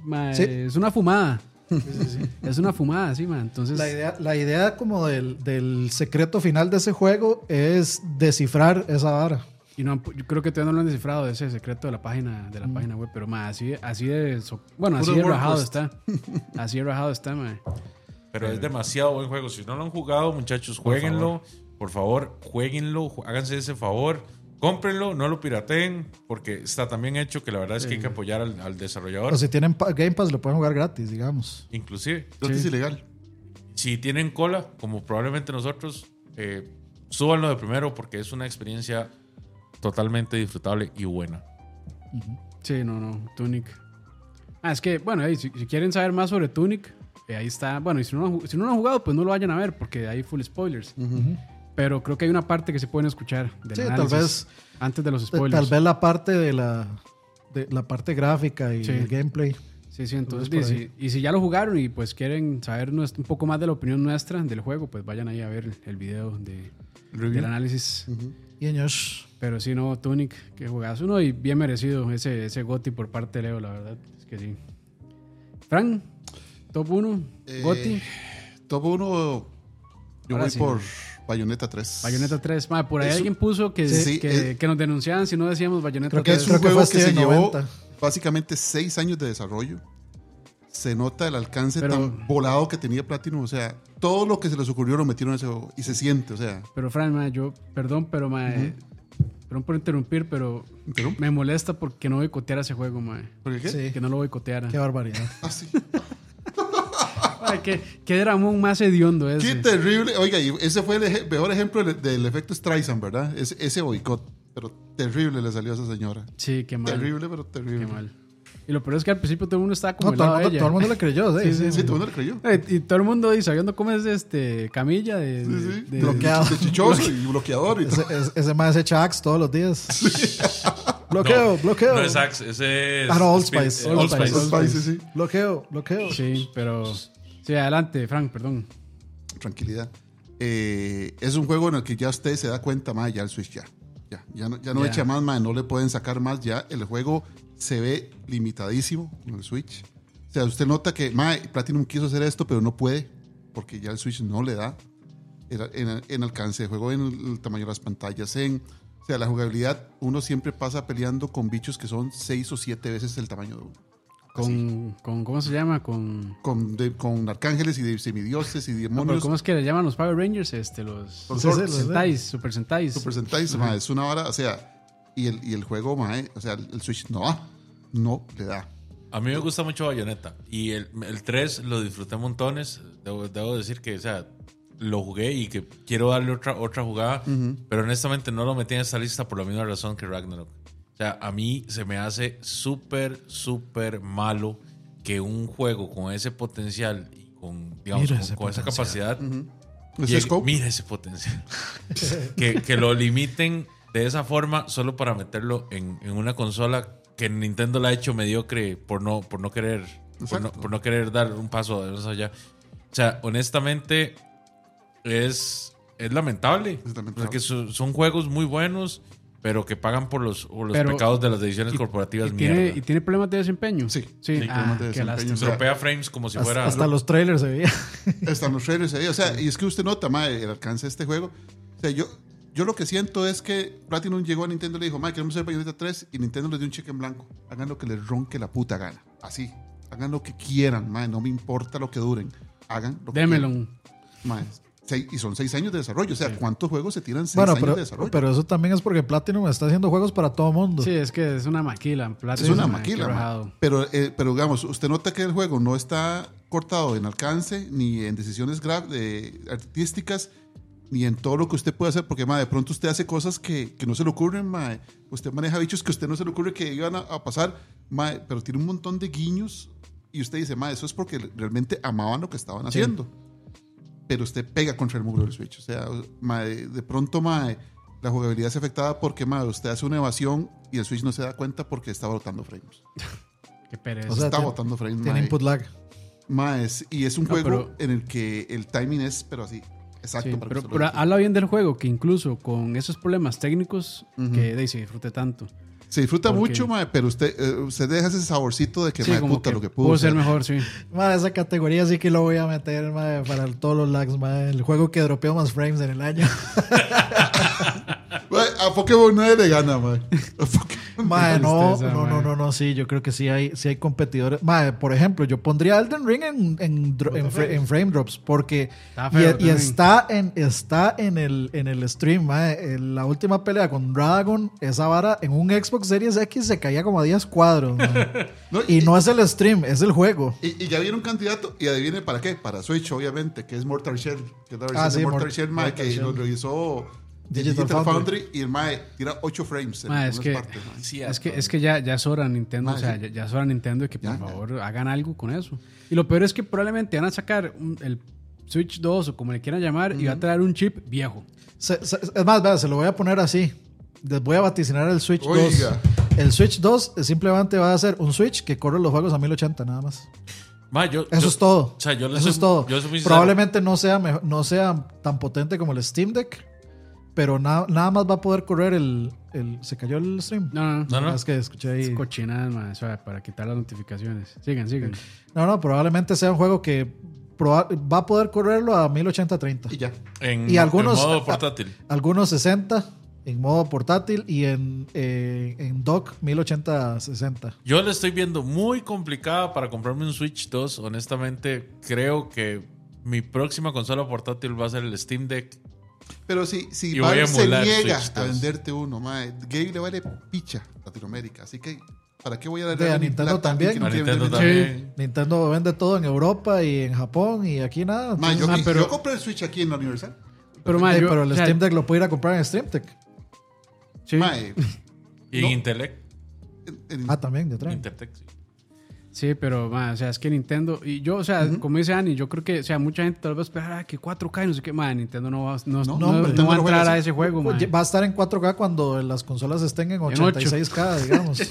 ma, Sí. es una fumada. Es una fumada, sí, ma. Entonces, La idea, la idea como del, del secreto final de ese juego es descifrar esa vara. Y no han yo creo que todavía no lo han descifrado ese secreto de la página de la página web, pero ma, así, así de, so- bueno, así de rajado está. Así de rajado está, ma. Pero es demasiado buen juego. Si no lo han jugado, muchachos, jueguenlo. Por favor, jueguenlo. ju- Háganse ese favor. Cómprenlo, no lo pirateen, porque está tan bien hecho que la verdad es que hay que apoyar al, al desarrollador. O si tienen Game Pass lo pueden jugar gratis, digamos. Inclusive, Gratis Sí. ilegal. si tienen cola, como probablemente nosotros, eh, súbanlo de primero porque es una experiencia totalmente disfrutable y buena. Sí, no, no, Tunic. Ah, es que, bueno, ahí, si, si quieren saber más sobre Tunic, eh, ahí está. Bueno, y si no, lo han ju- si no lo han jugado, pues no lo vayan a ver, porque hay full spoilers. Pero creo que hay una parte que se pueden escuchar. Del Sí, tal vez- Antes de los Tal spoilers. vez la parte de la, de la parte gráfica y Sí. el gameplay. Sí, sí, entonces, y, si, y si ya lo jugaron y pues quieren saber un poco más de la opinión nuestra del juego, pues vayan ahí a ver el, el video de, del análisis. Y. Pero sí, no, Tunic, que juegas uno y bien merecido ese, ese Goti por parte de Leo, la verdad. Es que sí. Fran, top 1, Eh, Goti, Top 1, yo Ahora voy sí. por Bayonetta 3. Bayonetta 3. Ma, por ahí Es un- alguien puso que, Sí, que, es- que nos denunciaban si no decíamos Bayonetta Creo que 3. Es un Creo que juego fue que se Steven llevó 90. básicamente 6 años de desarrollo. Se nota el alcance Pero- tan volado que tenía Platinum. O sea, todo lo que se les ocurrió lo metieron en ese juego. Y se siente, o sea. Pero Fran, ma, yo, perdón, pero ma, eh, perdón por interrumpir, pero me molesta porque no boicoteara ese juego, ma. ¿Por qué? Sí. Que no lo boicoteara. Qué barbaridad. Ah, sí. Ay, qué, qué dramón más hediondo ese. Qué terrible. Oiga, y ese fue el eje- mejor ejemplo del, del efecto Streisand, ¿verdad? Ese, ese boicot. Pero terrible le salió a esa señora. Sí, qué mal. Terrible, pero terrible. Qué mal. Y lo peor es que al principio todo el mundo estaba como No, todo, el de mundo, ella. todo el mundo le creyó. Sí, Sí, sí, sí, Sí, todo el mundo le creyó. Eh, Y todo el mundo ahí sabiendo cómo es este camilla de, Sí, sí. de- Bloqueado. De chichoso y bloqueador y Ese, todo. ese, ese más echa Axe todos los días. bloqueo, bloqueo. No es Axe, ese es. Ah, no, Old Speed- Spice. Old Old Spice. Spice. Old Spice, sí, sí. Bloqueo, bloqueo. Sí, pero sí, adelante, Frank, perdón. Tranquilidad. Eh, es un juego en el que ya usted se da cuenta, más ya el Switch ya. Ya, ya no, ya no echa más, ma, no le pueden sacar más. Ya el juego se ve limitadísimo en el Switch. O sea, usted nota que ma, Platinum quiso hacer esto, pero no puede, porque ya el Switch no le da en, en- en alcance de juego, en el, tamaño de las pantallas, en O sea, la jugabilidad, uno siempre pasa peleando con bichos que son seis o siete veces el tamaño de uno. Con, con, ¿cómo se llama? Con, Con, de- con arcángeles y de semidioses y no, demonios. ¿Cómo es que le llaman los Power Rangers? Este, los Sentais, Super Sentais. Super Sentai, ma, es una hora, o sea, y el, y el juego, ma, eh, o sea, el Switch no va, no le da. A mí me gusta mucho Bayonetta. Y el, el 3 lo disfruté montones. Debo, debo decir que, o sea, lo jugué y que quiero darle otra, otra jugada. Pero honestamente no lo metí en esta lista por la misma razón que Ragnarok. O sea, a mí se me hace súper, súper malo que un juego con ese potencial y con, digamos, con, ese con esa capacidad. Ese llegue- scope, mira ese potencial. que, que lo limiten de esa forma solo para meterlo en, en una consola que Nintendo la ha hecho mediocre por no, por no querer por no, por no querer dar un paso más allá. O sea, honestamente es, es lamentable. Es lamentable. Porque son, son juegos muy buenos, pero que pagan por los, por los Pero- pecados de las decisiones Y- corporativas y tiene, mierda. y tiene problemas de desempeño. Sí, sí. sí, ah, problemas de qué desempeño. lástima. O sea, Tropea frames como si Hasta, fuera... hasta los trailers se veía. están los trailers ahí, o sea, y es que usted nota, ma, el alcance de este juego. O sea, yo, yo lo que siento es que Platinum llegó a Nintendo y le dijo, ma, queremos hacer Bayonetta 3 y Nintendo les dio un cheque en blanco. Hagan lo que les ronque la puta gana. Así. Hagan lo que quieran, ma, no me importa lo que duren. Hagan lo que Démelo. quieran. Ma, seis- y son seis años de desarrollo. O sea, ¿cuántos juegos se tiran seis Bueno, años pero, de desarrollo? pero eso también es porque Platinum está haciendo juegos para todo mundo. Sí, es que es una maquila. Plata es una ma, maquila. Pero, eh, pero digamos, usted nota que el juego no está cortado en alcance, ni en decisiones gra- de, artísticas, ni en todo lo que usted puede hacer, porque ma, de pronto usted hace cosas que, que no se le ocurren, ma. usted maneja bichos que a usted no se le ocurre que iban a, a pasar, ma, pero tiene un montón de guiños y usted dice, ma, eso es porque realmente amaban lo que estaban haciendo. Pero usted pega contra el muro del Switch. O sea, ma, de, de pronto ma, la jugabilidad es afectada porque ma, usted hace una evasión y el Switch no se da cuenta porque está botando frames. Qué pereza. O sea, está tiene- botando frames. Tiene ma, input lag. Ma, es- y es un No, juego pero- en el que el timing es, pero así, exacto. Sí, pero, pero habla bien del juego, que incluso con esos problemas técnicos, que de se disfrute tanto. Se disfruta porque- mucho, ma, pero usted, eh, usted deja ese saborcito de que, Sí, ma, como puta, que lo que pudo pudo ser ser. mejor, sí. Ma, esa categoría sí que lo voy a meter ma, para todos los lags. ma. El juego que dropeó más frames en el año. Ma, A Pokémon 9 le gana, ma. A Pokémon- Ma, no, tristeza, no, no, no, no, sí, yo creo que sí hay, sí hay competidores. Ma, por ejemplo, yo pondría Elden Ring en, en, en, fra- en frame drops porque Está y, feo y también. está en está en el en el stream, ma, en la última pelea con Dragon, esa vara en un Xbox Series X se caía como a 10 cuadros. No, y no es el stream, es el juego. Y, y ya viene un candidato, y adivine para qué, para Switch, obviamente, que es Mortal Shell, que es la versión Ah, de sí, Mortal Mor- Shell, ma, Mortal que Shell. lo realizó Digital Digital, Foundry. Foundry. y el mae tira 8 frames en Ma, es algunas que- partes, ma. Sí, Es que, es que ya, ya es hora Nintendo, Ma, o sea, sí. ya, ya es hora Nintendo de que por Ya, ya. favor hagan algo con eso. Y lo peor es que probablemente van a sacar un- el Switch 2 o como le quieran llamar y va a traer un chip viejo. Se- se- es más, vea, se lo voy a poner así. Les voy a vaticinar el Switch Oiga. 2. El Switch 2 simplemente va a ser un Switch que corre los juegos a 1080 nada más. Ma, yo- Eso yo- es todo. O sea, yo Eso soy- es todo. Probablemente no sea, no sea tan potente como el Steam Deck, pero na- nada más va a poder correr el, el- ¿Se cayó el stream? No, no, no. No. Es que escuché ahí. Es cochinadas, ma, o sea, para quitar las notificaciones. Sigan, sigan. No, no, probablemente sea un juego que va a poder correrlo a 1080-30. Y ya. En, Y algunos- en modo portátil. Algunos 60 en modo portátil y en, eh, en dock 1080-60. Yo le estoy viendo muy complicada para comprarme un Switch 2. Honestamente, creo que mi próxima consola portátil va a ser el Steam Deck. Pero si, si Valve se niega Switch a 2. venderte uno, mae, Gay le vale picha a Latinoamérica. Así que, ¿para qué voy a darle a Nintendo también. no A Nintendo venderme? también. Nintendo vende todo en Europa y en Japón y aquí nada. Mae, yo, Ah, pero- yo compré el Switch aquí en la Universal. Pero, ma, eh, yo- pero el Steam Deck lo puede ir a comprar en Steam Deck. sí. Mae, Y No. Intellect. en- en- Ah, también, detrás. Intertech, sí. Sí, pero, ma, o sea, es que Nintendo, y yo, o sea, como dice Ani, yo creo que, o sea, mucha gente tal vez espera que 4K y no sé qué, ma, Nintendo no va, no, no, No, no, va a entrar a ese juego, ma. Va a estar en 4K cuando las consolas estén en ocho. 86K, digamos.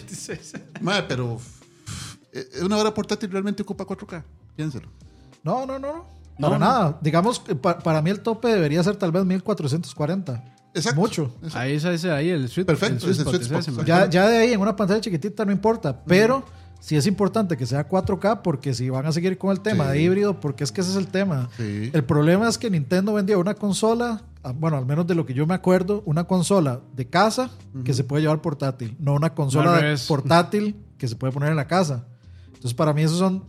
pero eh, una hora portátil realmente ocupa 4K. Piénselo. No, no, no. no. No, Para no. nada. Digamos, que pa- para mí el tope debería ser tal vez 1440. Exacto. Mucho. Exacto. Ahí es ahí el sweet, Perfecto, el es el spot, sweet es spot, ese. Ya, ya de ahí en una pantalla chiquitita no importa, pero sí es importante que sea 4K porque si van a seguir con el tema Sí. de híbrido, porque es que ese es el tema. Sí. El problema es que Nintendo vendió una consola a- bueno, al menos de lo que yo me acuerdo, una consola de casa que se puede llevar portátil, no una consola de- portátil que se puede poner en la casa. Entonces, para mí, eso son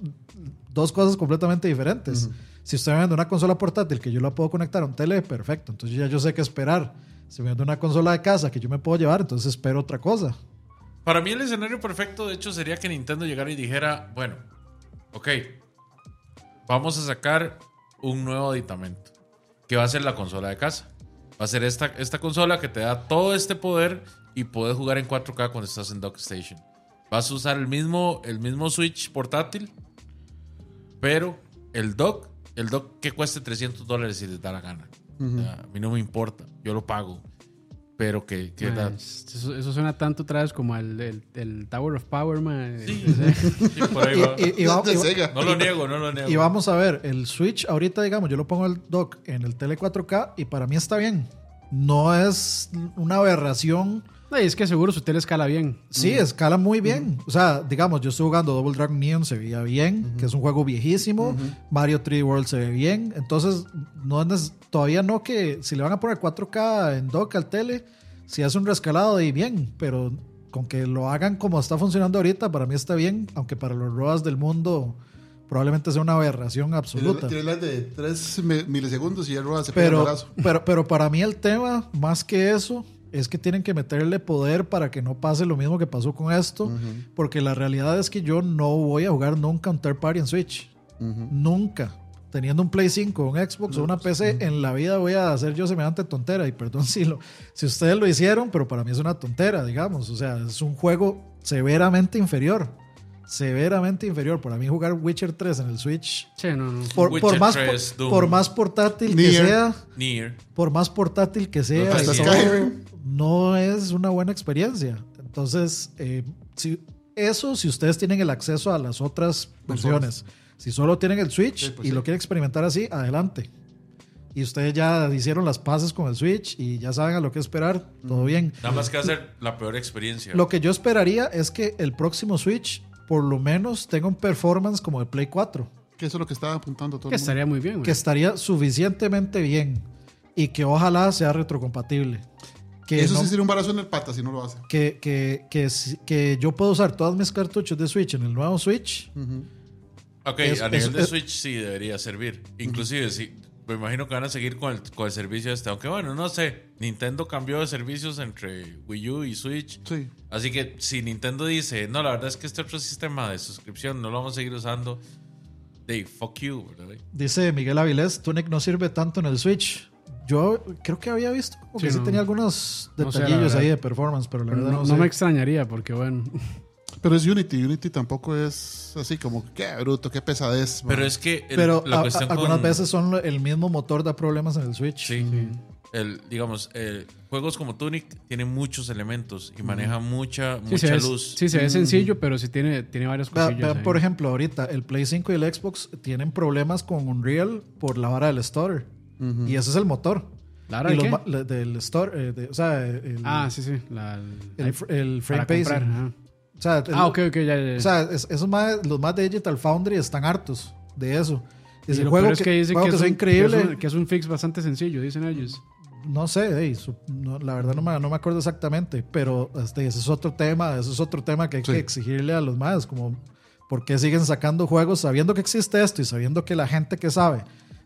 dos cosas completamente diferentes. Si usted me vende una consola portátil que yo la puedo conectar a un tele, perfecto. Entonces, ya yo sé qué esperar. Si me vende una consola de casa que yo me puedo llevar, entonces espero otra cosa. Para mí el escenario perfecto, de hecho, sería que Nintendo llegara y dijera, bueno, ok, vamos a sacar un nuevo aditamento, que va a ser la consola de casa. Va a ser esta, esta consola que te da todo este poder y puedes jugar en 4K cuando estás en Dock Station. Vas a usar el mismo, el mismo Switch portátil, pero el dock, el dock que cueste 300 dólares si les da la gana. O sea, a mí no me importa, yo lo pago. Pero que, que da- Pues, eso, eso suena tanto otra vez como el, el- el Tower of Power, man. Sí, sí, por ahí va. Y- y- y va- va-. No lo niego, no lo niego. Y vamos a ver, el Switch, ahorita digamos, yo lo pongo el dock en el tele 4K y para mí está bien. No es una aberración. Es que seguro su tele escala bien. Sí, escala muy bien. O sea, digamos, yo estoy jugando Double Dragon Neon, se veía bien, que es un juego viejísimo. Mario 3D World se ve bien. Entonces, no es todavía no que si le van a poner 4K en dock al tele, si hace un rescalado y bien, pero con que lo hagan como está funcionando ahorita, para mí está bien, aunque para los ROAS del mundo probablemente sea una aberración absoluta. Tiene las de 3 milisegundos y el Roa se pega el Pero, brazo. pero, pero para mí el tema, más que eso, es que tienen que meterle poder para que no pase lo mismo que pasó con esto. Porque la realidad es que yo no voy a jugar nunca un third party en Switch. Nunca. Teniendo un Play 5, un Xbox o una PC, en la vida voy a hacer yo semejante tontera. Y perdón si, lo, si ustedes lo hicieron, pero para mí es una tontera, digamos. O sea, es un juego severamente inferior. Severamente inferior. Para mí jugar Witcher 3 en el Switch, Sí, no, no. por, más, 3, Doom. por más portátil que sea, por más portátil que sea. No es una buena experiencia. Entonces, eh, si, eso si ustedes tienen el acceso a las otras versiones. Si solo tienen el Switch Sí, pues y sí. lo quieren experimentar así, adelante. Y ustedes ya hicieron las paces con el Switch y ya saben a lo que esperar, todo bien. Nada más que hacer la peor experiencia. Lo que yo esperaría es que el próximo Switch por lo menos tenga un performance como el Play 4. Que eso es lo que estaba apuntando todo Que el mundo. estaría muy bien, güey. que estaría suficientemente bien y que ojalá sea retrocompatible. Que, Eso no- sí sería un barazo en el pata si no lo hace. que, que, que, yo puedo usar todos mis cartuchos de Switch en el nuevo Switch. Ok, Es- a nivel es- de es- Switch sí debería servir. Inclusive, sí, me imagino que van a seguir con el, con el servicio este. Aunque bueno, no sé. Nintendo cambió de servicios entre Wii U y Switch. Sí. Así que si Nintendo dice, no, la verdad es que este otro sistema de suscripción no lo vamos a seguir usando, they fuck you, ¿verdad? Dice Miguel Avilés, Tunic no sirve tanto en el Switch. Yo creo que había visto como que Sí, sí tenía algunos No sé, la detallillos ahí de performance, pero la Pero verdad no, no, no sé. me extrañaría porque, bueno. Pero es Unity. Unity tampoco es así como, qué bruto, qué pesadez. Pero man". es que el- Pero la a- a- cuestión algunas con- veces son el mismo motor da problemas en el Switch. Sí. El, digamos, eh, juegos como Tunic tienen muchos elementos y maneja mucha, Sí, mucha ve, luz. sí, se ve sencillo, pero sí tiene, tiene varias cosillas. por ejemplo, ahorita el Play 5 y el Xbox tienen problemas con Unreal por la vara del stutter. Y ese es el motor. ¿La hora Y de los la- del stutter, eh, de- o sea, el, Ah, sí, sí. La, el, el frame pacing. comprar. O sea, el- Ah, ok, ok, ya, ya. ya. O sea, es- esos más, los más de Digital Foundry están hartos de eso. Y Es el juego es que, que dicen juego que, que es un, increíble. Que es, un, que es un fix bastante sencillo, dicen ellos. No sé, ey, su- no, la verdad no me, no me acuerdo exactamente, pero este, ese es otro tema, ese es otro tema que hay Sí. que exigirle a los más, como por qué siguen sacando juegos sabiendo que existe esto y sabiendo que la gente que sabe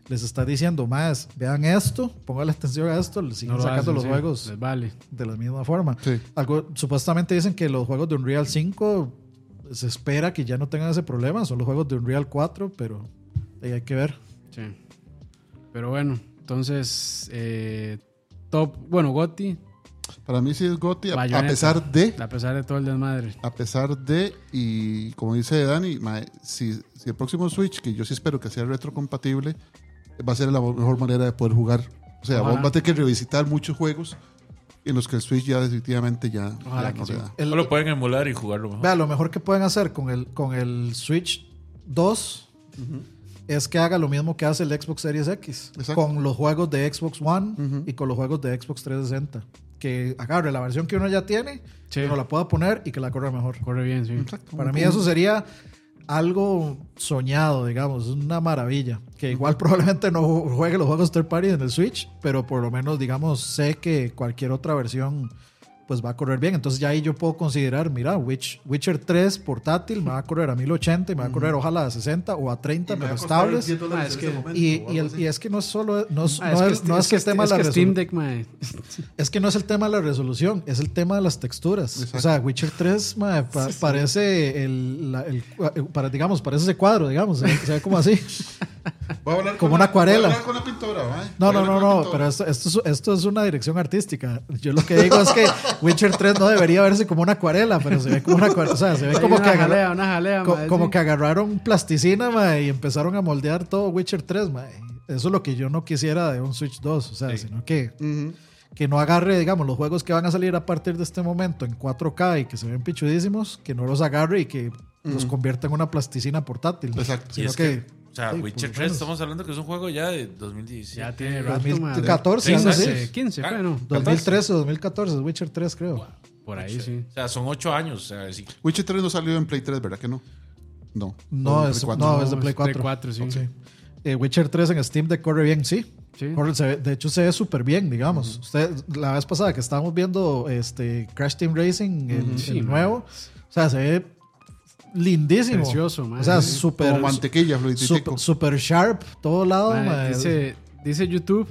les está diciendo más, vean esto, póngale atención a esto, les siguen No lo sacando hacen, los sí, juegos les vale. de la misma forma. Sí. Algo, supuestamente dicen que los juegos de Unreal 5 se espera que ya no tengan ese problema, son los juegos de Unreal 4, pero ahí hay que ver. Sí. Pero bueno, entonces, eh, top, bueno, Gotti, Para mí sí es Gotti, a, pesar de, a pesar de todo el desmadre. a pesar de, y como dice Dani, si, si el próximo Switch, que yo sí espero que sea retrocompatible, va a ser la mejor manera de poder jugar. O sea, Ojalá. vos vas a tener que revisitar muchos juegos en los que el Switch ya definitivamente ya, Ojalá ya que no sí. le da. El- lo pueden emular y jugarlo mejor. Vea, lo mejor que pueden hacer con el, con el Switch 2 es que haga lo mismo que hace el Xbox Series X Exacto. con los juegos de Xbox One Ujú. y con los juegos de Xbox 360. Que agarre la versión que uno ya tiene, Sí. que uno la pueda poner y que la corra mejor. Corre bien, sí. Para mí eso sería algo soñado, digamos, es una maravilla. Que igual probablemente no juegue los juegos third party en el Switch, pero por lo menos, digamos, sé que cualquier otra versión pues va a correr bien. Entonces ya ahí yo puedo considerar, mira, Witch- Witcher 3 portátil me va a correr a 1080 y me va a correr ojalá a 60 o a 30, pero estables. Ah, es que- Y, y, el- y es que no es solo, no es, Ah, no es es, que, no es que el tema es de la que Steam resolu- Deck, mae. es que no es el tema de la resolución, es el tema de las texturas. Exacto. O sea, Witcher 3 mae, pa- parece el, la- el- para, digamos, parece ese cuadro, digamos, se ve como así. Voy a hablar Como con una la- voy a acuarela. hablar con la pintora, ¿va? No, no, no, no, pero esto, esto, es, esto es una dirección artística. Yo lo que digo es que Witcher 3 no debería verse como una acuarela, pero se ve como una acuarela. O sea, se ve como una que, agarra- jalea, una jalea, co- mae, como sí. que agarraron plasticina mae, y empezaron a moldear todo Witcher 3. mae. Eso es lo que yo no quisiera de un Switch 2. O sea, sino que, que no agarre, digamos, los juegos que van a salir a partir de este momento en 4K y que se ven pichudísimos, que no los agarre y que los convierta en una plasticina portátil. Exacto. Y Sino es que, sea, sí, Witcher por lo 3, menos. estamos hablando que es un juego ya de 2017. Ya tiene rato, mae. 2014, Sí, algo sí, así. sí. 15, fue, ¿no? 2013 o 2014, Witcher 3 creo. Por ahí, sí. O sea, son 8 años. O sea, sí. Witcher 3 no salió en Play 3, ¿verdad que no? No. No, en es, Play 4. no, No, es de Play Play 4. 4, sí. Sí. Eh, Witcher 3 en Steam de corre bien, sí. Sí. Corre- se ve- de hecho, se ve súper bien, digamos. Usted, la vez pasada que estábamos viendo este Crash Team Racing, el, el Sí, nuevo, o sea, se ve lindísimo. Precioso, man. O sea, súper Como mantequilla, fluiditico. súper super sharp, todo lado. Dice, dice YouTube,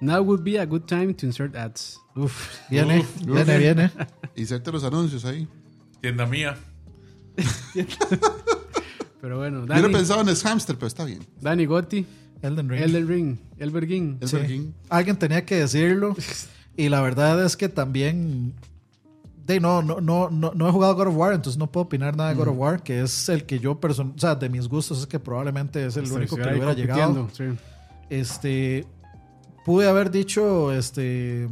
now would be a good time to insert ads. Uf, viene, Uf, viene, viene. Inserte los anuncios ahí. Tienda mía. Pero bueno, Yo no pensaba en el hamster, pero está bien. Dani Gotti, Elden Ring. Elden Ring, Elbergin. El Sí. Alguien tenía que decirlo. Y la verdad es que también. De, no, no, no, no, no he jugado God of War, entonces no puedo opinar nada de God of War, que es el que yo, o sea, de mis gustos, es que probablemente es el Hasta único que hubiera llegado. Este. Pude haber dicho, este.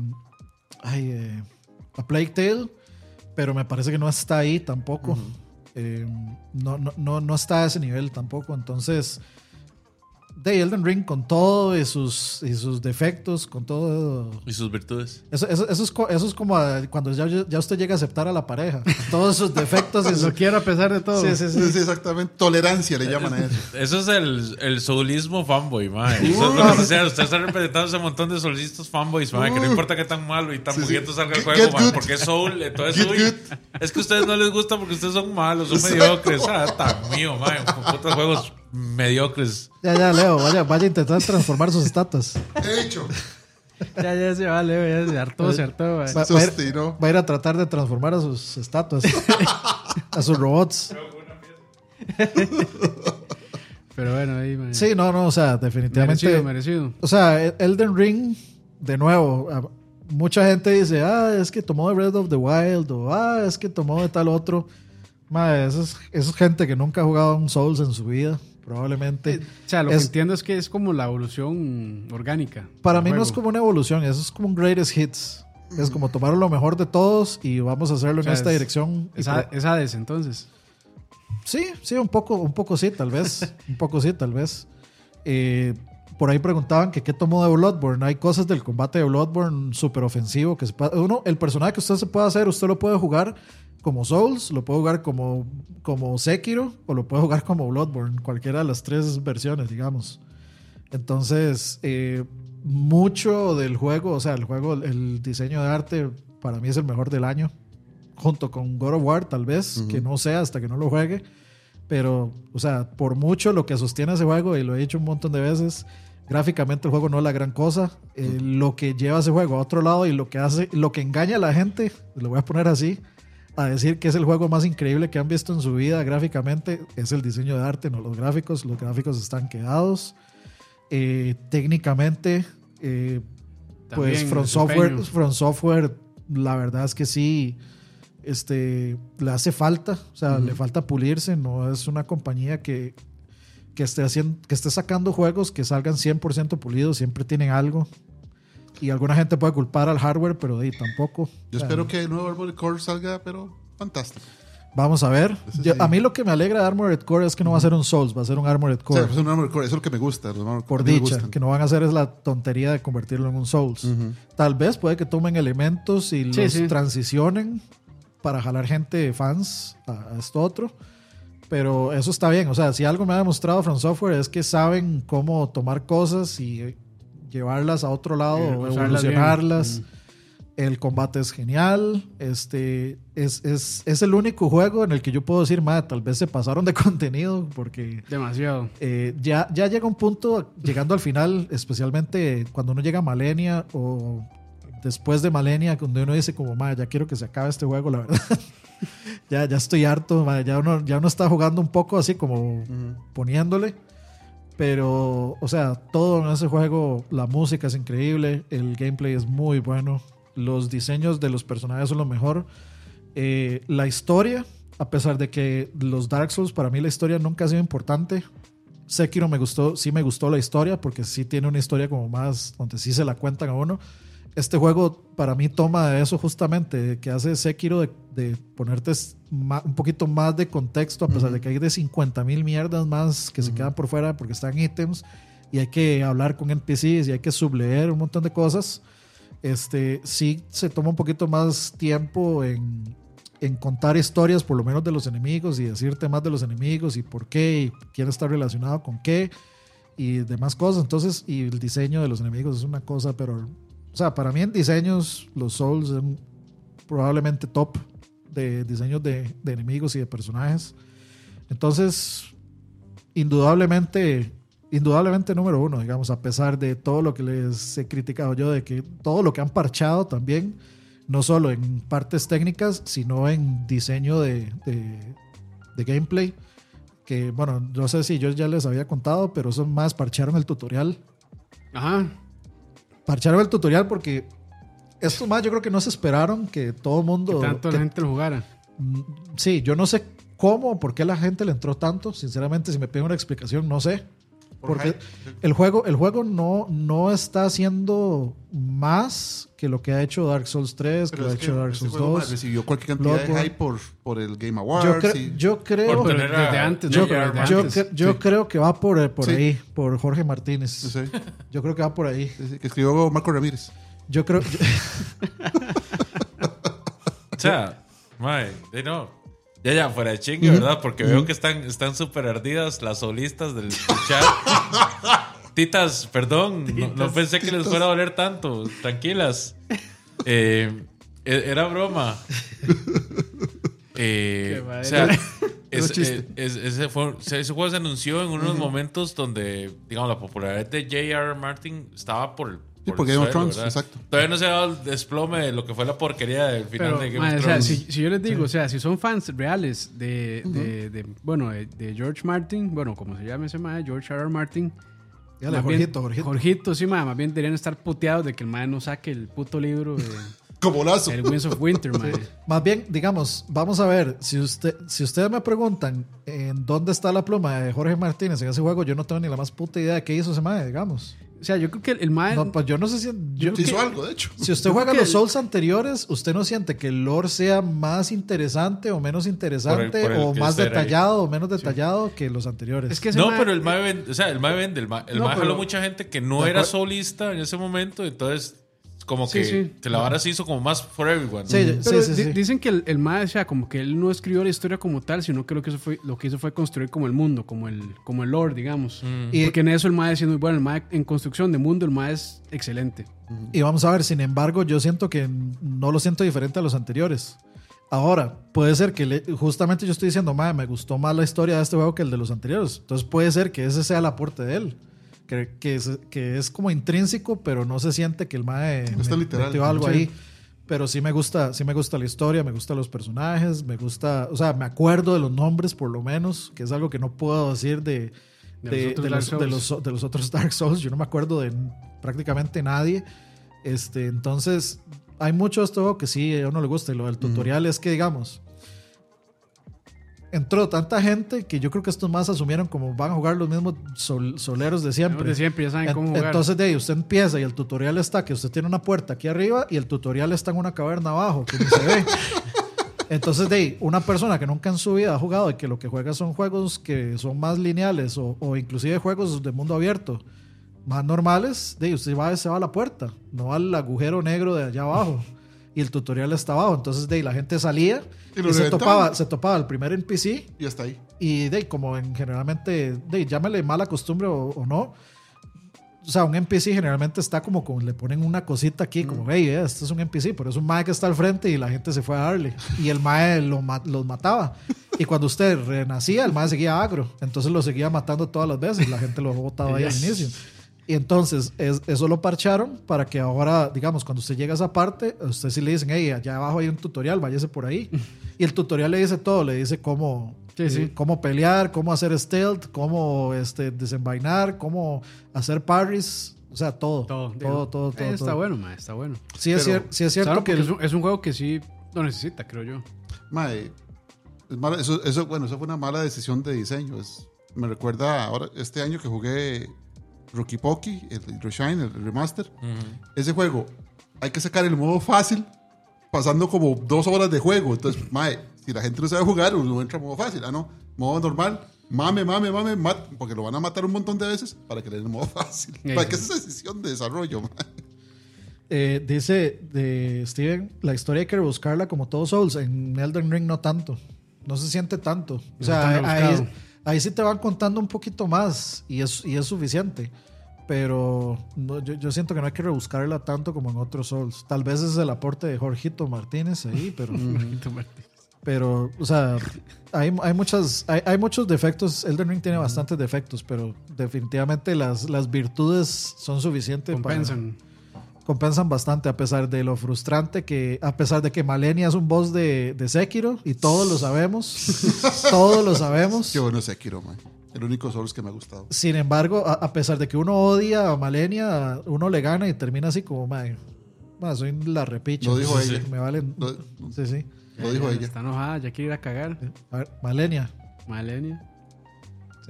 Ay, eh, A Plague Tale, pero me parece que no está ahí tampoco. Eh, no, no, no, no está a ese nivel tampoco. Entonces, de Elden Ring con todo y sus, y sus defectos, con todo. Y sus virtudes. Eso, eso, eso es, co- eso es como a- cuando ya, ya usted llega a aceptar a la pareja. Todos sus defectos y Lo quiero a pesar de todo. Sí, sí, sí. Exactamente. Tolerancia le llaman a eso. Eso es el, el soulismo fanboy, mae. Eso es lo que sea. Usted está representando ese montón de soulistas fanboys, mae. Que no importa qué tan malo y tan Sí, salga el juego, mae. Porque es soul, eh, todo es good. Es que a ustedes no les gusta porque ustedes son malos, son mediocres. Ah, tan mío, mae. Con putos juegos mediocres. Ya, ya, Leo, vaya, vaya a intentar transformar sus estatuas. He hecho. Ya, ya se vale, ya se hartó, se hartó. Va, va a ir, va a ir a tratar de transformar a sus estatuas, a sus robots. Pero bueno, ahí, mae. Sí, no, no, o sea, definitivamente. merecido, merecido. O sea, Elden Ring, de nuevo, mucha gente dice, ah, es que tomó de Breath of the Wild, o ah, es que tomó de tal otro. Madre, eso es, eso es gente que nunca ha jugado a un Souls en su vida, probablemente. O sea, lo Es- que entiendo es que es como la evolución orgánica. Para mí no es como una evolución, eso es como un greatest hits. Es como tomar lo mejor de todos y vamos a hacerlo O sea, en esta es- dirección. Es, a- es Hades, entonces. Sí, sí, un poco, un poco sí, tal vez. un poco sí, tal vez. Eh, por ahí preguntaban que qué tomó de Bloodborne. Hay cosas del combate de Bloodborne súper ofensivo. Que se puede- uno, el personaje que usted se puede hacer, usted lo puede jugar como Souls, lo puede jugar como, como Sekiro o lo puede jugar como Bloodborne. Cualquiera de las tres versiones, digamos. Entonces, eh, mucho del juego, o sea, el juego, el diseño de arte, para mí es el mejor del año junto con God of War, tal vez, que no sea hasta que no lo juegue. Pero, o sea, por mucho lo que sostiene ese juego, y lo he dicho un montón de veces, gráficamente el juego no es la gran cosa. Eh, Lo que lleva ese juego a otro lado y lo que hace, lo que engaña a la gente, lo voy a poner así, a decir que es el juego más increíble que han visto en su vida gráficamente, es el diseño de arte, no los gráficos. Los gráficos están quedados. Eh, técnicamente, eh, pues Software. From Software, la verdad es que sí, este, le hace falta, o sea, le falta pulirse, no es una compañía que, que, esté haciendo, que esté sacando juegos que salgan 100% pulidos, siempre tienen algo. Y alguna gente puede culpar al hardware, pero de ahí tampoco. Yo O sea, espero que el nuevo Armored Core salga, pero fantástico. Vamos a ver. Yo- sí. a mí lo que me alegra de Armored Core es que no va a ser un Souls, va a ser un Armored O sea, Core. es un Armored Core, eso es lo que me gusta. Los Armored por Core, dicha, que no van a hacer es la tontería de convertirlo en un Souls. Ujú. Tal vez puede que tomen elementos y Sí, los sí. transicionen para jalar gente fans a, a esto otro. Pero eso está bien. O sea, si algo me ha demostrado From Software es que saben cómo tomar cosas y llevarlas a otro lado o bien. evolucionarlas. Mm. El combate es genial. Este es, es, es el único juego en el que yo puedo decir, madre, tal vez se pasaron de contenido porque Demasiado. eh, ya, ya llega un punto, llegando al final, especialmente cuando uno llega a Malenia o después de Malenia, cuando uno dice como, madre, ya quiero que se acabe este juego, la verdad. ya, ya estoy harto, madre, ya, uno, ya uno está jugando un poco así como poniéndole. Pero, o sea, todo en ese juego, la música es increíble, el gameplay es muy bueno, los diseños de los personajes son lo mejor. Eh, la historia, a pesar de que los Dark Souls, para mí la historia nunca ha sido importante. Sekiro me gustó, sí me gustó la historia, porque sí tiene una historia como más, donde sí se la cuentan a uno. Este juego para mí toma de eso justamente, que hace Sekiro de, de ponerte un poquito más de contexto, a pesar de que hay de 50 mil mierdas más que se quedan por fuera porque están ítems y hay que hablar con NPCs y hay que subleer un montón de cosas. Este, sí se toma un poquito más tiempo en, en contar historias, por lo menos de los enemigos, y decirte más de los enemigos y por qué, y quién está relacionado con qué, y demás cosas. Entonces, y el diseño de los enemigos es una cosa, pero, o sea, para mí en diseños, los Souls son probablemente top de diseños de, de enemigos y de personajes. Entonces, indudablemente, indudablemente número uno, digamos, a pesar de todo lo que les he criticado yo, de que todo lo que han parchado también, no solo en partes técnicas, sino en diseño de, de- de gameplay. Que bueno, no sé si yo ya les había contado, pero son más parcharon el tutorial. Ajá. Parcharon el tutorial porque estos más yo creo que no se esperaron que todo el Que mundo. tanto que- la gente lo jugara. Mm, Sí, yo no sé cómo, por qué la gente le entró tanto. Sinceramente, si me piden una explicación, no sé. Por Porque el juego, el juego no, no está haciendo más que lo que ha hecho Dark Souls 3, que lo ha hecho Dark ese Souls juego, 2. madre, recibió cualquier cantidad de hype por, por el Game Yo, Awards. cre- y- yo creo, Por Pero tener desde a- antes, yo, desde yo, antes. cre- yo sí. creo que va por, por Sí. ahí, por Jorge Martínez. Sí, Yo creo que va por ahí. sí, sí, que escribió Marco Ramírez. Yo creo. O sea, mae, de no. Ya, ya, fuera de chingue, ¿verdad? Porque veo que están están súper ardidas las solistas del, chat. Titas, perdón, no, no pensé que les fuera a doler tanto. Tranquilas. Eh, e- era broma. Eh, o sea, es- eh, es- ese, fue- o sea, ese juego se anunció en unos momentos donde, digamos, la popularidad de J.R. Martin estaba por el. Sí, por Game of Thrones, ¿verdad? exacto. Todavía no se ha dado el desplome de lo que fue la porquería del final Pero, de Game of o sea, Thrones. si, si yo les digo, o sea, si son fans reales de, de, de- bueno, de, de George Martin, bueno, como se llama ese mae, George R. R. Martin. Dígale, más bien- Jorgito, Jorgito. Jorgito, sí, mae, más bien deberían estar puteados de que el mae no saque el puto libro de Como lazo. el Winds of Winter, mae. Más bien, digamos, vamos a ver, si, usted, si ustedes me preguntan en dónde está la pluma de Jorge Martínez en ese juego, yo no tengo ni la más puta idea de qué hizo ese mae, digamos. O sea, yo creo que el, mae... No, pues yo no sé si... yo- hizo algo, de hecho. si usted juega los el- Souls anteriores, usted no siente que el lore sea más interesante o menos interesante por el o más ahí. detallado o menos detallado que los anteriores. es que ese No, mae- pero el MAE vende, o sea, el MAE vende, el MAE, el No, mae pero- jaló mucha gente que no era solista en ese momento, entonces como Sí, que, sí. que la vara se hizo como más for everyone. Sí, Pero sí, di- sí. dicen que el, el mae, o sea, como que él no escribió la historia como tal, sino que lo que hizo fue, lo que hizo fue construir como el mundo, como el, como el lore, digamos. Mm. Y- Porque en eso el mae es muy bueno. El mae en construcción de mundo, el mae es excelente. Y vamos a ver, sin embargo, yo siento que no lo siento diferente a los anteriores. Ahora, puede ser que le- justamente yo estoy diciendo, madre, me gustó más la historia de este juego que el de los anteriores. Entonces puede ser que ese sea el aporte de él. Que, que, es, que es como intrínseco, pero no se siente que el mae está literal. metió algo Sí. ahí. Pero sí me gusta, sí me gusta la historia, me gustan los personajes, me gusta, o sea, me acuerdo de los nombres por lo menos, que es algo que no puedo decir de, De de, los otros de de, Souls. los, de los otros Dark Souls. Yo no me acuerdo de prácticamente nadie. Este, entonces, hay mucho de juego que sí a uno le gusta. Y lo del tutorial es que, digamos, entró tanta gente que yo creo que estos más asumieron como van a jugar los mismos sol- soleros de siempre. De siempre, ya saben En- cómo jugar. Entonces, de ahí usted empieza y el tutorial está que usted tiene una puerta aquí arriba y el tutorial está en una caverna abajo, que ni se ve. Entonces, de ahí, una persona que nunca en su vida ha jugado y que lo que juega son juegos que son más lineales o, o inclusive juegos de mundo abierto más normales, de ahí usted va, se va a la puerta, no al agujero negro de allá abajo. Y el tutorial está abajo. Entonces, de ahí, la gente salía Y se, topaba, se topaba el primer NPC Y hasta ahí. y de ahí, como en, generalmente, de ahí, llámale mala costumbre o, o no. O sea, un NPC generalmente está como, como le ponen una cosita aquí, como, hey, eh, este es un NPC, pero es un mae que está al frente y la gente se fue a darle. Y el mae lo los mataba. Y cuando usted renacía, el mae seguía agro. Entonces lo seguía matando todas las veces. La gente lo botaba ahí al inicio. Y entonces es- eso lo parcharon para que ahora, digamos, cuando usted llega a esa parte, a usted sí le dicen, hey, allá abajo hay un tutorial, váyase por ahí. Y el tutorial le dice todo, le dice cómo, Sí, sí. eh, cómo pelear, cómo hacer stealth, cómo este, desenvainar, cómo hacer parries, o sea, todo. Todo, Todo, todo, todo. eh, está todo. bueno, ma, está bueno. Sí, es, Pero- cier- sí es cierto que... el- es, un, es un juego que sí lo necesita, creo yo. Mae, es mala- eso, eso, bueno, eso fue una mala decisión de diseño. Es, me recuerda ahora, este año que jugué Rookie Poki, el Reshine, el remaster. Ese juego, hay que sacar el modo fácil, pasando como dos horas de juego. Entonces, mae, si la gente no sabe jugar, uno entra a modo fácil. Ah, no, modo normal. Mame, mame, mame, mat- porque lo van a matar un montón de veces para que le den el modo fácil. Sí, para sí. que esa decisión de desarrollo, mae. eh, dice de Steven, la historia hay que rebuscarla como todos Souls. En Elden Ring no tanto. No se siente tanto. O sea, ahí. Ahí sí te van contando un poquito más y es, y es suficiente. Pero no, yo, yo siento que no hay que rebuscarla tanto como en otros Souls. Tal vez es el aporte de Jorgito Martínez ahí, pero, pero o sea, hay, hay, muchas, hay, hay muchos defectos. Elden Ring tiene bastantes defectos, pero definitivamente las, las virtudes son suficientes para Compensan. bastante a pesar de lo frustrante que a pesar de que Malenia es un boss de, de Sekiro y todos lo sabemos todos lo sabemos Qué bueno es Sekiro, mae. El único Souls que me ha gustado. sin embargo a, a pesar de que uno odia a Malenia uno le gana y termina así como "Mae, mae, soy la repicha Lo dijo Sí, ella. me valen Lo, sí sí lo dijo Ya ella. Está enojada, ya quiere ir a cagar. a ver, Malenia Malenia.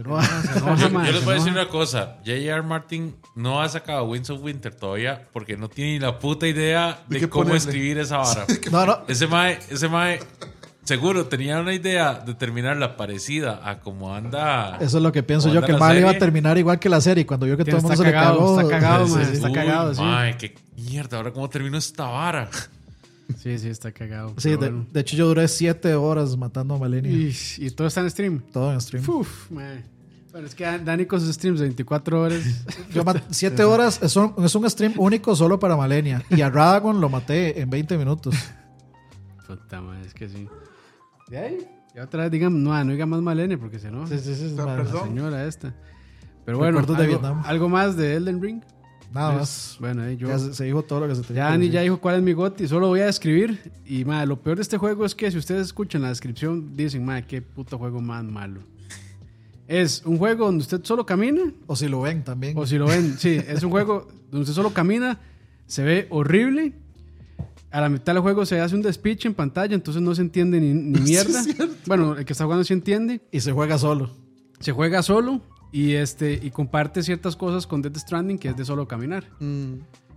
Se Yo, les voy a decir una cosa. J.R. Martin no ha sacado Winds of Winter todavía porque no tiene ni la puta idea ¿De cómo ponerle? escribir esa vara. no no Ese mae, ese mae, seguro tenía una idea de terminarla parecida a como anda. eso es lo que pienso ¿Cómo yo que el mal iba a terminar igual que la serie cuando vio que todo el mundo está se le cagado, cagó está cagado, sí, está Uy, cagado, sí. mae, qué mierda, ahora cómo terminó esta vara. Sí, sí, está cagado. Sí, pero de, bueno. de hecho yo duré siete horas matando a Malenia Y, y todo está en stream. todo en stream Uf, man. Bueno, es que Dani con sus streams de 24 horas. Yo mat- siete horas es un, es un stream único solo para Malenia. Y a Radagon lo maté en 20 minutos. Puta madre, es que sí. De ahí. Y otra vez digan, no, no diga más Malenia porque se enoja. Sí, sí, sí, Ah, madre. La señora esta. Pero bueno, algo más de Elden Ring. Nada más. Bueno, ahí yo. Ya se, se dijo todo lo que se tenía Ya ya dijo cuál es mi goti, solo voy a describir. Y madre, lo peor de este juego es que si ustedes escuchan la descripción, dicen, madre, qué puto juego más malo. Es un juego donde usted solo camina, O si lo ven también. o si lo ven, sí, es un juego donde usted solo camina, se ve horrible. A la mitad del juego se hace un despiche en pantalla, entonces no se entiende ni, ni mierda. bueno, el que está jugando sí entiende. Y se juega solo. Se juega solo y este y comparte ciertas cosas con Death Stranding, que es de solo caminar.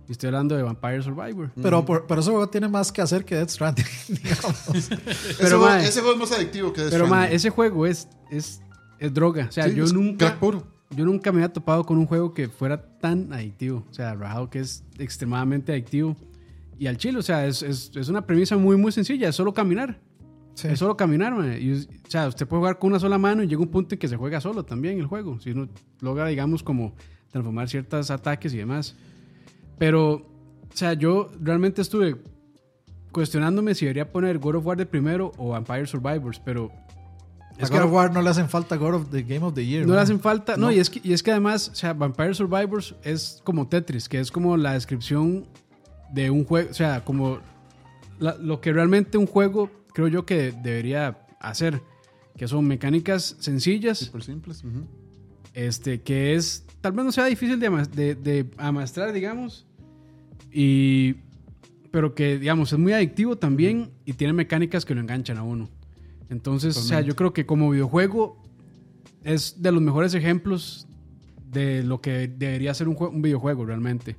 Y estoy hablando de Vampire Survivor. Pero, por, pero ese juego tiene más que hacer que Death Stranding. digamos. Pero, ese, juego, mae, ese juego es más adictivo que Death Pero ma, Stranding. ese juego es, es, es droga. O sea, Sí, yo nunca puro. yo nunca me había topado con un juego que fuera tan adictivo. O sea, Rajado que es extremadamente adictivo. Y al chile, o sea, es, es, es una premisa muy, muy sencilla. Es solo caminar. Sí. Es solo caminar, man. Y, o sea, usted puede jugar con una sola mano y llega un punto en que se juega solo también el juego. Si uno logra, digamos, como transformar ciertos ataques y demás. Pero, o sea, yo realmente estuve cuestionándome si debería poner God of War de primero o Vampire Survivors, pero... A God of War no le hacen falta God of the Game of the Year. No man. le hacen falta. No, y, es que, y es que además, o sea, Vampire Survivors es como Tetris, que es como la descripción de un juego, o sea, como la- lo que realmente un juego creo yo que debería hacer, que son mecánicas sencillas, Súper simples. ujú. este, que es, tal vez no sea difícil de, de, de amastrar, digamos, y, pero que, digamos, es muy adictivo también y tiene mecánicas que lo enganchan a uno. Entonces, o sea, yo creo que como videojuego es de los mejores ejemplos de lo que debería ser un, un videojuego realmente.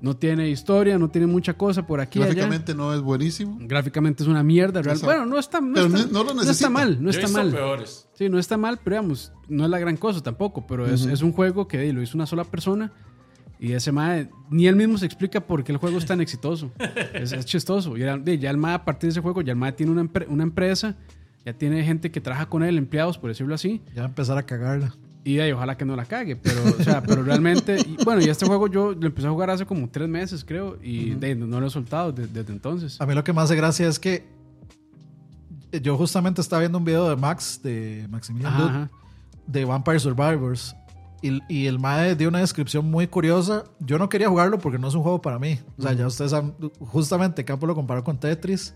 No tiene historia, no tiene mucha cosa por aquí allá. Gráficamente no es buenísimo. Gráficamente es una mierda. real-. Bueno, no está, no Pero está, no- no lo no está mal, no Yo está mal. peores. Sí, no está mal, pero digamos, no es la gran cosa tampoco, pero es, es un juego que lo hizo una sola persona Y ese mae, ni él mismo se explica por qué el juego es tan exitoso. Es, es chistoso. Y era- de- ya el mae, a partir de ese juego, ya el mae tiene una, empre- una empresa, ya tiene gente que trabaja con él, empleados, por decirlo así. Ya va a empezar a cagarla. Y de ahí, ojalá que no la cague. Pero, o sea, pero realmente, y, bueno, y este juego yo lo empecé a jugar hace como tres meses, creo, y de no lo he soltado de- desde entonces. A mí lo que más hace gracia es que yo justamente estaba viendo un video de Max, de Maximilian ajá. de Vampire Survivors. Y, y el MAE dio una descripción muy curiosa. Yo no quería jugarlo porque no es un juego para mí. O sea, ya ustedes saben, justamente Campo lo comparó con Tetris.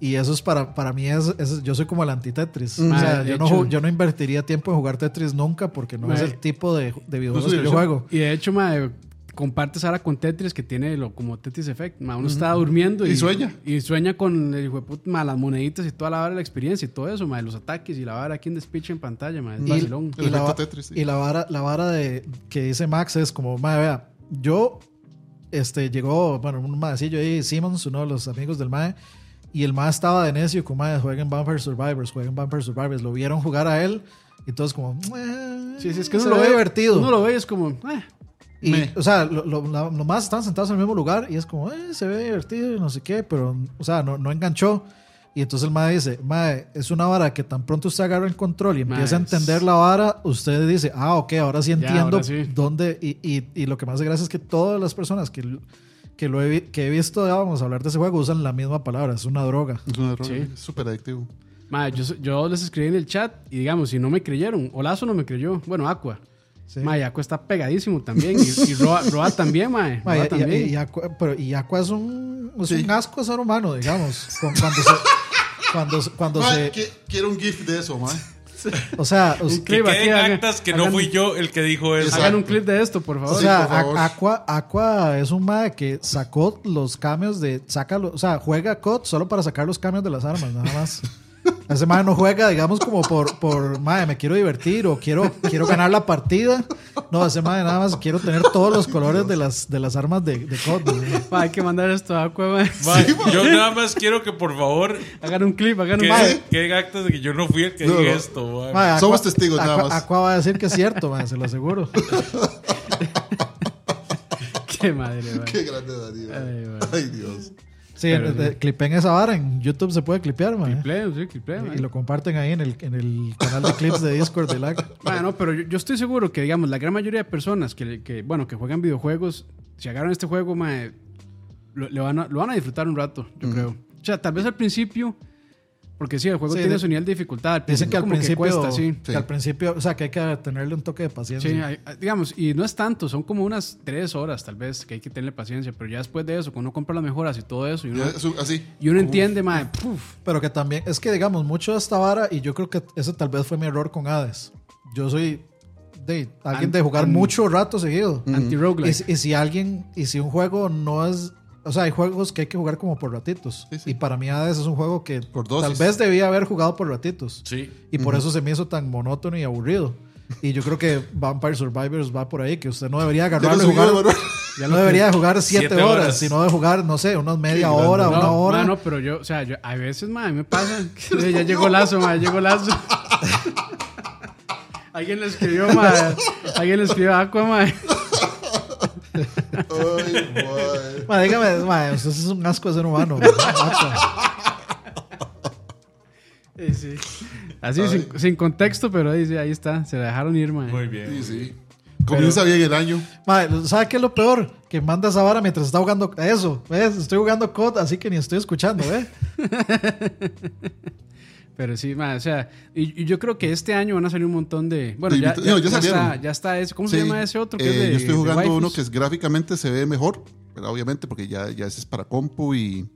Y eso es para, para mí, es, es- yo soy como el anti-Tetris. O sea, yo no, yo no invertiría tiempo en jugar Tetris nunca porque no es el tipo de, de videojuegos No que yo juego. Y de hecho, mae, compartes ahora con Tetris que tiene lo como Tetris Effect. mae, uno está durmiendo y, Y sueña. Y sueña con el hijo de puta, mae, las moneditas y toda la vara de la experiencia y todo eso, mae, los ataques y la vara aquí en despiche en pantalla, mae, es Y- vacilón. Y, El la, Tetris, sí. y la vara, la vara de que dice Max es como, madre, vea, yo, este, llegó, bueno, un maecillo ahí, Simmons, uno de los amigos del mae, y el mae estaba de necio, como, madre, jueguen Vampire Survivors, jueguen Vampire Survivors, lo vieron jugar a él, y todos como, "Eh, Sí, sí, es que uno se lo ve ve divertido. Uno lo ve y es como, eh, Y, Me. o sea, lo, lo- nomás están sentados en el mismo lugar y es como, eh, se ve divertido y no sé qué, pero, o sea, no, no enganchó. Y entonces el mae dice, mae, es una vara que tan pronto usted agarra el control y empieza a entender la vara, usted dice, ah, ok, ahora sí Ya, entiendo ahora sí. dónde. Y, y, y lo que más de gracia es que todas las personas que, que, lo he, que he visto, vamos a hablar de ese juego, usan la misma palabra, es una droga. Es una droga, Sí. es súper adictivo. mae, yo, yo les escribí en el chat y digamos, si no me creyeron, Olazo no me creyó, bueno, Aqua. Sí. Mae, Aqua está pegadísimo también y, y Roa, Roa también, mae. Mae, Roa y, también. y- Aqua, pero, y Aqua es un, es Sí. un asco de ser humano, digamos. con- cuando se. Cuando, cuando Ma, se quiero un GIF de eso, man. o sea, us- Que aquí, queden hagan- actas que hagan- no fui yo el que dijo eso. Hagan un clip de esto, por O favor. sea, por favor. A- Aqua, Aqua es un mae que sacó los cambios de. Saca o sea, juega COD solo para sacar los cambios de las armas, nada más. Ese mae no juega, digamos, como por, por mae, me quiero divertir o quiero, quiero ganar la partida. No, ese mae nada más quiero tener todos los colores de las, de las armas de, de COD. Ma, hay que mandar esto a Aqua. Ma, yo nada más quiero que por favor Hagan un clip, hagan un clip. queden actas de que yo no fui el que No, dije no. esto. ma. Aqua- Somos testigos, nada Aqua- más. Aqua va a decir que es cierto, mae, se lo aseguro. Qué madre. Qué grande Darío. Ay. Ay, Dios. Sí, Pero en- de- clipen esa vara. En YouTube se puede clipear, mae. Clipleo, sí, clipleo, mae. Y lo comparten ahí en el, en el canal de clips de Discord de LAG. Bueno, pero yo, yo estoy seguro que, digamos, la gran mayoría de personas que, que, bueno, que juegan videojuegos, si agarran este juego, mae, lo, le van a, lo van a disfrutar un rato, yo creo. O sea, tal vez al principio, porque sí, el juego Sí, tiene de- su nivel de dificultad. Dicen que al como principio, cuesta, sí. que al principio, o sea, que hay que tenerle un toque de paciencia. Sí, hay- digamos, y no es tanto, son como unas tres horas tal vez que hay que tenerle paciencia, pero ya después de eso, cuando uno compra las mejoras y todo eso, y uno, Ya, eso- así. y uno entiende, mae, puf, Pero que también, es que digamos, mucho de esta vara, y yo creo que ese tal vez fue mi error con Hades. Yo soy de alguien de jugar An- mucho rato seguido. Y, anti-roguelike. si- y si alguien, y si un juego no es, o sea, hay juegos que hay que jugar como por ratitos. Sí, sí. Y para mí Hades es un juego que Por tal vez debía haber jugado por ratitos. Sí. Y por eso se me hizo tan monótono y aburrido. Y yo creo que Vampire Survivors va por ahí, que usted no debería agarrarlo y jugar. Ya no debería de jugar siete, Siete horas, horas. sino de jugar, no sé, unos media hora, una No, hora. ma, no, pero yo, o sea, yo, a veces, ma, a mí me pasa. que ya llegó Lazo, ma, ya llegó Lazo. Alguien le escribió, ma. Alguien le escribió Aqua, ma. Ay, boy. Ma, dígame, ma, usted es un asco de ser humano. ma. Sí, sí. Así, sin, sin contexto, pero ahí, sí, ahí está. Se la dejaron ir, ma. Muy bien. Sí, sí. Comienza bien el año. Ma, ¿Sabe qué es lo peor? Que manda esa vara mientras está jugando eso. ¿Ves? Estoy jugando COD, así que ni estoy escuchando, ¿eh? Pero sí, ma, o sea, y, y yo creo que este año van a salir un montón de. Bueno, De ya, ya, no, ya ya está, ya está ese. ¿Cómo se Sí. llama ese otro? Que Eh, es de, yo estoy jugando uno que es, gráficamente se ve mejor, pero obviamente porque ya, ya ese es para compu y...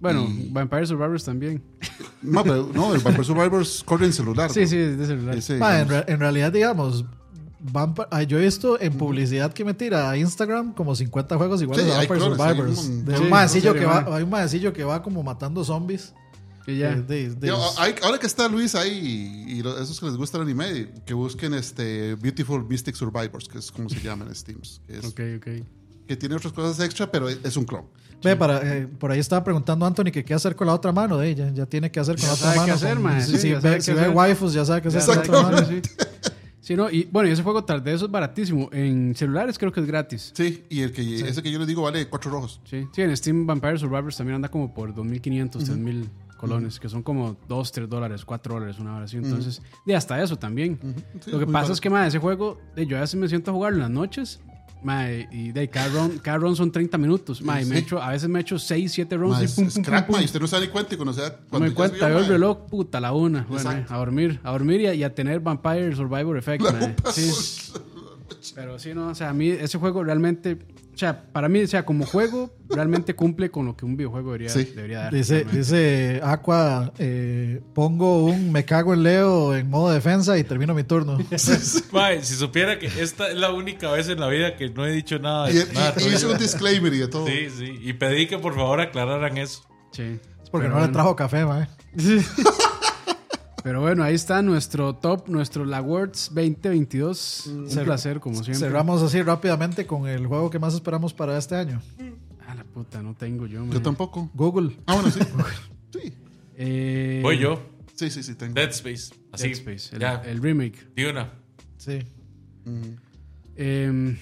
Bueno, y- Vampire Survivors también. No, pero no, el Vampire Survivors corre en celular. Sí, ¿no? sí, es de celular. Ese, Ma, en, re- en realidad, digamos, Vampire- ah, yo he visto en publicidad que me tira a Instagram como 50 juegos iguales Sí, Vampire clones, hay Survivors. un- De Sí, un maecillo en que va, hay un maecillo que va como matando zombies. Y ya. De- de- de- Yo, hay- ahora que está Luis ahí y, esos que les gusta el anime, que busquen este Beautiful Mystic Survivors, que es como se llama en Steam. Que, es- Ok, ok. que tiene otras cosas extra, pero es un clon. Ve, para, eh, por ahí estaba preguntando Anthony que qué hacer con la otra mano de ella. Ya tiene que hacer con Ya la otra sabe qué mano. hacer, con- sí, si ya ve, si ve hacer. waifus, ya sabe qué hacer con la otra mano. sí. Sí, no, y bueno, y ese juego tras de eso es baratísimo. En celulares creo que es gratis. Sí, y el que, ese que yo les digo vale cuatro rojos. Sí, sí, en Steam Vampire Survivors también anda como por 2.500, 3.000 colones, que son como 2, 3 dólares, 4 dólares, una hora así. Entonces, y hasta eso también. Sí, Lo que pasa barato. es que, ma, ese juego, yo a veces me siento a jugarlo en las noches, ma, y de cada round, cada round son 30 minutos, ma, y me Sí. echo, a veces me echo 6, 7 rounds Ma, y pum, es pum, crack, pum, ma, pum. y usted no ni cuenta y cuando se da. No cuando me cuenta, veo el reloj, puta, la una. Bueno, eh, a dormir, a dormir y a, y a tener Vampire Survivor Effect. Sí. Pero sí, no, o sea, a mí ese juego realmente, o sea, para mí, o sea, como juego, realmente cumple con lo que un videojuego debería, Sí. debería dar. Dice, dice Aqua, eh, pongo un me cago en Leo en modo defensa y termino mi turno. Mae, si supiera que esta es la única vez en la vida que no he dicho nada Y, de y- nada y hizo tuyo. un disclaimer y de todo. Sí, sí. Y pedí que por favor aclararan eso. Sí. Es porque Pero no le bueno. trajo café, mae. Pero bueno, ahí está nuestro top, nuestro La Awards 2022. Un Cer- placer, como siempre. Cerramos así rápidamente con el juego que más esperamos para este año. Ah, la puta, no tengo yo, man. Yo tampoco. Google. Ah, bueno, sí. Sí, Eh, Voy yo. sí, sí, sí, tengo. Dead Space. Así. Dead Space, el, ya. el remake. Sí. Mm. Eh,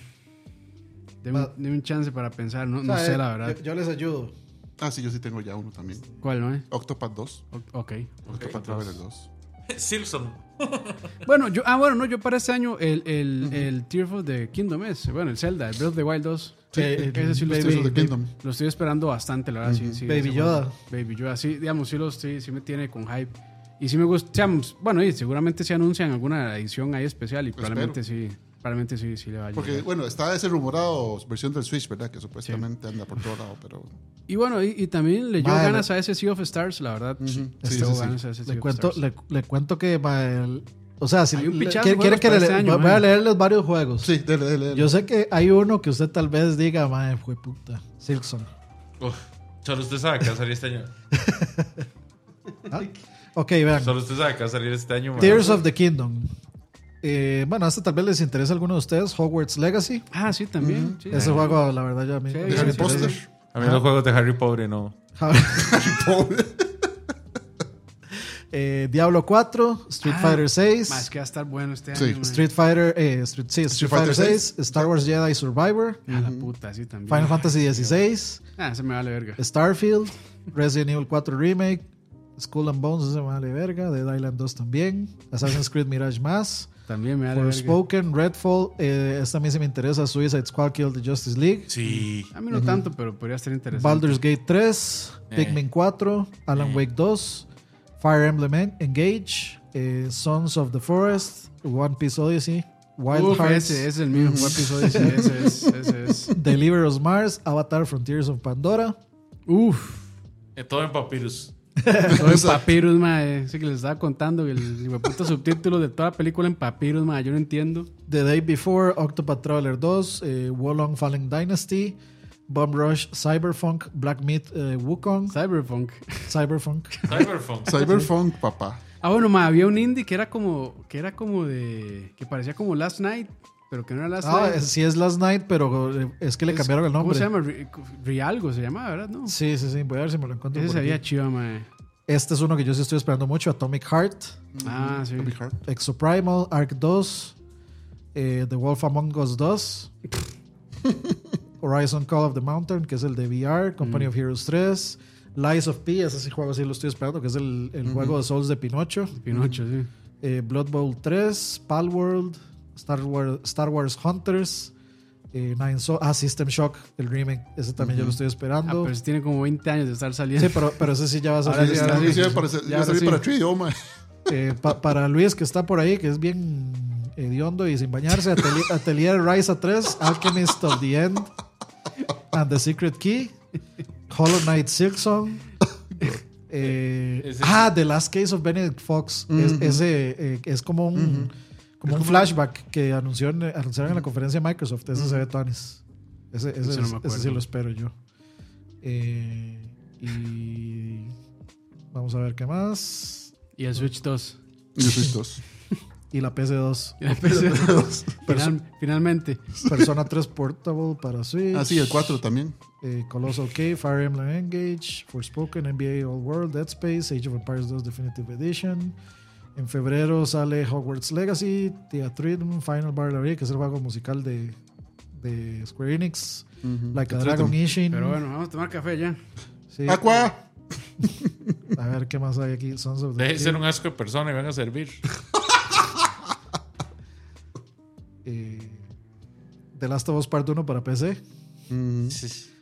deme, Va- deme un chance para pensar, no, O no sé eh, la verdad. Yo, yo les ayudo. Ah, sí, yo sí tengo ya uno también. ¿Cuál, no? eh? Octopath 2. O- ok. Octopath Traveler 2. Silson. Bueno, yo, ah, bueno, no, yo para este año el, el, el Tears of the Kingdom es, bueno, el Zelda, el Breath of the Wild 2. Sí, ese sí Baby- of the Kingdom. lo estoy esperando bastante, la verdad. sí, sí, Baby ese Yoda. Baby Yoda, sí, digamos, sí, lo estoy, sí me tiene con hype. Y sí me gusta, digamos, bueno, y seguramente se anuncian alguna edición ahí especial y probablemente sí, probablemente sí, sí le va a Porque, llegar. bueno, está ese rumorado versión del Switch, ¿verdad? Que supuestamente anda por todo lado, pero. Y bueno, y, y también le llevo Madre. ganas a ese Sea of Stars, la verdad. Sí, Le sí, sí. ganas a ese Sea Le of cuento, Stars. le, le cuento que el- o sea, si quieren, juegos que para le, este año, voy a leerles varios juegos. Sí, dele, dele. dele. Yo sé que hay uno que usted tal vez diga, mae, fue puta. Silkson. Uf, Solo usted sabe que va a salir este año. ¿Ah? Ok, vean. Solo usted sabe que va a salir este año. mae. Tears of the Kingdom. Eh, bueno, este tal vez les interesa a alguno de ustedes. Hogwarts Legacy. Ah, sí, también. sí. Ese juego, la verdad, ya a mí. Sí, Harry. Potter. A mí los juegos de Harry Potter no. Eh, Diablo 4, Street Ah, Fighter 6, Más que va a estar bueno este Sí. año. Street Fighter, eh, Street, sí, Street, Fighter 6, Star Wars Jedi Survivor, A la puta, sí, también. Final Fantasy 16, Ah, se me vale verga. Starfield, Resident Evil 4 Remake, Skull and Bones, ese me vale verga, Dead Island 2 también, Assassin's Creed Mirage Mass, También me verga. Forspoken, Redfall, eh, esta a mí sí me interesa, Suicide Squad Kill the Justice League, Sí. A mí no tanto, pero podría estar interesante. Baldur's Gate 3, Eh. Pikmin 4, Alan Eh. Wake 2, Fire Emblem En- Engage, eh, Sons of the Forest, One Piece Odyssey, Wild Uf, Hearts, ese, ese es el mío. ¿Cuál episodio es? Ese es. Ese es. Deliver Us Mars, Avatar Frontiers of Pandora, Uf. Eh, Todo en papyrus. Todo en papyrus, mae. Ese que les estaba contando. El puto subtítulo de toda la película en papyrus, mae. Yo no entiendo. The Day Before, Octopath Traveler 2, eh, Wolong Fallen Dynasty, Bomb Rush, Cyberpunk, Black Myth, eh, Wukong, Cyberpunk. Cyberpunk. Cyberpunk. Cyberpunk, papá. Ah, bueno, mae. Había un indie que era como. Que era como de. Que parecía como Last Night. Pero que no era Last Ah, Night. sí es Last Night, pero eh, es que le Es- cambiaron el ¿Cómo nombre. se llama? Ri- Rialgo se llama, ¿verdad? No. Sí, sí, sí, voy a ver si me lo encuentro. Ese por se aquí. veía chido, mae. Este es uno que yo sí estoy esperando mucho, Atomic Heart, Ah, sí. Bobby Hart. Exoprimal, Ark 2, eh, The Wolf Among Us 2, Horizon Call of the Mountain, que es el de VR, Company of Heroes 3, Lies of P, ese sí juego sí lo estoy esperando, que es el, el juego de Souls de Pinocho, Pinocho, sí. eh, Blood Bowl 3, Palworld, Star Wars, Star Wars Hunters, eh, Nine So- ah, System Shock, el remake, ese también yo lo estoy Ah, esperando. pero sí tiene como 20 años de estar saliendo. Sí, pero, pero ese sí ya va a Ahora salir. sí, ahora año. sí. Para, Ya, ya para. Eh, pa- para Luis, que está por ahí, que es bien hediondo y sin bañarse, Atelier, Atelier Ryza 3, Alchemist of the End, and the Secret Key, Hollow Knight Silksong. eh, Ese- ah, The Last Case of Benedict Fox. Es, ese, eh, es como un, como un flashback que anunció en- anunciaron en la conferencia de Microsoft. Ese se ve Tonis. Ese, ese, Ese no es- ese sí lo espero yo. Eh, y vamos a ver qué más. Y el Switch 2. Yo soy dos. Y la PC2. Y la PC. Final- finalmente. Persona 3 Portable para Switch. Ah, sí, el 4 también. eh, Colossal K, Fire Emblem Engage, Forspoken, NBA All World, Dead Space, Age of Empires 2 Definitive Edition, En febrero sale Hogwarts Legacy, Theatrhythm, Final Barley, que es el juego musical de, de Square Enix. Like a Dragon Ishin. Pero bueno, vamos a tomar café ya. Sí. ¡Aqua! A ver qué más hay aquí. Sons of the Deje de ser un asco de persona y venga a servir. Eh, The Last of Us Part 1 para PC. Mm,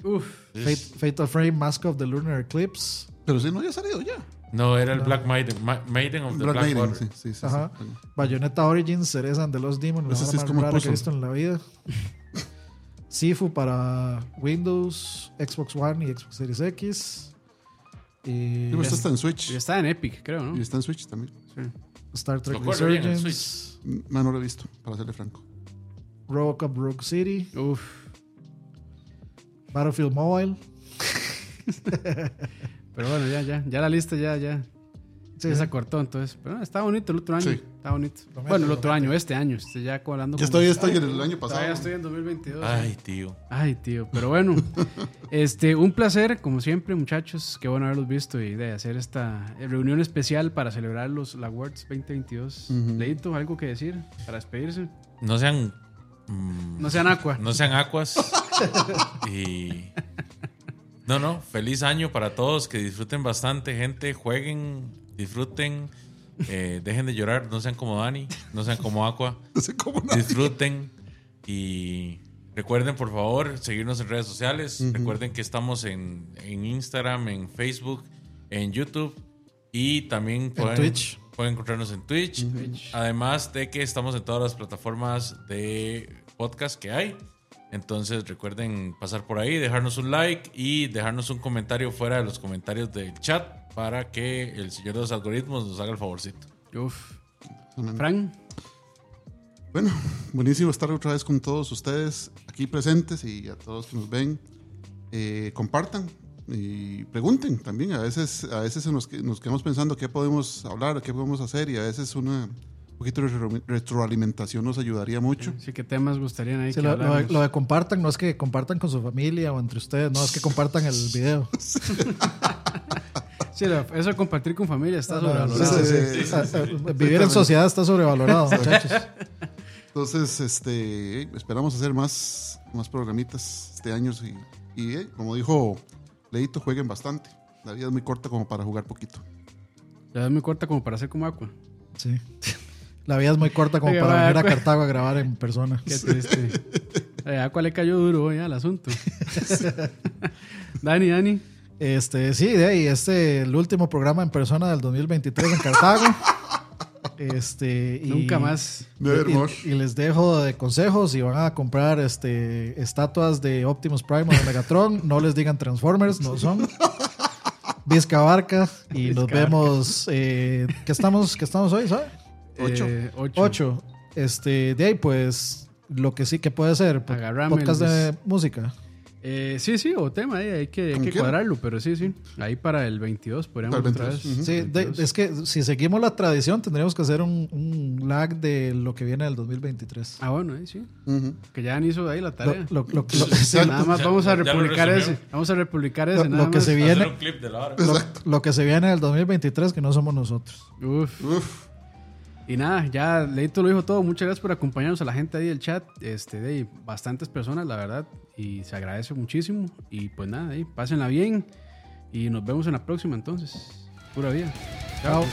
Uf. Fate, Fatal Frame, Mask of the Lunar Eclipse. Pero si no había salido ya. No, era el Black Maiden, Ma- Maiden of the Black Black, Maiden, Water. sí, sí, sí. Ajá. sí. Bayonetta Origins, Cereza and the Lost Demon, la sí es más como rara que he visto en la vida. Sifu para Windows, Xbox One y Xbox Series X. Y Sí, pero esto está en Switch. Ya está en Epic, creo, ¿no? Y está en Switch también. Star Trek en Resurgence, No, no lo he visto, para serle franco. Robocop Rogue City, Uf. Battlefield Mobile. Pero bueno, ya, ya. Ya la lista ya, ya. Sí, ya sí. se cortó entonces. Pero bueno, está bonito el otro año. Sí. Está bonito. Lo bueno, el otro lo año, este año. Estoy ya hablando Ya estoy, estoy en el año pasado. Todavía estoy en 2022. Ay, tío. Ay, tío. Pero bueno, este, un placer, como siempre, muchachos. Qué bueno haberlos visto y de hacer esta reunión especial para celebrar los la Awards 2022. Ujú. Leito, ¿algo que decir para despedirse? No sean. mm, No sean aqua. No sean acuas. y. No, no. Feliz año para todos. Que disfruten bastante, gente. Jueguen, disfruten. eh, dejen de llorar. No sean como Dani. No sean como Aqua. No no. Disfruten. Y recuerden, por favor, seguirnos en redes sociales. Recuerden que estamos en, en Instagram, en Facebook, en YouTube. Y también pueden, Twitch. pueden encontrarnos en Twitch. Además de que estamos en todas las plataformas de podcast que hay. Entonces recuerden pasar por ahí, dejarnos un like y dejarnos un comentario fuera de los comentarios del chat para que el señor de los algoritmos nos haga el favorcito. Uf. Fran, Bueno, buenísimo estar otra vez con todos ustedes aquí presentes y a todos que nos ven. Eh, compartan y pregunten también. A veces, a veces nos, nos quedamos pensando qué podemos hablar, qué podemos hacer y a veces una un poquito de retro- retroalimentación nos ayudaría mucho. sí, ¿qué temas gustarían ahí Sí, que lo, lo de, habláramos? lo de compartan no es que compartan con su familia o entre ustedes, no, es que compartan el video. Sí, lo- eso de compartir con familia está sobrevalorado. sí, sí, sí. Vivir en sociedad está sobrevalorado, muchachos. Entonces, este, esperamos hacer más, más programitas este año y, y, eh, como dijo Leito, jueguen bastante. La vida es muy corta como para jugar poquito. Ya es muy corta como para hacer como aqua. Sí. La vida es muy corta como para venir a pues. Cartago a grabar en persona. Qué triste. ¿A cuál le cayó duro hoy al asunto? Dani, Dani. Este, sí, de ahí, este, el último programa en persona del 2023 en Cartago. Este, y, Nunca más. Nevermore. Y, y les dejo de consejos si van a comprar este, estatuas de Optimus Prime o de Megatron, no les digan Transformers, no son. Vizca Barca y nos Vizca Barca. vemos. Eh, ¿qué, estamos, ¿Qué estamos hoy, ¿sabes? Ocho. Eh, ocho. 8. Este, de ahí, pues, lo que sí que puede ser, Agarrame podcast el de música. Eh, sí, sí, o tema ahí, hay que, hay que cuadrarlo, pero sí, sí. Ahí para el 22 podríamos el otra 22, vez. ujú. Sí, de- 22. es que si seguimos la tradición, tendríamos que hacer un, un lag de lo que viene del 2023. Ah, bueno, ahí sí. Que ya han hizo ahí la tarea. lo- lo- lo- sí, nada más Ya- vamos a republicar ese. Vamos a republicar ese. Lo- nada lo que más. se viene- Hacer un clip de la hora. lo- lo que se viene del 2023 que no somos nosotros. Uf. Uf. Y nada, ya Leito lo dijo todo. Muchas gracias por acompañarnos a la gente ahí del chat. Este, de ahí, bastantes personas, la verdad. Y se agradece muchísimo. Y pues nada, ahí, pásenla bien. Y nos vemos en la próxima entonces. Pura vida. Chao.